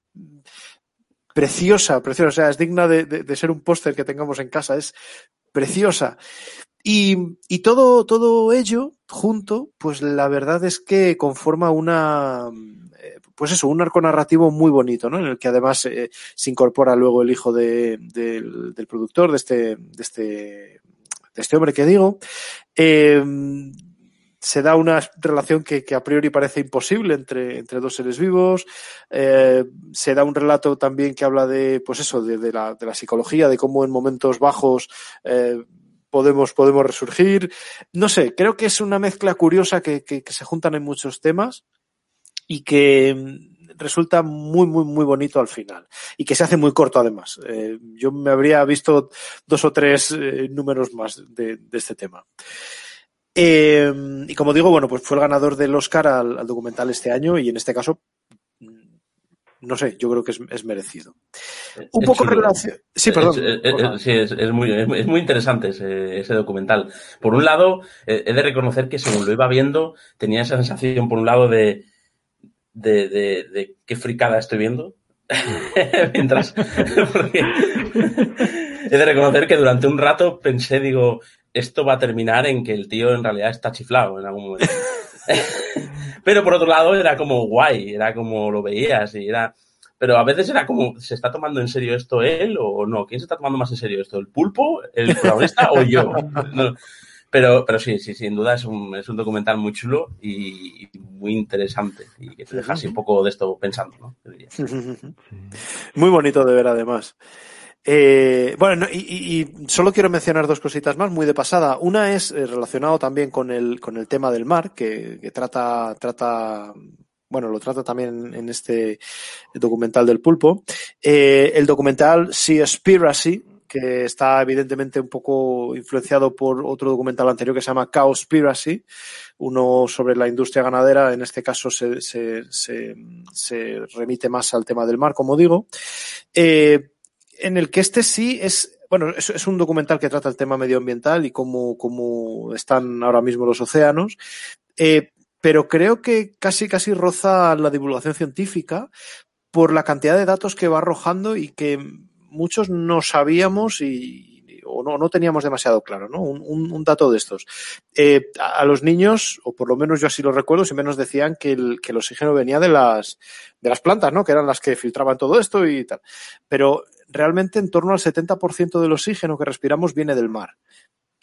preciosa, preciosa, o sea, es digna de, de- ser un póster que tengamos en casa, es preciosa. Y, y todo, todo ello junto, pues la verdad es que conforma una, eh, pues eso, un arco narrativo muy bonito, ¿no? En el que además eh, se incorpora luego el hijo de- del, del productor, de este, de este, de este hombre que digo. Eh, se da una relación que, a priori parece imposible entre, entre dos seres vivos. Eh, se da un relato también que habla de, pues eso, de, de la, de la psicología, de cómo en momentos bajos eh, podemos, podemos resurgir. No sé, creo que es una mezcla curiosa que, que, se juntan en muchos temas y que resulta muy, muy, muy bonito al final. Y que se hace muy corto además. Eh, yo me habría visto dos o tres eh, números más de, de este tema. Eh, y como digo, bueno, pues fue el ganador del Oscar al, al documental este año y en este caso, mm, no sé, yo creo que es, es merecido. un Es poco chulo. relación. Sí, perdón. Es, sí, es- es muy, es muy- es muy interesante ese, ese documental. Por un lado, he de reconocer que según lo iba viendo, tenía esa sensación, por un lado, de, de, de, de qué fricada estoy viendo. Mientras. porque he de reconocer que durante un rato pensé, digo, esto va a terminar en que el tío en realidad está chiflado en algún momento. Pero por otro lado, era como guay, era como lo veías y era. Pero a veces era como, ¿se está tomando en serio esto él o no? ¿Quién se está tomando más en serio esto? ¿El pulpo, el protagonista o yo? No. Pero, pero sí, sí, sin duda es un, es un documental muy chulo y muy interesante y que te deja así un poco de esto pensando, ¿no? Muy bonito de ver, además. Eh, bueno, no, y, y- solo quiero mencionar dos cositas más, muy de pasada. Una es eh, relacionado también con el, con el tema del mar, que, que trata, trata, bueno, lo trata también en este documental del pulpo. Eh, el documental Seaspiracy, que está evidentemente un poco influenciado por otro documental anterior que se llama Cowspiracy, uno sobre la industria ganadera, en este caso se, se, remite más al tema del mar, como digo. Eh, en el que este sí es, bueno, es, es un documental que trata el tema medioambiental y cómo, cómo están ahora mismo los océanos, eh, pero creo que casi, casi roza la divulgación científica por la cantidad de datos que va arrojando y que muchos no sabíamos y o no, no teníamos demasiado claro, ¿no? Un, dato de estos. Eh, a, los niños, o por lo menos yo así lo recuerdo, siempre nos decían que el, que el oxígeno venía de las, de las plantas, ¿no? Que eran las que filtraban todo esto y tal. Pero realmente en torno al 70% del oxígeno que respiramos viene del mar.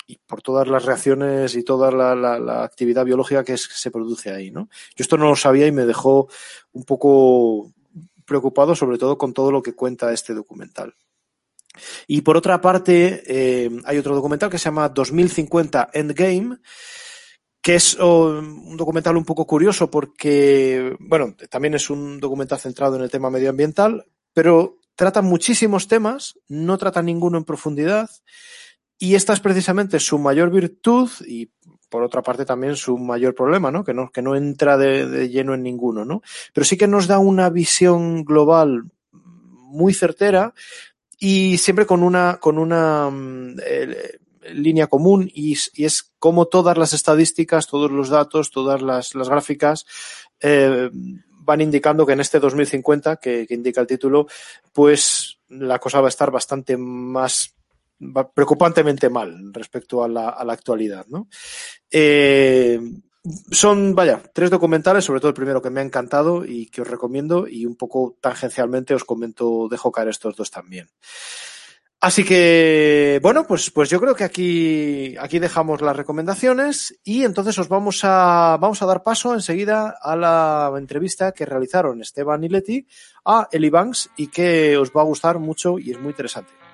Y por todas las reacciones y toda la, la, la actividad biológica que, que, se produce ahí, ¿no? Yo esto no lo sabía y me dejó un poco preocupado, sobre todo con todo lo que cuenta este documental. Y por otra parte, eh, hay otro documental que se llama 2050 Endgame, que es oh, un documental un poco curioso porque, bueno, también es un documental centrado en el tema medioambiental, pero trata muchísimos temas, no trata ninguno en profundidad, y esta es precisamente su mayor virtud y por otra parte también su mayor problema, ¿no? Que no, que no entra de, lleno en ninguno, ¿no? Pero sí que nos da una visión global muy certera y siempre con una, con una eh, línea común y, es como todas las estadísticas, todos los datos, todas las, las gráficas eh, van indicando que en este 2050, que, que, indica el título, pues la cosa va a estar bastante más preocupantemente mal respecto a la, a la actualidad, ¿no? Eh, son, vaya, tres documentales, sobre todo el primero que me ha encantado y que os recomiendo y un poco tangencialmente os comento, dejo caer estos dos también. Así que, bueno, pues, pues yo creo que aquí, aquí dejamos las recomendaciones y entonces os vamos a, vamos a dar paso enseguida a la entrevista que realizaron Esteban y Leti a Eli Banks y que os va a gustar mucho y es muy interesante.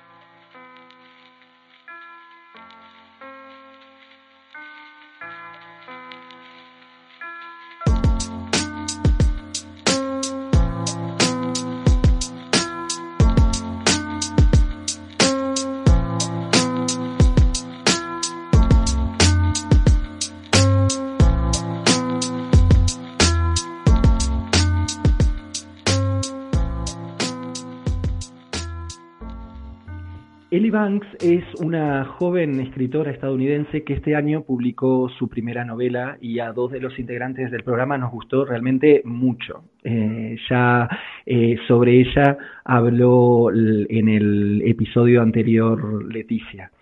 Banks es una joven escritora estadounidense que este año publicó su primera novela y a dos de los integrantes del programa nos gustó realmente mucho. Eh, ya eh, sobre ella habló en el episodio anterior Leticia.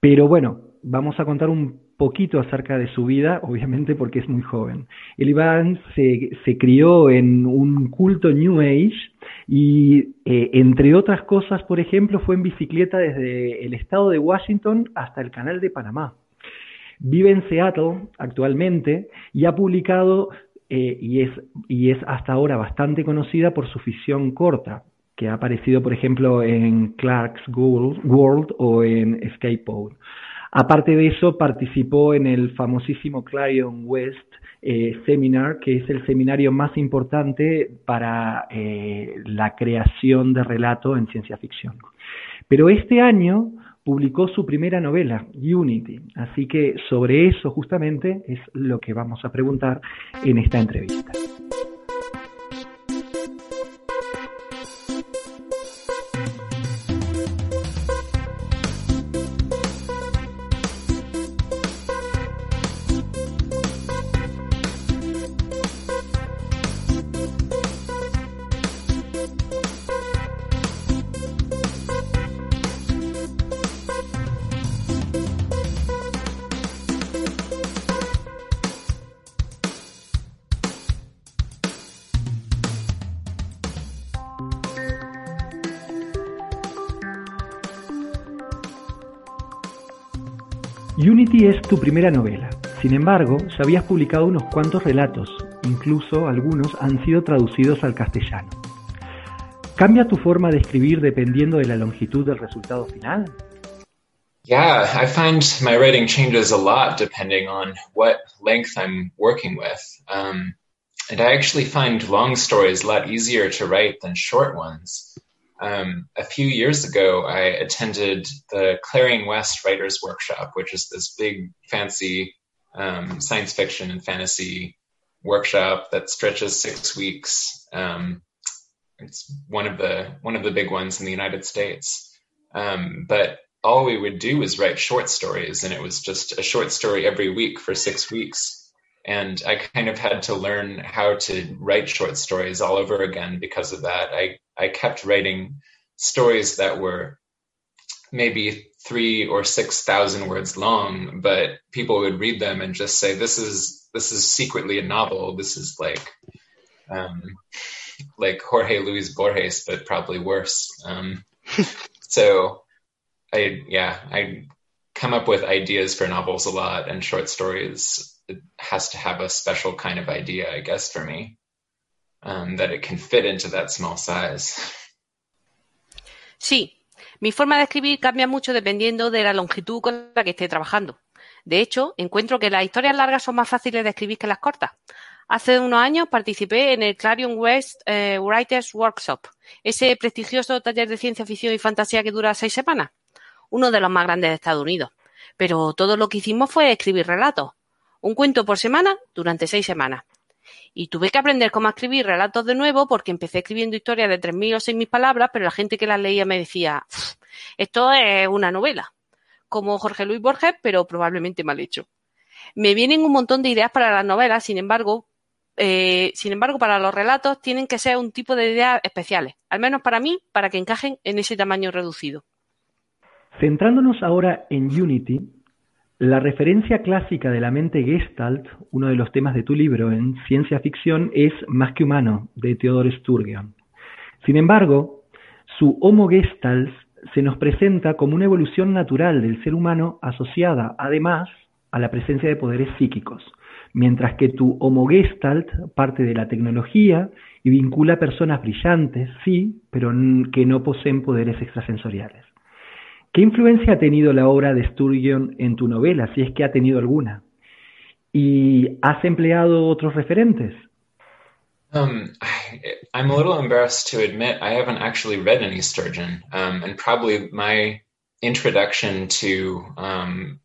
Pero bueno, vamos a contar un poquito acerca de su vida, obviamente porque es muy joven. Ellie Banks se, se crió en un culto New Age y eh, entre otras cosas, por ejemplo, fue en bicicleta desde el estado de Washington hasta el canal de Panamá. Vive en Seattle actualmente y ha publicado eh, y, es, y es hasta ahora bastante conocida por su ficción corta, que ha aparecido, por ejemplo, en Clark's World o en Pod. Aparte de eso, participó en el famosísimo Clarion West eh, Seminar, que es el seminario más importante para eh, la creación de relato en ciencia ficción. Pero este año publicó su primera novela, Unity, así que sobre eso justamente es lo que vamos a preguntar en esta entrevista. Tu primera novela. Sin embargo, ya habías publicado unos cuantos relatos, incluso algunos han sido traducidos al castellano. ¿Cambia tu forma de escribir dependiendo de la longitud del resultado final? Yeah, I find my writing changes a lot depending on what length I'm working with. Um, and I actually find long stories a lot easier to write than short ones. Um, a few years ago, I attended the Clarion West Writers Workshop, which is this big, fancy um, science fiction and fantasy workshop that stretches six weeks. Um, it's one of the one of the big ones in the United States. Um, but all we would do was write short stories, and it was just a short story every week for six weeks. And I kind of had to learn how to write short stories all over again because of that. I, I kept writing stories that were maybe three or six thousand words long, but people would read them and just say, "This is this is secretly a novel. This is like um, like Jorge Luis Borges, but probably worse." Um, so I yeah, I come up with ideas for novels a lot and short stories. It has to have a special kind of idea, I guess, for me, um, that it can fit into that small size. Sí, mi forma de escribir cambia mucho dependiendo de la longitud con la que esté trabajando. De hecho, encuentro que las historias largas son más fáciles de escribir que las cortas. Hace unos años participé en el Clarion West eh, Writers Workshop, ese prestigioso taller de ciencia ficción y fantasía que dura seis semanas, uno de los más grandes de Estados Unidos. Pero todo lo que hicimos fue escribir relatos, un cuento por semana durante seis semanas. Y tuve que aprender cómo escribir relatos de nuevo porque empecé escribiendo historias de 3.000 o 6.000 palabras, pero la gente que las leía me decía, esto es una novela, como Jorge Luis Borges, pero probablemente mal hecho. Me vienen un montón de ideas para las novelas, sin embargo, eh, sin embargo, para los relatos tienen que ser un tipo de ideas especiales, al menos para mí, para que encajen en ese tamaño reducido. Centrándonos ahora en Unity, la referencia clásica de la mente Gestalt, uno de los temas de tu libro en ciencia ficción, es Más que humano, de Theodor Sturgeon. Sin embargo, su Homo Gestalt se nos presenta como una evolución natural del ser humano asociada, además, a la presencia de poderes psíquicos, mientras que tu Homo Gestalt parte de la tecnología y vincula personas brillantes, sí, pero que no poseen poderes extrasensoriales. ¿Qué influencia ha tenido la obra de Sturgeon en tu novela, si es que ha tenido alguna? ¿Y has empleado otros referentes? Um, I, I'm a little embarrassed to admit I haven't actually read any Sturgeon, um, and probably my introduction to um,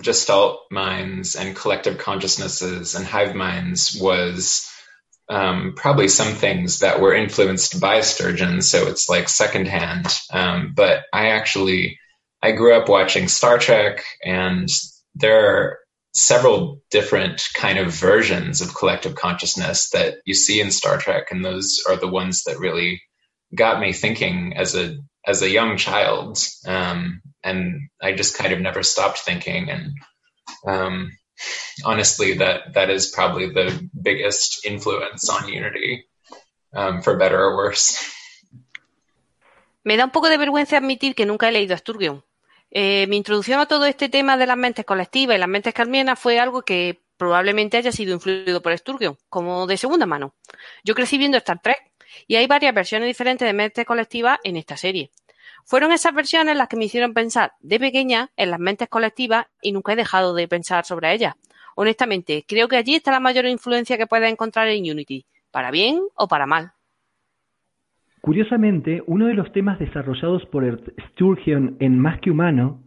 Gestalt minds and collective consciousnesses and hive minds was um, probably some things that were influenced by Sturgeon, so it's like secondhand. Um, but I actually I grew up watching Star Trek, and there are several different kind of versions of collective consciousness that you see in Star Trek, and those are the ones that really got me thinking as a as a young child. Um, and I just kind of never stopped thinking. And um, honestly, that that is probably the biggest influence on Unity, um, for better or worse. Me da un poco de vergüenza admitir que nunca he leído a Sturgeon. Eh, mi introducción a todo este tema de las mentes colectivas y las mentes carmienas fue algo que probablemente haya sido influido por Sturgeon, como de segunda mano. Yo crecí viendo Star Trek y hay varias versiones diferentes de mentes colectivas en esta serie. Fueron esas versiones las que me hicieron pensar de pequeña en las mentes colectivas y nunca he dejado de pensar sobre ellas. Honestamente, creo que allí está la mayor influencia que puedes encontrar en Unity, para bien o para mal. Curiosamente, uno de los temas desarrollados por Sturgeon en Más que Humano,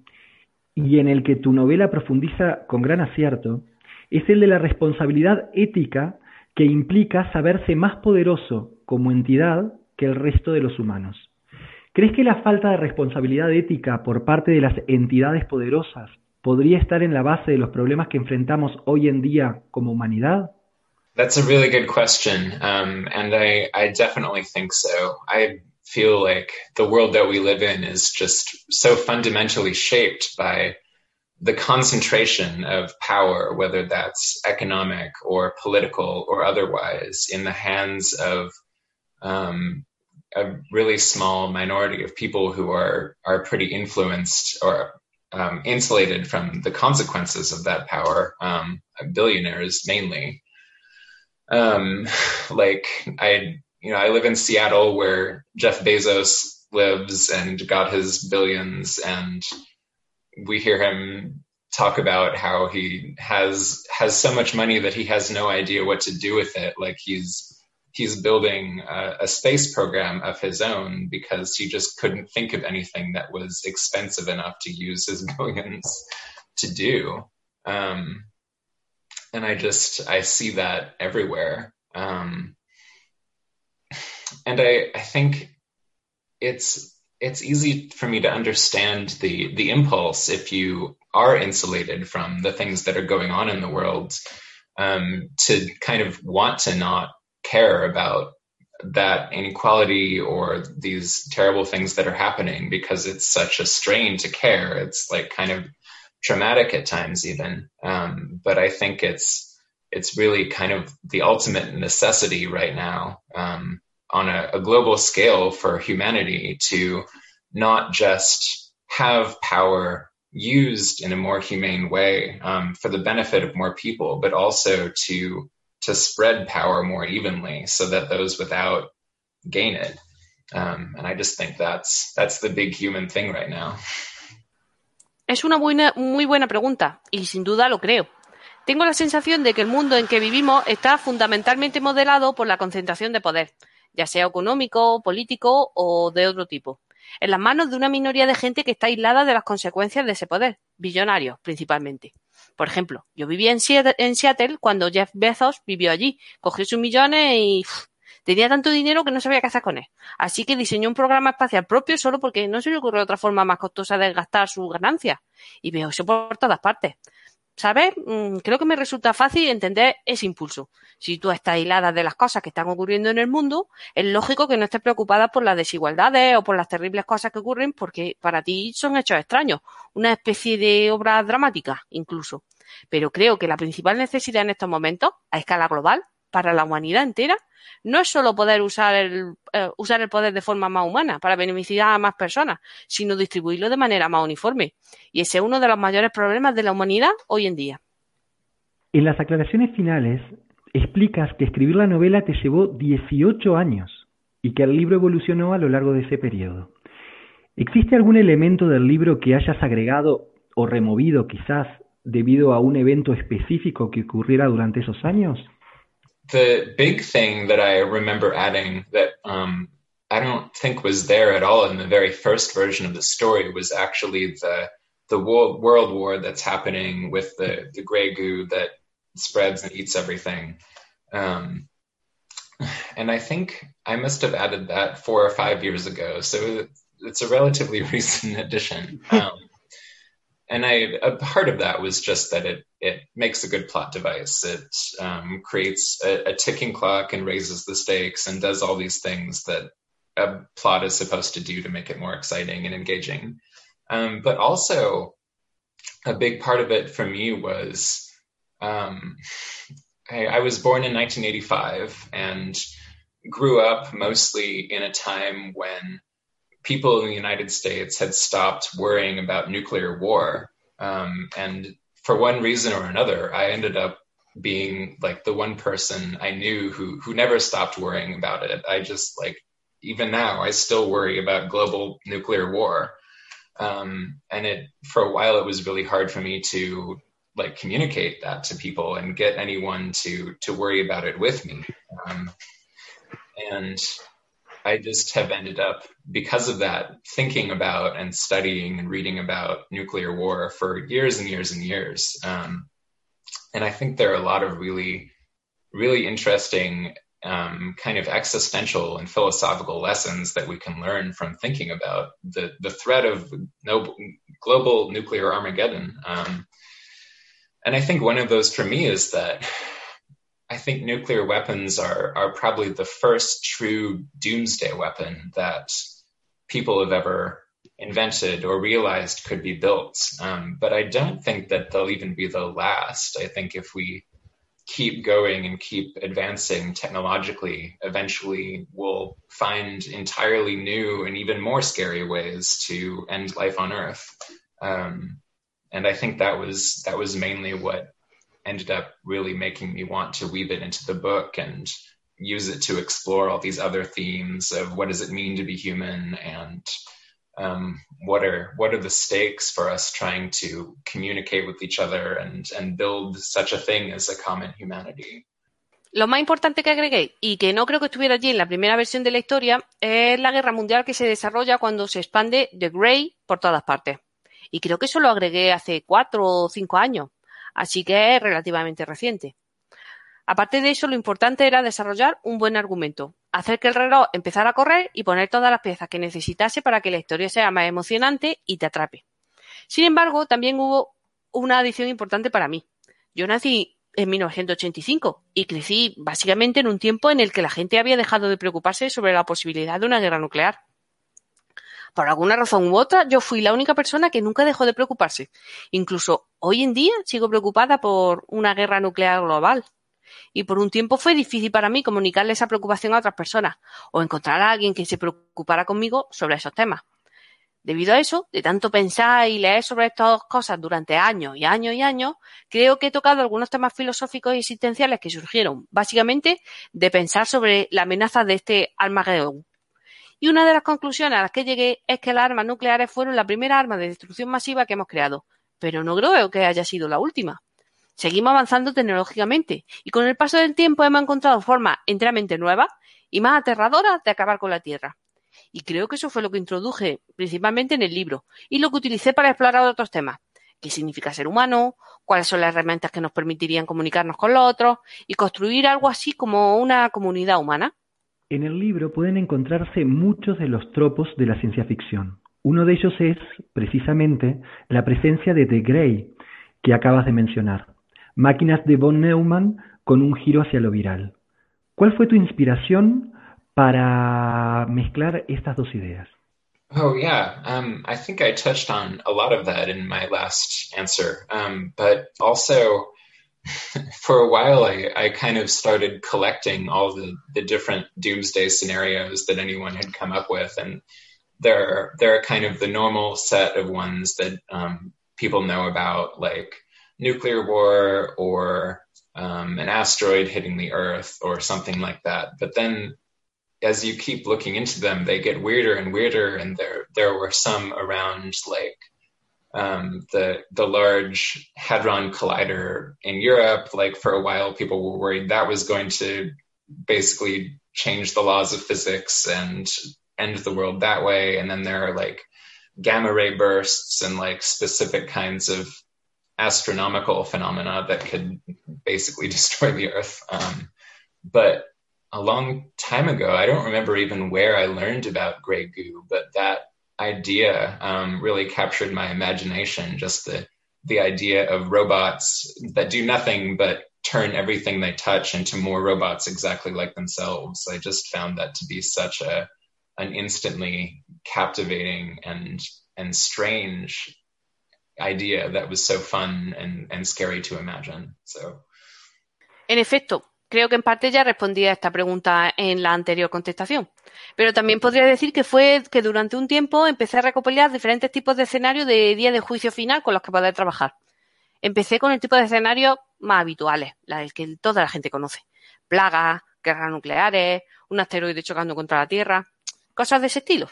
y en el que tu novela profundiza con gran acierto, es el de la responsabilidad ética que implica saberse más poderoso como entidad que el resto de los humanos. ¿Crees que la falta de responsabilidad ética por parte de las entidades poderosas podría estar en la base de los problemas que enfrentamos hoy en día como humanidad? That's a really good question. Um, and I, I definitely think so. I feel like the world that we live in is just so fundamentally shaped by the concentration of power, whether that's economic or political or otherwise, in the hands of um, a really small minority of people who are are pretty influenced or um, insulated from the consequences of that power. Um, billionaires mainly. Um, like I, you know, I live in Seattle where Jeff Bezos lives and got his billions, and we hear him talk about how he has has so much money that he has no idea what to do with it. Like he's he's building a, a, space program of his own because he just couldn't think of anything that was expensive enough to use his billions to do. Um, and I just I see that everywhere. Um, and I I think it's it's easy for me to understand the the impulse if you are insulated from the things that are going on in the world um, to kind of want to not care about that inequality or these terrible things that are happening because it's such a strain to care. It's like kind of traumatic at times even. Um, but I think it's it's really kind of the ultimate necessity right now um, on a, a global scale for humanity to not just have power used in a more humane way um, for the benefit of more people, but also to to spread power more evenly so that those without gain it. Um, and I just think that's that's the big human thing right now. Es una buena, muy buena pregunta y sin duda lo creo. Tengo la sensación de que el mundo en que vivimos está fundamentalmente modelado por la concentración de poder, ya sea económico, político o de otro tipo, en las manos de una minoría de gente que está aislada de las consecuencias de ese poder, billonarios principalmente. Por ejemplo, yo vivía en Seattle, cuando Jeff Bezos vivió allí, cogió sus millones y tenía tanto dinero que no sabía qué hacer con él. Así que diseñó un programa espacial propio solo porque no se le ocurrió otra forma más costosa de gastar sus ganancias. Y veo eso por todas partes. ¿Sabes? Mm, creo que me resulta fácil entender ese impulso. Si tú estás aislada de las cosas que están ocurriendo en el mundo, es lógico que no estés preocupada por las desigualdades o por las terribles cosas que ocurren porque para ti son hechos extraños, una especie de obra dramática incluso. Pero creo que la principal necesidad en estos momentos, a escala global, para la humanidad entera, no es solo poder usar el, eh, usar el poder de forma más humana para beneficiar a más personas, sino distribuirlo de manera más uniforme. Y ese es uno de los mayores problemas de la humanidad hoy en día. En las aclaraciones finales explicas que escribir la novela te llevó 18 años y que el libro evolucionó a lo largo de ese periodo. ¿Existe algún elemento del libro que hayas agregado o removido quizás debido a un evento específico que ocurriera durante esos años? The big thing that I remember adding that um, I don't think was there at all in the very first version of the story was actually the the world, world war that's happening with the the gray goo that spreads and eats everything. Um, and I think I must have added that four or five years ago, so it's a relatively recent addition. Um, and I a part of that was just that it it makes a good plot device. It um, creates a, a, ticking clock and raises the stakes and does all these things that a plot is supposed to do to make it more exciting and engaging. Um, but also, a big part of it for me was um, I, I was born in 1985 and grew up mostly in a time when people in the United States had stopped worrying about nuclear war. Um, and for one reason or another, I ended up being like the one person I knew who who never stopped worrying about it. I just like even now I still worry about global nuclear war. Um, and it for a while it was really hard for me to like communicate that to people and get anyone to to worry about it with me. Um, and I just have ended up, because of that, thinking about and studying and reading about nuclear war for years and years and years. Um, and I think there are a lot of really, really interesting um, kind of existential and philosophical lessons that we can learn from thinking about the, the threat of no, global nuclear Armageddon. Um, and I think one of those for me is that I think nuclear weapons are are probably the first true doomsday weapon that people have ever invented or realized could be built. Um, but I don't think that they'll even be the last. I think if we keep going and keep advancing technologically, eventually we'll find entirely new and even more scary ways to end life on Earth. Um, and I think that was that was mainly what ended up really making me want to weave it into the book and use it to explore all these other themes of what does it mean to be human and um, what are what are the stakes for us trying to communicate with each other and and build such a thing as a common humanity. Lo más importante que agregué, y que no creo que estuviera allí en la primera versión de la historia, es la guerra mundial que se desarrolla cuando se expande The Grey por todas partes. Y creo que eso lo agregué hace cuatro o cinco años, así que es relativamente reciente. Aparte de eso, lo importante era desarrollar un buen argumento, hacer que el reloj empezara a correr y poner todas las piezas que necesitase para que la historia sea más emocionante y te atrape. Sin embargo, también hubo una adición importante para mí. Yo nací en 1985 y crecí básicamente en un tiempo en el que la gente había dejado de preocuparse sobre la posibilidad de una guerra nuclear. Por alguna razón u otra, yo fui la única persona que nunca dejó de preocuparse. Incluso hoy en día sigo preocupada por una guerra nuclear global y por un tiempo fue difícil para mí comunicarle esa preocupación a otras personas o encontrar a alguien que se preocupara conmigo sobre esos temas. Debido a eso, de tanto pensar y leer sobre estas cosas durante años y años y años, creo que he tocado algunos temas filosóficos y existenciales que surgieron, básicamente, de pensar sobre la amenaza de este Armagedón. Y una de las conclusiones a las que llegué es que las armas nucleares fueron la primera arma de destrucción masiva que hemos creado, pero no creo que haya sido la última. Seguimos avanzando tecnológicamente y con el paso del tiempo hemos encontrado formas enteramente nuevas y más aterradoras de acabar con la Tierra. Y creo que eso fue lo que introduje principalmente en el libro y lo que utilicé para explorar otros temas. ¿Qué significa ser humano? ¿Cuáles son las herramientas que nos permitirían comunicarnos con los otros? Y construir algo así como una comunidad humana. En el libro pueden encontrarse muchos de los tropos de la ciencia ficción. Uno de ellos es, precisamente, la presencia de The Grey, que acabas de mencionar. Máquinas de von Neumann con un giro hacia lo viral. ¿Cuál fue tu inspiración para mezclar estas dos ideas? Oh yeah, um, I think I touched on a lot of that in my last answer, um, but also for a while I, I kind of started collecting all the, the different doomsday scenarios that anyone had come up with, and there there are kind of the normal set of ones that um, people know about, like nuclear war or um, an asteroid hitting the Earth or something like that. But then as you keep looking into them, they get weirder and weirder. And there, there were some around like um, the the large hadron collider in Europe. Like for a while, people were worried that was going to basically change the laws of physics and end the world that way. And then there are like gamma ray bursts and like specific kinds of astronomical phenomena that could basically destroy the Earth. Um, but a long time ago, I don't remember even where I learned about gray goo, but that idea um, really captured my imagination. Just the the idea of robots that do nothing but turn everything they touch into more robots exactly like themselves. I just found that to be such a an instantly captivating and and strange idea that was so fun and, and scary to imagine. So. in efecto, creo que en parte ya respondí a esta pregunta en la anterior contestación. Pero también podría decir que fue que durante un tiempo empecé a recopilar diferentes tipos de escenarios de día de juicio final con los que poder trabajar. Empecé con el tipo de escenarios más habituales, el que toda la gente conoce. Plagas, guerras nucleares, un asteroide chocando contra la Tierra, cosas de ese estilo.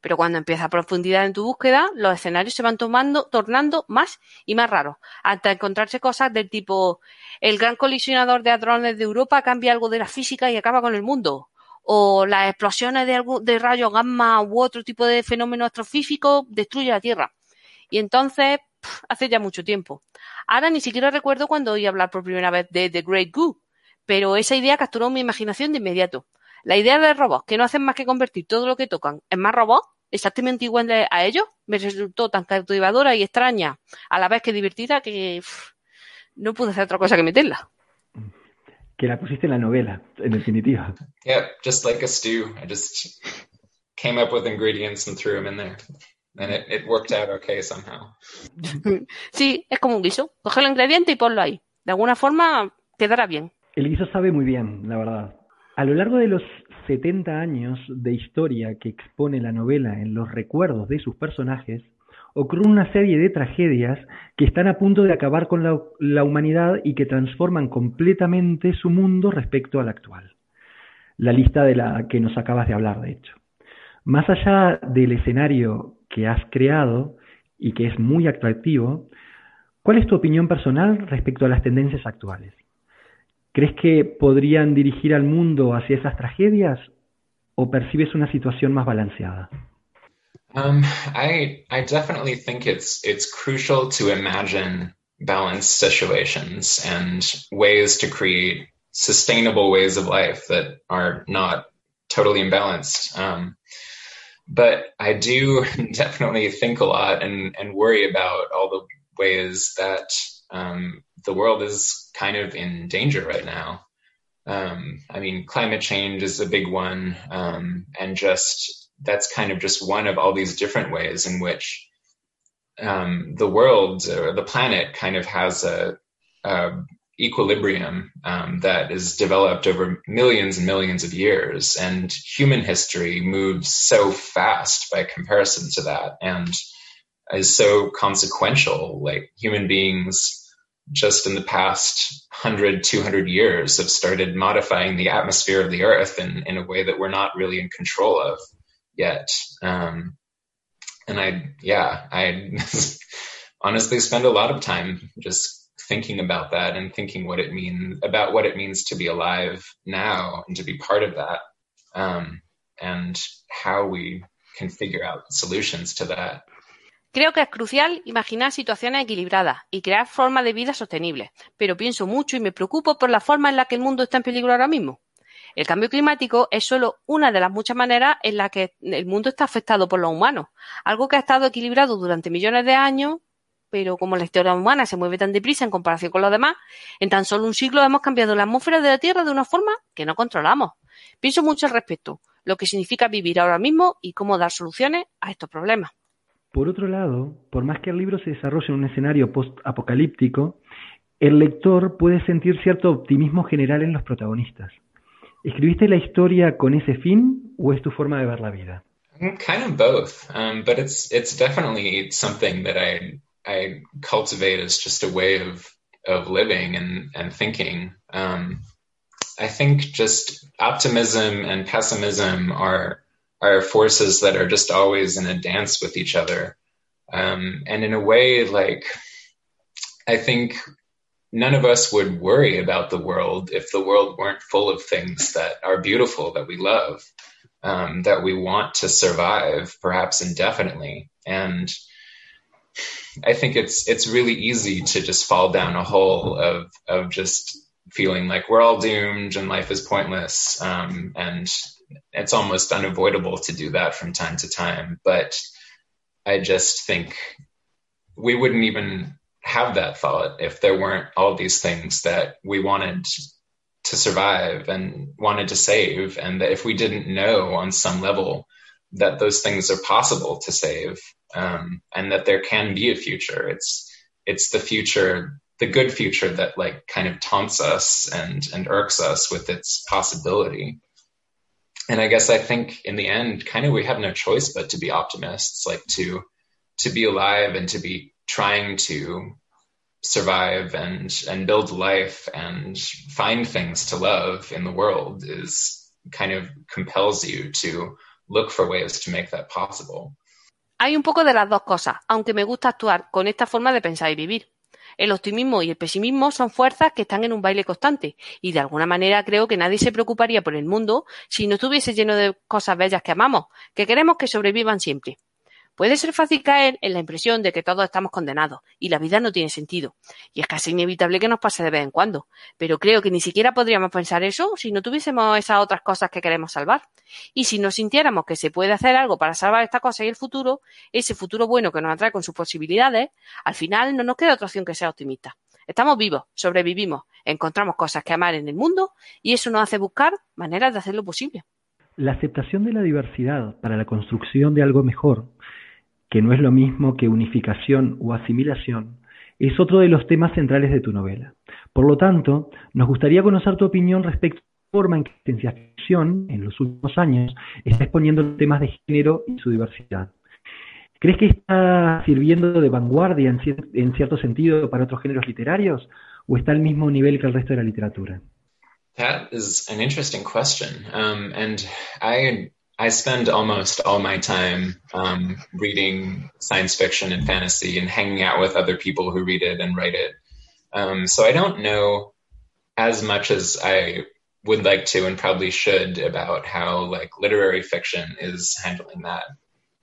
Pero cuando empieza a profundidad en tu búsqueda, los escenarios se van tomando, tornando más y más raros, hasta encontrarse cosas del tipo el gran colisionador de hadrones de Europa cambia algo de la física y acaba con el mundo, o las explosiones de, de rayos gamma u otro tipo de fenómeno astrofísico destruye la Tierra. Y entonces, hace ya mucho tiempo. Ahora ni siquiera recuerdo cuando oí hablar por primera vez de The Great Goo, pero esa idea capturó mi imaginación de inmediato. La idea de robots que no hacen más que convertir todo lo que tocan en más robots, exactamente igual a ellos, me resultó tan cautivadora y extraña, a la vez que divertida, que no pude hacer otra cosa que meterla. Que la pusiste en la novela, en definitiva. Yeah, just like a stew. I just came up with ingredients and threw them in there. And it, it worked out okay somehow. sí, es como un guiso. Coge el ingrediente y ponlo ahí. De alguna forma quedará bien. El guiso sabe muy bien, la verdad. A lo largo de los 70 años de historia que expone la novela en los recuerdos de sus personajes, ocurre una serie de tragedias que están a punto de acabar con la, la humanidad y que transforman completamente su mundo respecto al actual. La lista de la que nos acabas de hablar, de hecho. Más allá del escenario que has creado y que es muy atractivo, ¿cuál es tu opinión personal respecto a las tendencias actuales? ¿Crees que podrían dirigir al mundo hacia esas tragedias o percibes una situación más balanceada? Um, I I definitely think it's it's crucial to imagine balanced situations and ways to create sustainable ways of life that are not totally imbalanced. Um, but I do definitely think a lot and, and worry about all the ways that um, the world is kind of in danger right now. Um, I mean, climate change is a big one, um, and just that's kind of just one of all these different ways in which um, the world or the planet kind of has a, a equilibrium um, that is developed over millions and millions of years, and human history moves so fast by comparison to that, and is so consequential. Like human beings just in the past 100, 200 years have started modifying the atmosphere of the earth in, in a way that we're not really in control of yet. Um, and I, yeah, I honestly spend a lot of time just thinking about that and thinking what it means about what it means to be alive now and to be part of that. Um, and how we can figure out solutions to that. Creo que es crucial imaginar situaciones equilibradas y crear formas de vida sostenibles, pero pienso mucho y me preocupo por la forma en la que el mundo está en peligro ahora mismo. El cambio climático es solo una de las muchas maneras en las que el mundo está afectado por los humanos, algo que ha estado equilibrado durante millones de años, pero como la historia humana se mueve tan deprisa en comparación con los demás, en tan solo un siglo hemos cambiado la atmósfera de la Tierra de una forma que no controlamos. Pienso mucho al respecto, lo que significa vivir ahora mismo y cómo dar soluciones a estos problemas. Por otro lado, por más que el libro se desarrolle en un escenario post-apocalíptico, el lector puede sentir cierto optimismo general en los protagonistas. ¿Escribiste la historia con ese fin o es tu forma de ver la vida? Kind of both, um, but it's it's definitely something that I I cultivate as just a way of of living and and thinking. Um, I think just optimism and pessimism are are forces that are just always in a dance with each other. Um, and in a way, like, I think none of us would worry about the world if the world weren't full of things that are beautiful, that we love, um, that we want to survive, perhaps indefinitely. And I think it's it's really easy to just fall down a hole of of just feeling like we're all doomed and life is pointless um, and it's almost unavoidable to do that from time to time. But I just think we wouldn't even have that thought if there weren't all these things that we wanted to survive and wanted to save. And that if we didn't know on some level that those things are possible to save um, and that there can be a future, it's, it's the future the good future that like kind of taunts us and and irks us with its possibility and I guess I think in the end, kind of we have no choice but to be optimists, like to to be alive and to be trying to survive and and build life and find things to love in the world is kind of compels you to look for ways to make that possible. Hay un poco de las dos cosas, aunque me gusta actuar con esta forma de pensar y vivir. El optimismo y el pesimismo son fuerzas que están en un baile constante, y de alguna manera creo que nadie se preocuparía por el mundo si no estuviese lleno de cosas bellas que amamos, que queremos que sobrevivan siempre. Puede ser fácil caer en la impresión de que todos estamos condenados y la vida no tiene sentido. Y es casi inevitable que nos pase de vez en cuando. Pero creo que ni siquiera podríamos pensar eso si no tuviésemos esas otras cosas que queremos salvar. Y si nos sintiéramos que se puede hacer algo para salvar esta cosa y el futuro, ese futuro bueno que nos atrae con sus posibilidades, al final no nos queda otra opción que ser optimista. Estamos vivos, sobrevivimos, encontramos cosas que amar en el mundo y eso nos hace buscar maneras de hacerlo posible. La aceptación de la diversidad para la construcción de algo mejor que no es lo mismo que unificación o asimilación, es otro de los temas centrales de tu novela. Por lo tanto, nos gustaría conocer tu opinión respecto a la forma en que la ciencia ficción, en los últimos años, está exponiendo temas de género y su diversidad. ¿Crees que está sirviendo de vanguardia en cierto sentido para otros géneros literarios o está al mismo nivel que el resto de la literatura? That is an interesting question. Um, and I I spend almost all my time um, reading science fiction and fantasy and hanging out with other people who read it and write it. Um, so I don't know as much as I would like to and probably should about how like literary fiction is handling that.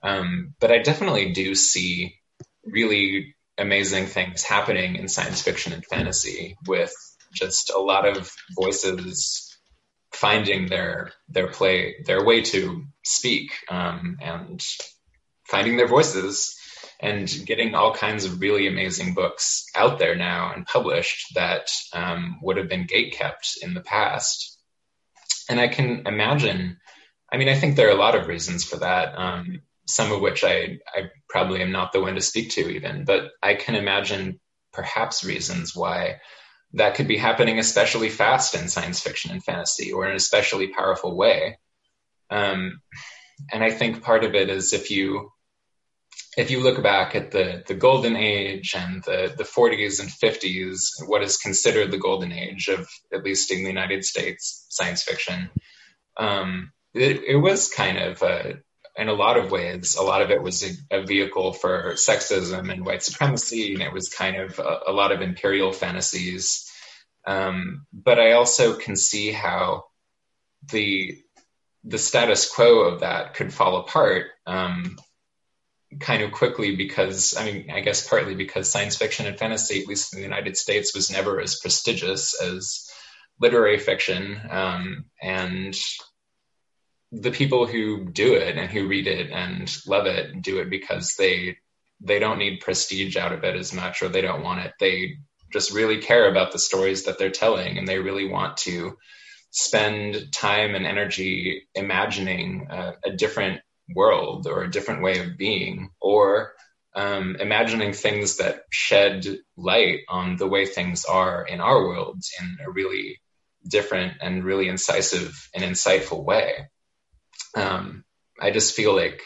Um, but I definitely do see really amazing things happening in science fiction and fantasy with just a lot of voices finding their their play their way to speak um, and finding their voices and getting all kinds of really amazing books out there now and published that um, would have been gatekept in the past. And i can imagine i mean i think there are a lot of reasons for that um, some of which I, I probably am not the one to speak to even but i can imagine perhaps reasons why that could be happening especially fast in science fiction and fantasy or in an especially powerful way. Um, and I think part of it is if you if you look back at the the golden age and the the 40s and 50s, what is considered the golden age of at least in the United States science fiction, um, it, it was kind of a, in a lot of ways, a lot of it was a, a, vehicle for sexism and white supremacy, and it was kind of a, a lot of imperial fantasies. Um, but I also can see how the the status quo of that could fall apart um, kind of quickly because I mean I guess partly because science fiction and fantasy, at least in the United States, was never as prestigious as literary fiction, um, and the people who do it and who read it and love it do it because they they don't need prestige out of it as much or they don't want it. They just really care about the stories that they're telling and they really want to spend time and energy imagining a, a different world or a different way of being or um, imagining things that shed light on the way things are in our world in a really different and really incisive and insightful way. Um, I just feel like,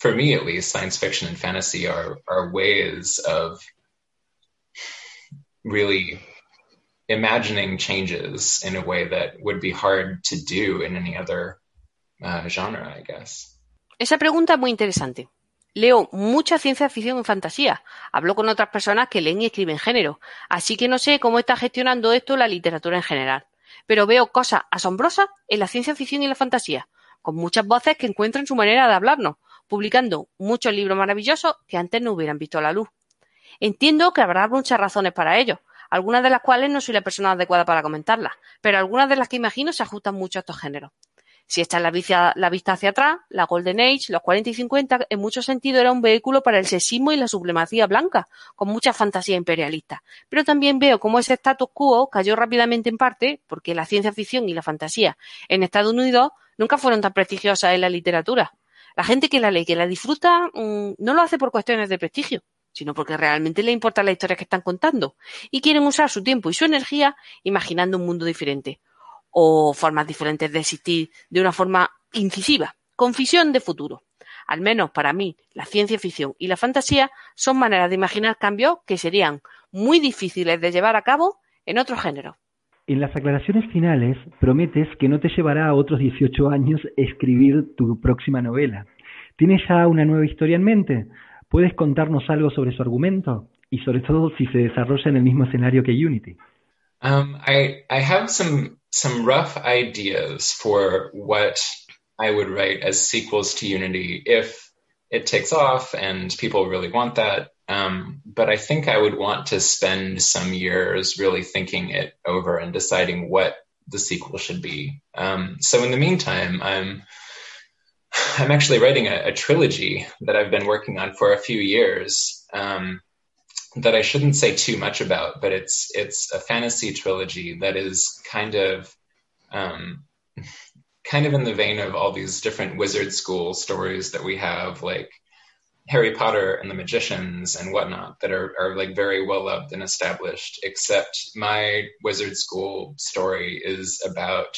for me at least, science fiction and fantasy are are ways of really imagining changes in a way that would be hard to do in any other uh, genre, I guess. Esa pregunta es muy interesante. Leo mucha ciencia ficción y fantasía. Hablo con otras personas que leen y escriben género. Así que no sé cómo está gestionando esto la literatura en general. Pero veo cosas asombrosas en la ciencia ficción y la fantasía con muchas voces que encuentran su manera de hablarnos, publicando muchos libros maravillosos que antes no hubieran visto la luz. Entiendo que habrá muchas razones para ello, algunas de las cuales no soy la persona adecuada para comentarlas, pero algunas de las que imagino se ajustan mucho a estos géneros. Si esta es la vista, la vista hacia atrás, la Golden Age, los 40 y 50, en muchos sentidos era un vehículo para el sexismo y la supremacía blanca, con mucha fantasía imperialista. Pero también veo cómo ese status quo cayó rápidamente en parte porque la ciencia ficción y la fantasía en Estados Unidos nunca fueron tan prestigiosas en la literatura. La gente que la lee, que la disfruta, mmm, no lo hace por cuestiones de prestigio, sino porque realmente le importa la historia que están contando y quieren usar su tiempo y su energía imaginando un mundo diferente o formas diferentes de existir de una forma incisiva, con visión de futuro. Al menos para mí, la ciencia ficción y la fantasía son maneras de imaginar cambios que serían muy difíciles de llevar a cabo en otros géneros. En las aclaraciones finales prometes que no te llevará a otros 18 años escribir tu próxima novela. ¿Tienes ya una nueva historia en mente? ¿Puedes contarnos algo sobre su argumento? Y sobre todo si se desarrolla en el mismo escenario que Unity. Um, I, I have some, some rough ideas for what I would write as sequels to Unity if it takes off and people really want that. Um, but I think I would want to spend some years really thinking it over and deciding what the sequel should be. Um, so in the meantime, I'm I'm actually writing a, a, trilogy that I've been working on for a few years um, that I shouldn't say too much about, but it's it's a fantasy trilogy that is kind of um, kind of in the vein of all these different wizard school stories that we have, like Harry Potter and the Magicians and whatnot that are, are like very well loved and established, except my wizard school story is about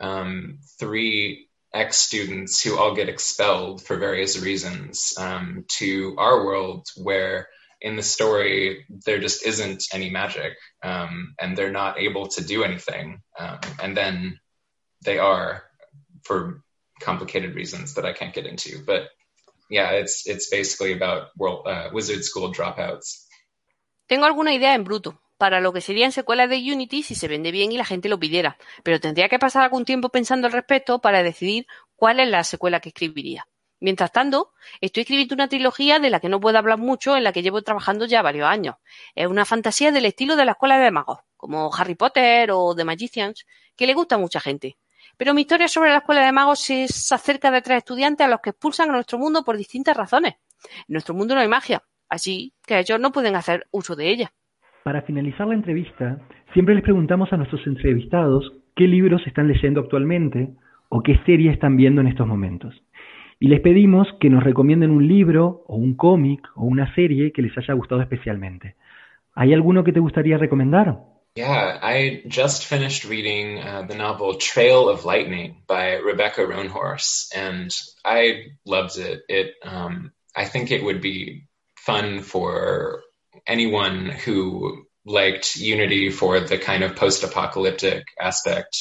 um, three ex students who all get expelled for various reasons um, to our world where in the story there just isn't any magic um, and they're not able to do anything um, and then they are for complicated reasons that I can't get into. But yeah it's it's basically about world uh, wizard school dropouts. Tengo alguna idea en bruto para lo que serían secuelas de Unity si se vende bien y la gente lo pidiera, pero tendría que pasar algún tiempo pensando al respecto para decidir cuál es la secuela que escribiría. Mientras tanto, estoy escribiendo una trilogía de la que no puedo hablar mucho, en la que llevo trabajando ya varios años. Es una fantasía del estilo de la escuela de magos, como Harry Potter o The Magicians, que le gusta a mucha gente. Pero mi historia sobre la escuela de magos es acerca de tres estudiantes a los que expulsan a nuestro mundo por distintas razones. En nuestro mundo no hay magia, así que ellos no pueden hacer uso de ella. Para finalizar la entrevista, siempre les preguntamos a nuestros entrevistados qué libros están leyendo actualmente o qué serie están viendo en estos momentos. Y les pedimos que nos recomienden un libro o un cómic o una serie que les haya gustado especialmente. ¿Hay alguno que te gustaría recomendar? Yeah, I just finished reading uh, the novel Trail of Lightning by Rebecca Roanhorse, and I loved it. It, um, I think it would be fun for anyone who liked Unity for the kind of post-apocalyptic aspect.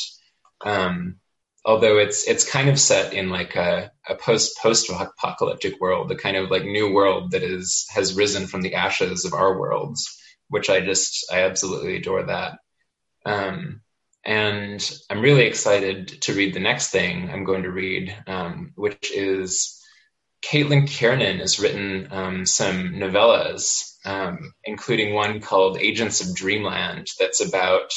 Um, although it's it's kind of set in like a, a post post apocalyptic world, the kind of like new world that is has risen from the ashes of our worlds, which I just I absolutely adore that. Um, and I'm really excited to read the next thing I'm going to read, um, which is Caitlin Kiernan has written um, some novellas, um, including one called Agents of Dreamland, that's about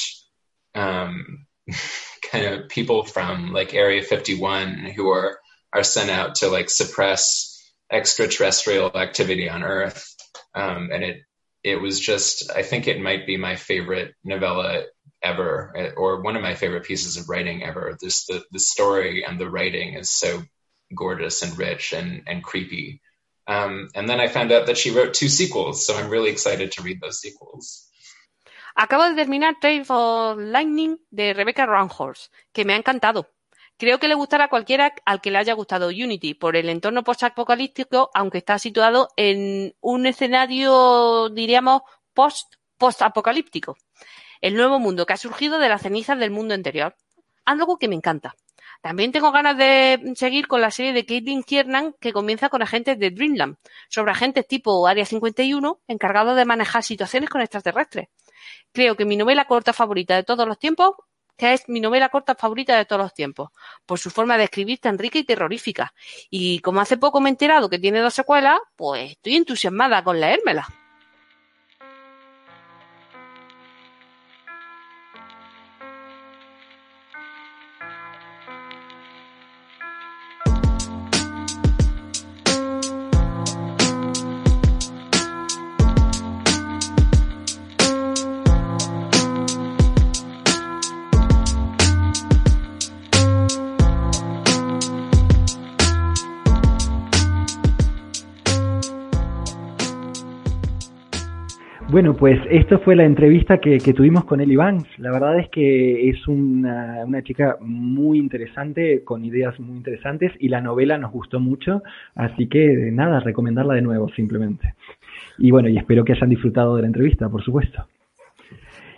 um, kind of people from like Area 51 who are are sent out to like suppress extraterrestrial activity on Earth, um, and it it was just I think it might be my favorite novella ever, or one of my favorite pieces of writing ever. This the the story and the writing is so gorgeous and rich and and creepy. Um, and then I found out that she wrote two sequels, so I'm really excited to read those sequels. Acabo de terminar Trail of Lightning de Rebecca Roanhorse, que me ha encantado. Creo que le gustará a cualquiera al que le haya gustado Unity por el entorno post-apocalíptico, aunque está situado en un escenario, diríamos, post-post-apocalíptico. El nuevo mundo que ha surgido de las cenizas del mundo anterior. Algo que me encanta. También tengo ganas de seguir con la serie de Caitlin Kiernan que comienza con agentes de Dreamland, sobre agentes tipo Área 51 encargados de manejar situaciones con extraterrestres. Creo que mi novela corta favorita de todos los tiempos, que es mi novela corta favorita de todos los tiempos, por su forma de escribir tan rica y terrorífica. Y como hace poco me he enterado que tiene dos secuelas, pues estoy entusiasmada con leérmela. Bueno, pues esto fue la entrevista que, que tuvimos con Eli Banks. La verdad es que es una, una, chica muy interesante, con ideas muy interesantes, y la novela nos gustó mucho, así que nada, recomendarla de nuevo simplemente. Y bueno, y espero que hayan disfrutado de la entrevista, por supuesto.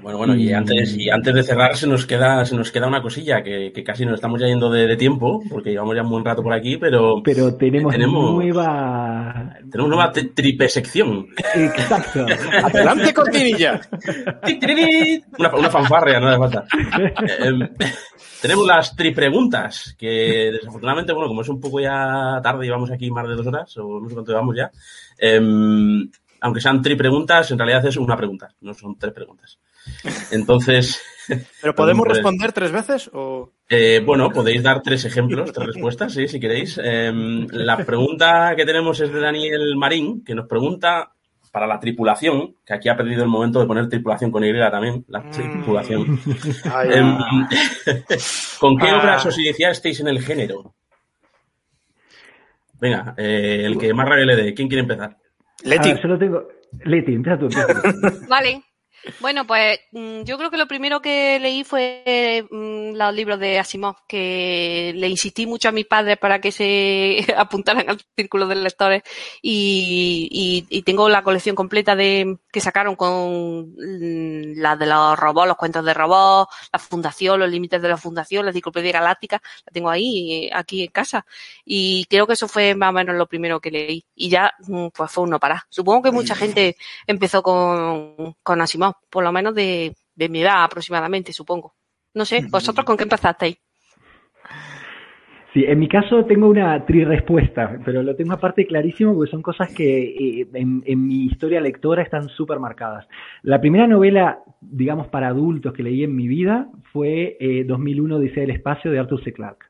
Bueno, bueno, y antes, y antes de cerrar se nos queda, se nos queda una cosilla, que, que casi nos estamos ya yendo de, de, tiempo, porque llevamos ya un buen rato por aquí, pero. Pero tenemos, tenemos nueva. Tenemos nueva tripesección. Exacto. Adelante, cortinilla. una, una fanfarria, no hace falta. Eh, tenemos las tripreguntas, que desafortunadamente, bueno, como es un poco ya tarde, llevamos aquí más de dos horas, o no sé cuánto llevamos ya. Eh, aunque sean tripreguntas, en realidad es una pregunta, no son tres preguntas. Entonces. ¿Pero podemos responder tres veces? O... Eh, bueno, podéis dar tres ejemplos, tres respuestas, sí, si queréis. Eh, la pregunta que tenemos es de Daniel Marín, que nos pregunta para la tripulación, que aquí ha perdido el momento de poner tripulación con Y también, la tripulación. Ay, eh, ¿Con qué Ah. obras os iniciasteis en el género? Venga, eh, el que más rabia le dé. ¿Quién quiere empezar? Leti. Ah, yo lo tengo. Leti, empieza tú. Empieza tú. Vale. Bueno, pues mm, yo creo que lo primero que leí fue mm, los libros de Asimov, que le insistí mucho a mis padres para que se apuntaran al círculo de lectores y, y- y tengo la colección completa de que sacaron con mm, la de los robots, los cuentos de robots, la fundación, los límites de la fundación, la enciclopedia galáctica, la tengo ahí, aquí en casa. Y creo que eso fue más o menos lo primero que leí. Y ya, pues fue un no parar. Supongo que mucha gente empezó con, con Asimov, por lo menos de, de mi edad aproximadamente, supongo. No sé, ¿vosotros con qué empezasteis? Sí, en mi caso tengo una tri-respuesta, pero lo tengo aparte clarísimo porque son cosas que eh, en, en mi historia lectora están súper marcadas. La primera novela, digamos, para adultos que leí en mi vida fue eh, 2001 Odisea del Espacio de Arthur C. Clarke.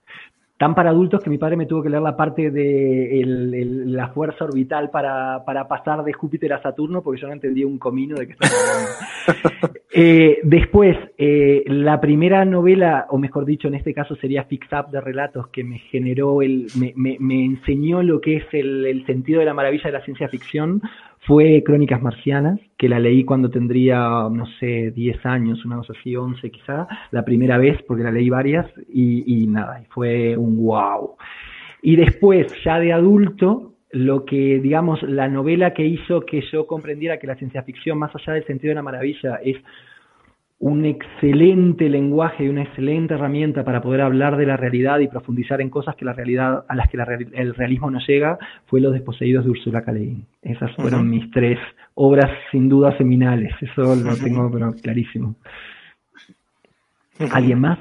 Tan para adultos que mi padre me tuvo que leer la parte de el- el- la fuerza orbital para, para pasar de Júpiter a Saturno porque yo no entendía un comino de qué estaba hablando. Eh, después, eh, la primera novela, o mejor dicho, en este caso sería Fix Up de relatos, que me generó, el, me, me- me enseñó lo que es el, el sentido de la maravilla de la ciencia ficción, fue Crónicas Marcianas, que la leí cuando tendría, no sé, 10 años, una cosa así, 11 quizá, la primera vez, porque la leí varias, y, y nada, y fue un wow. Y después, ya de adulto, lo que, digamos, la novela que hizo que yo comprendiera que la ciencia ficción, más allá del sentido de la maravilla, es un excelente lenguaje y una excelente herramienta para poder hablar de la realidad y profundizar en cosas que la realidad a las que la el realismo no llega fue Los desposeídos de Ursula K. Le Guin. Esas fueron mis tres obras sin duda seminales, eso lo tengo pero clarísimo. ¿Alguien más?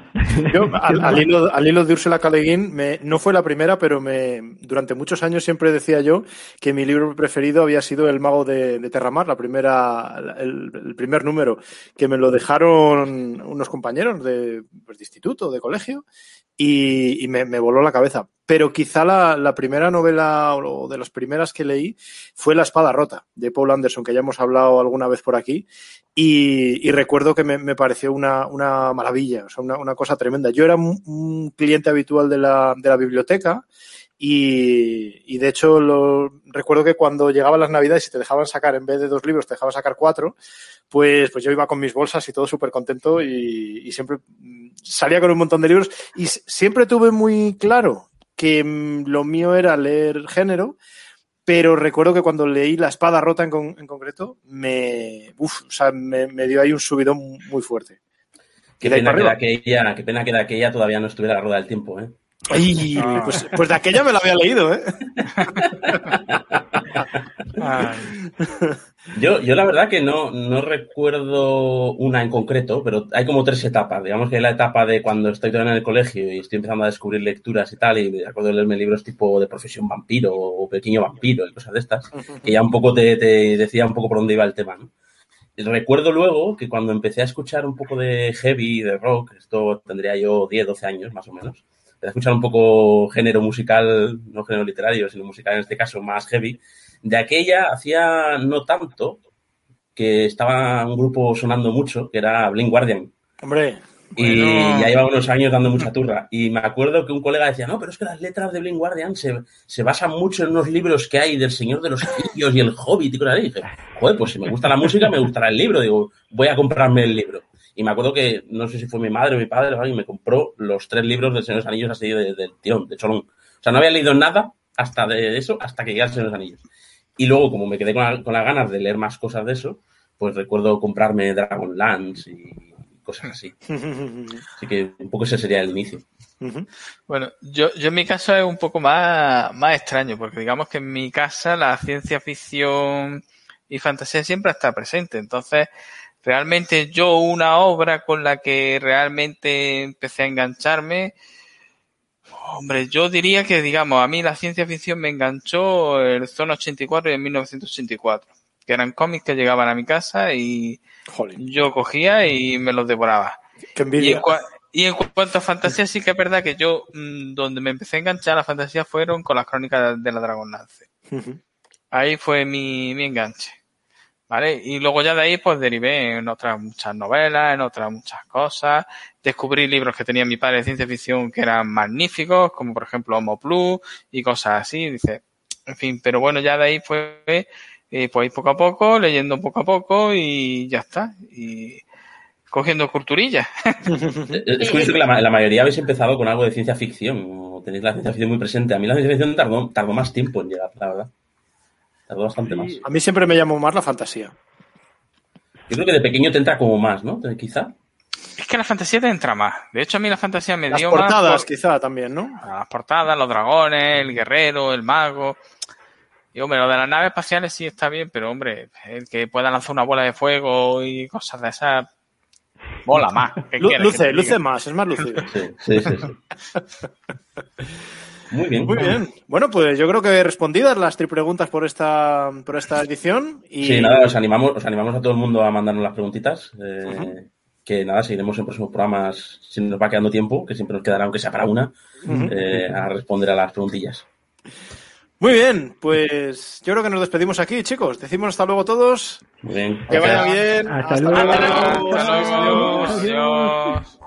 Yo, al, al hilo, al hilo de Ursula K. Le Guin, me- no fue la primera, pero me, durante muchos años siempre decía yo que mi libro preferido había sido El mago de, de Terramar, la primera, el, el primer número, que me lo dejaron unos compañeros de, pues, de instituto, de colegio, y, me, voló la cabeza. Pero quizá la, primera novela o de las primeras que leí fue La espada rota, de Paul Anderson, que ya hemos hablado alguna vez por aquí, y, y recuerdo que me, me pareció una, una maravilla, o sea, una, una cosa tremenda. Yo era un, un cliente habitual de la, de la biblioteca y, y de hecho lo, recuerdo que cuando llegaban las navidades y te dejaban sacar, en vez de dos libros, te dejaban sacar cuatro, pues, pues yo iba con mis bolsas y todo súper contento y, y siempre mm, salía con un montón de libros y siempre tuve muy claro que mm, lo mío era leer género, pero recuerdo que cuando leí La espada rota en, con- en concreto, me, uf, o sea, me, me dio ahí un subidón muy fuerte. Qué pena, que aquella, qué pena que de aquella todavía no estuviera la rueda del tiempo, ¿eh? Ay, Ah. pues, pues de aquella me la había leído, ¿eh? Yo, yo la verdad que no, no recuerdo una en concreto, pero hay como tres etapas. Digamos que hay la etapa de cuando estoy todavía en el colegio y estoy empezando a descubrir lecturas y tal, y me acuerdo de leerme libros tipo de profesión vampiro o pequeño vampiro y cosas de estas, que ya un poco te, te decía un poco por dónde iba el tema, ¿no? Y Recuerdo luego que cuando empecé a escuchar un poco de heavy, de rock, esto tendría yo 10, 12 años más o menos, escuchar un poco género musical, no género literario, sino musical en este caso más heavy, de aquella hacía no tanto que estaba un grupo sonando mucho, que era Blink Guardian. Hombre, Y Bueno. ya lleva unos años dando mucha turra. Y me acuerdo que un colega decía, no, pero es que las letras de Blink Guardian se, se basan mucho en unos libros que hay del Señor de los Anillos y el Hobbit y cosas así. Y dije, joder, pues si me gusta la música, me gustará el libro. Digo, voy a comprarme el libro. Y me acuerdo que, no sé si fue mi madre o mi padre, o alguien me compró los tres libros del Señor de los Anillos así de- del tirón, de cholón. O sea, no había leído nada hasta de eso, hasta que llegué al Señor de los Anillos. Y luego, como me quedé con, la- con las ganas de leer más cosas de eso, pues recuerdo comprarme Dragonlance y cosas así. Así que un poco ese sería el inicio. Bueno, yo, yo en mi caso es un poco más, más extraño, porque digamos que en mi casa la ciencia ficción y fantasía siempre está presente. Entonces, realmente yo una obra con la que realmente empecé a engancharme, hombre, yo diría que, digamos, a mí la ciencia ficción me enganchó el Zona 84 y en 1984, que eran cómics que llegaban a mi casa y jolín, yo cogía y me los devoraba. qué Y en, y en cuanto a fantasía, sí que es verdad que yo, mm, donde me empecé a enganchar a la fantasía fueron con las crónicas de la Dragonlance. Ujú. Ahí fue mi, mi enganche. ¿Vale? Y luego ya de ahí pues derivé en otras muchas novelas, en otras muchas cosas. Descubrí libros que tenía mi padre de ciencia ficción que eran magníficos, como por ejemplo Homo Plus y cosas así. Dice, en fin, pero bueno, ya de ahí fue Y pues poco a poco, leyendo poco a poco y ya está. Y cogiendo culturilla. Es curioso que la, la, mayoría habéis empezado con algo de ciencia ficción, o tenéis la ciencia ficción muy presente. A mí la ciencia ficción tardó, tardó más tiempo en llegar, la verdad. Tardó bastante más. A mí siempre me llamó más la fantasía. Yo creo que de pequeño te entra como más, ¿no? Quizá. Es que la fantasía te entra más. De hecho, a mí la fantasía me Las dio portadas, más. por- quizá también, ¿no? Las portadas, los dragones, el guerrero, el mago. Y hombre, lo de las naves espaciales sí está bien, pero hombre, el que pueda lanzar una bola de fuego y cosas de esas. Mola más. ¿Qué Lu- quieres que luce, luce más, es más lucido. Sí, sí, sí. sí. Muy bien. Muy bien. Bueno, pues yo creo que respondidas las tri preguntas por esta, por esta edición. Y Sí, nada, os animamos, os animamos a todo el mundo a mandarnos las preguntitas. eh, Que nada, seguiremos en próximos programas, si nos va quedando tiempo, que siempre nos quedará, aunque sea para una, eh, a responder a las preguntillas. Muy bien, pues yo creo que nos despedimos aquí, chicos. Decimos hasta luego todos. Muy bien. Que vaya bien. Hasta luego. luego. Hasta luego. Adiós.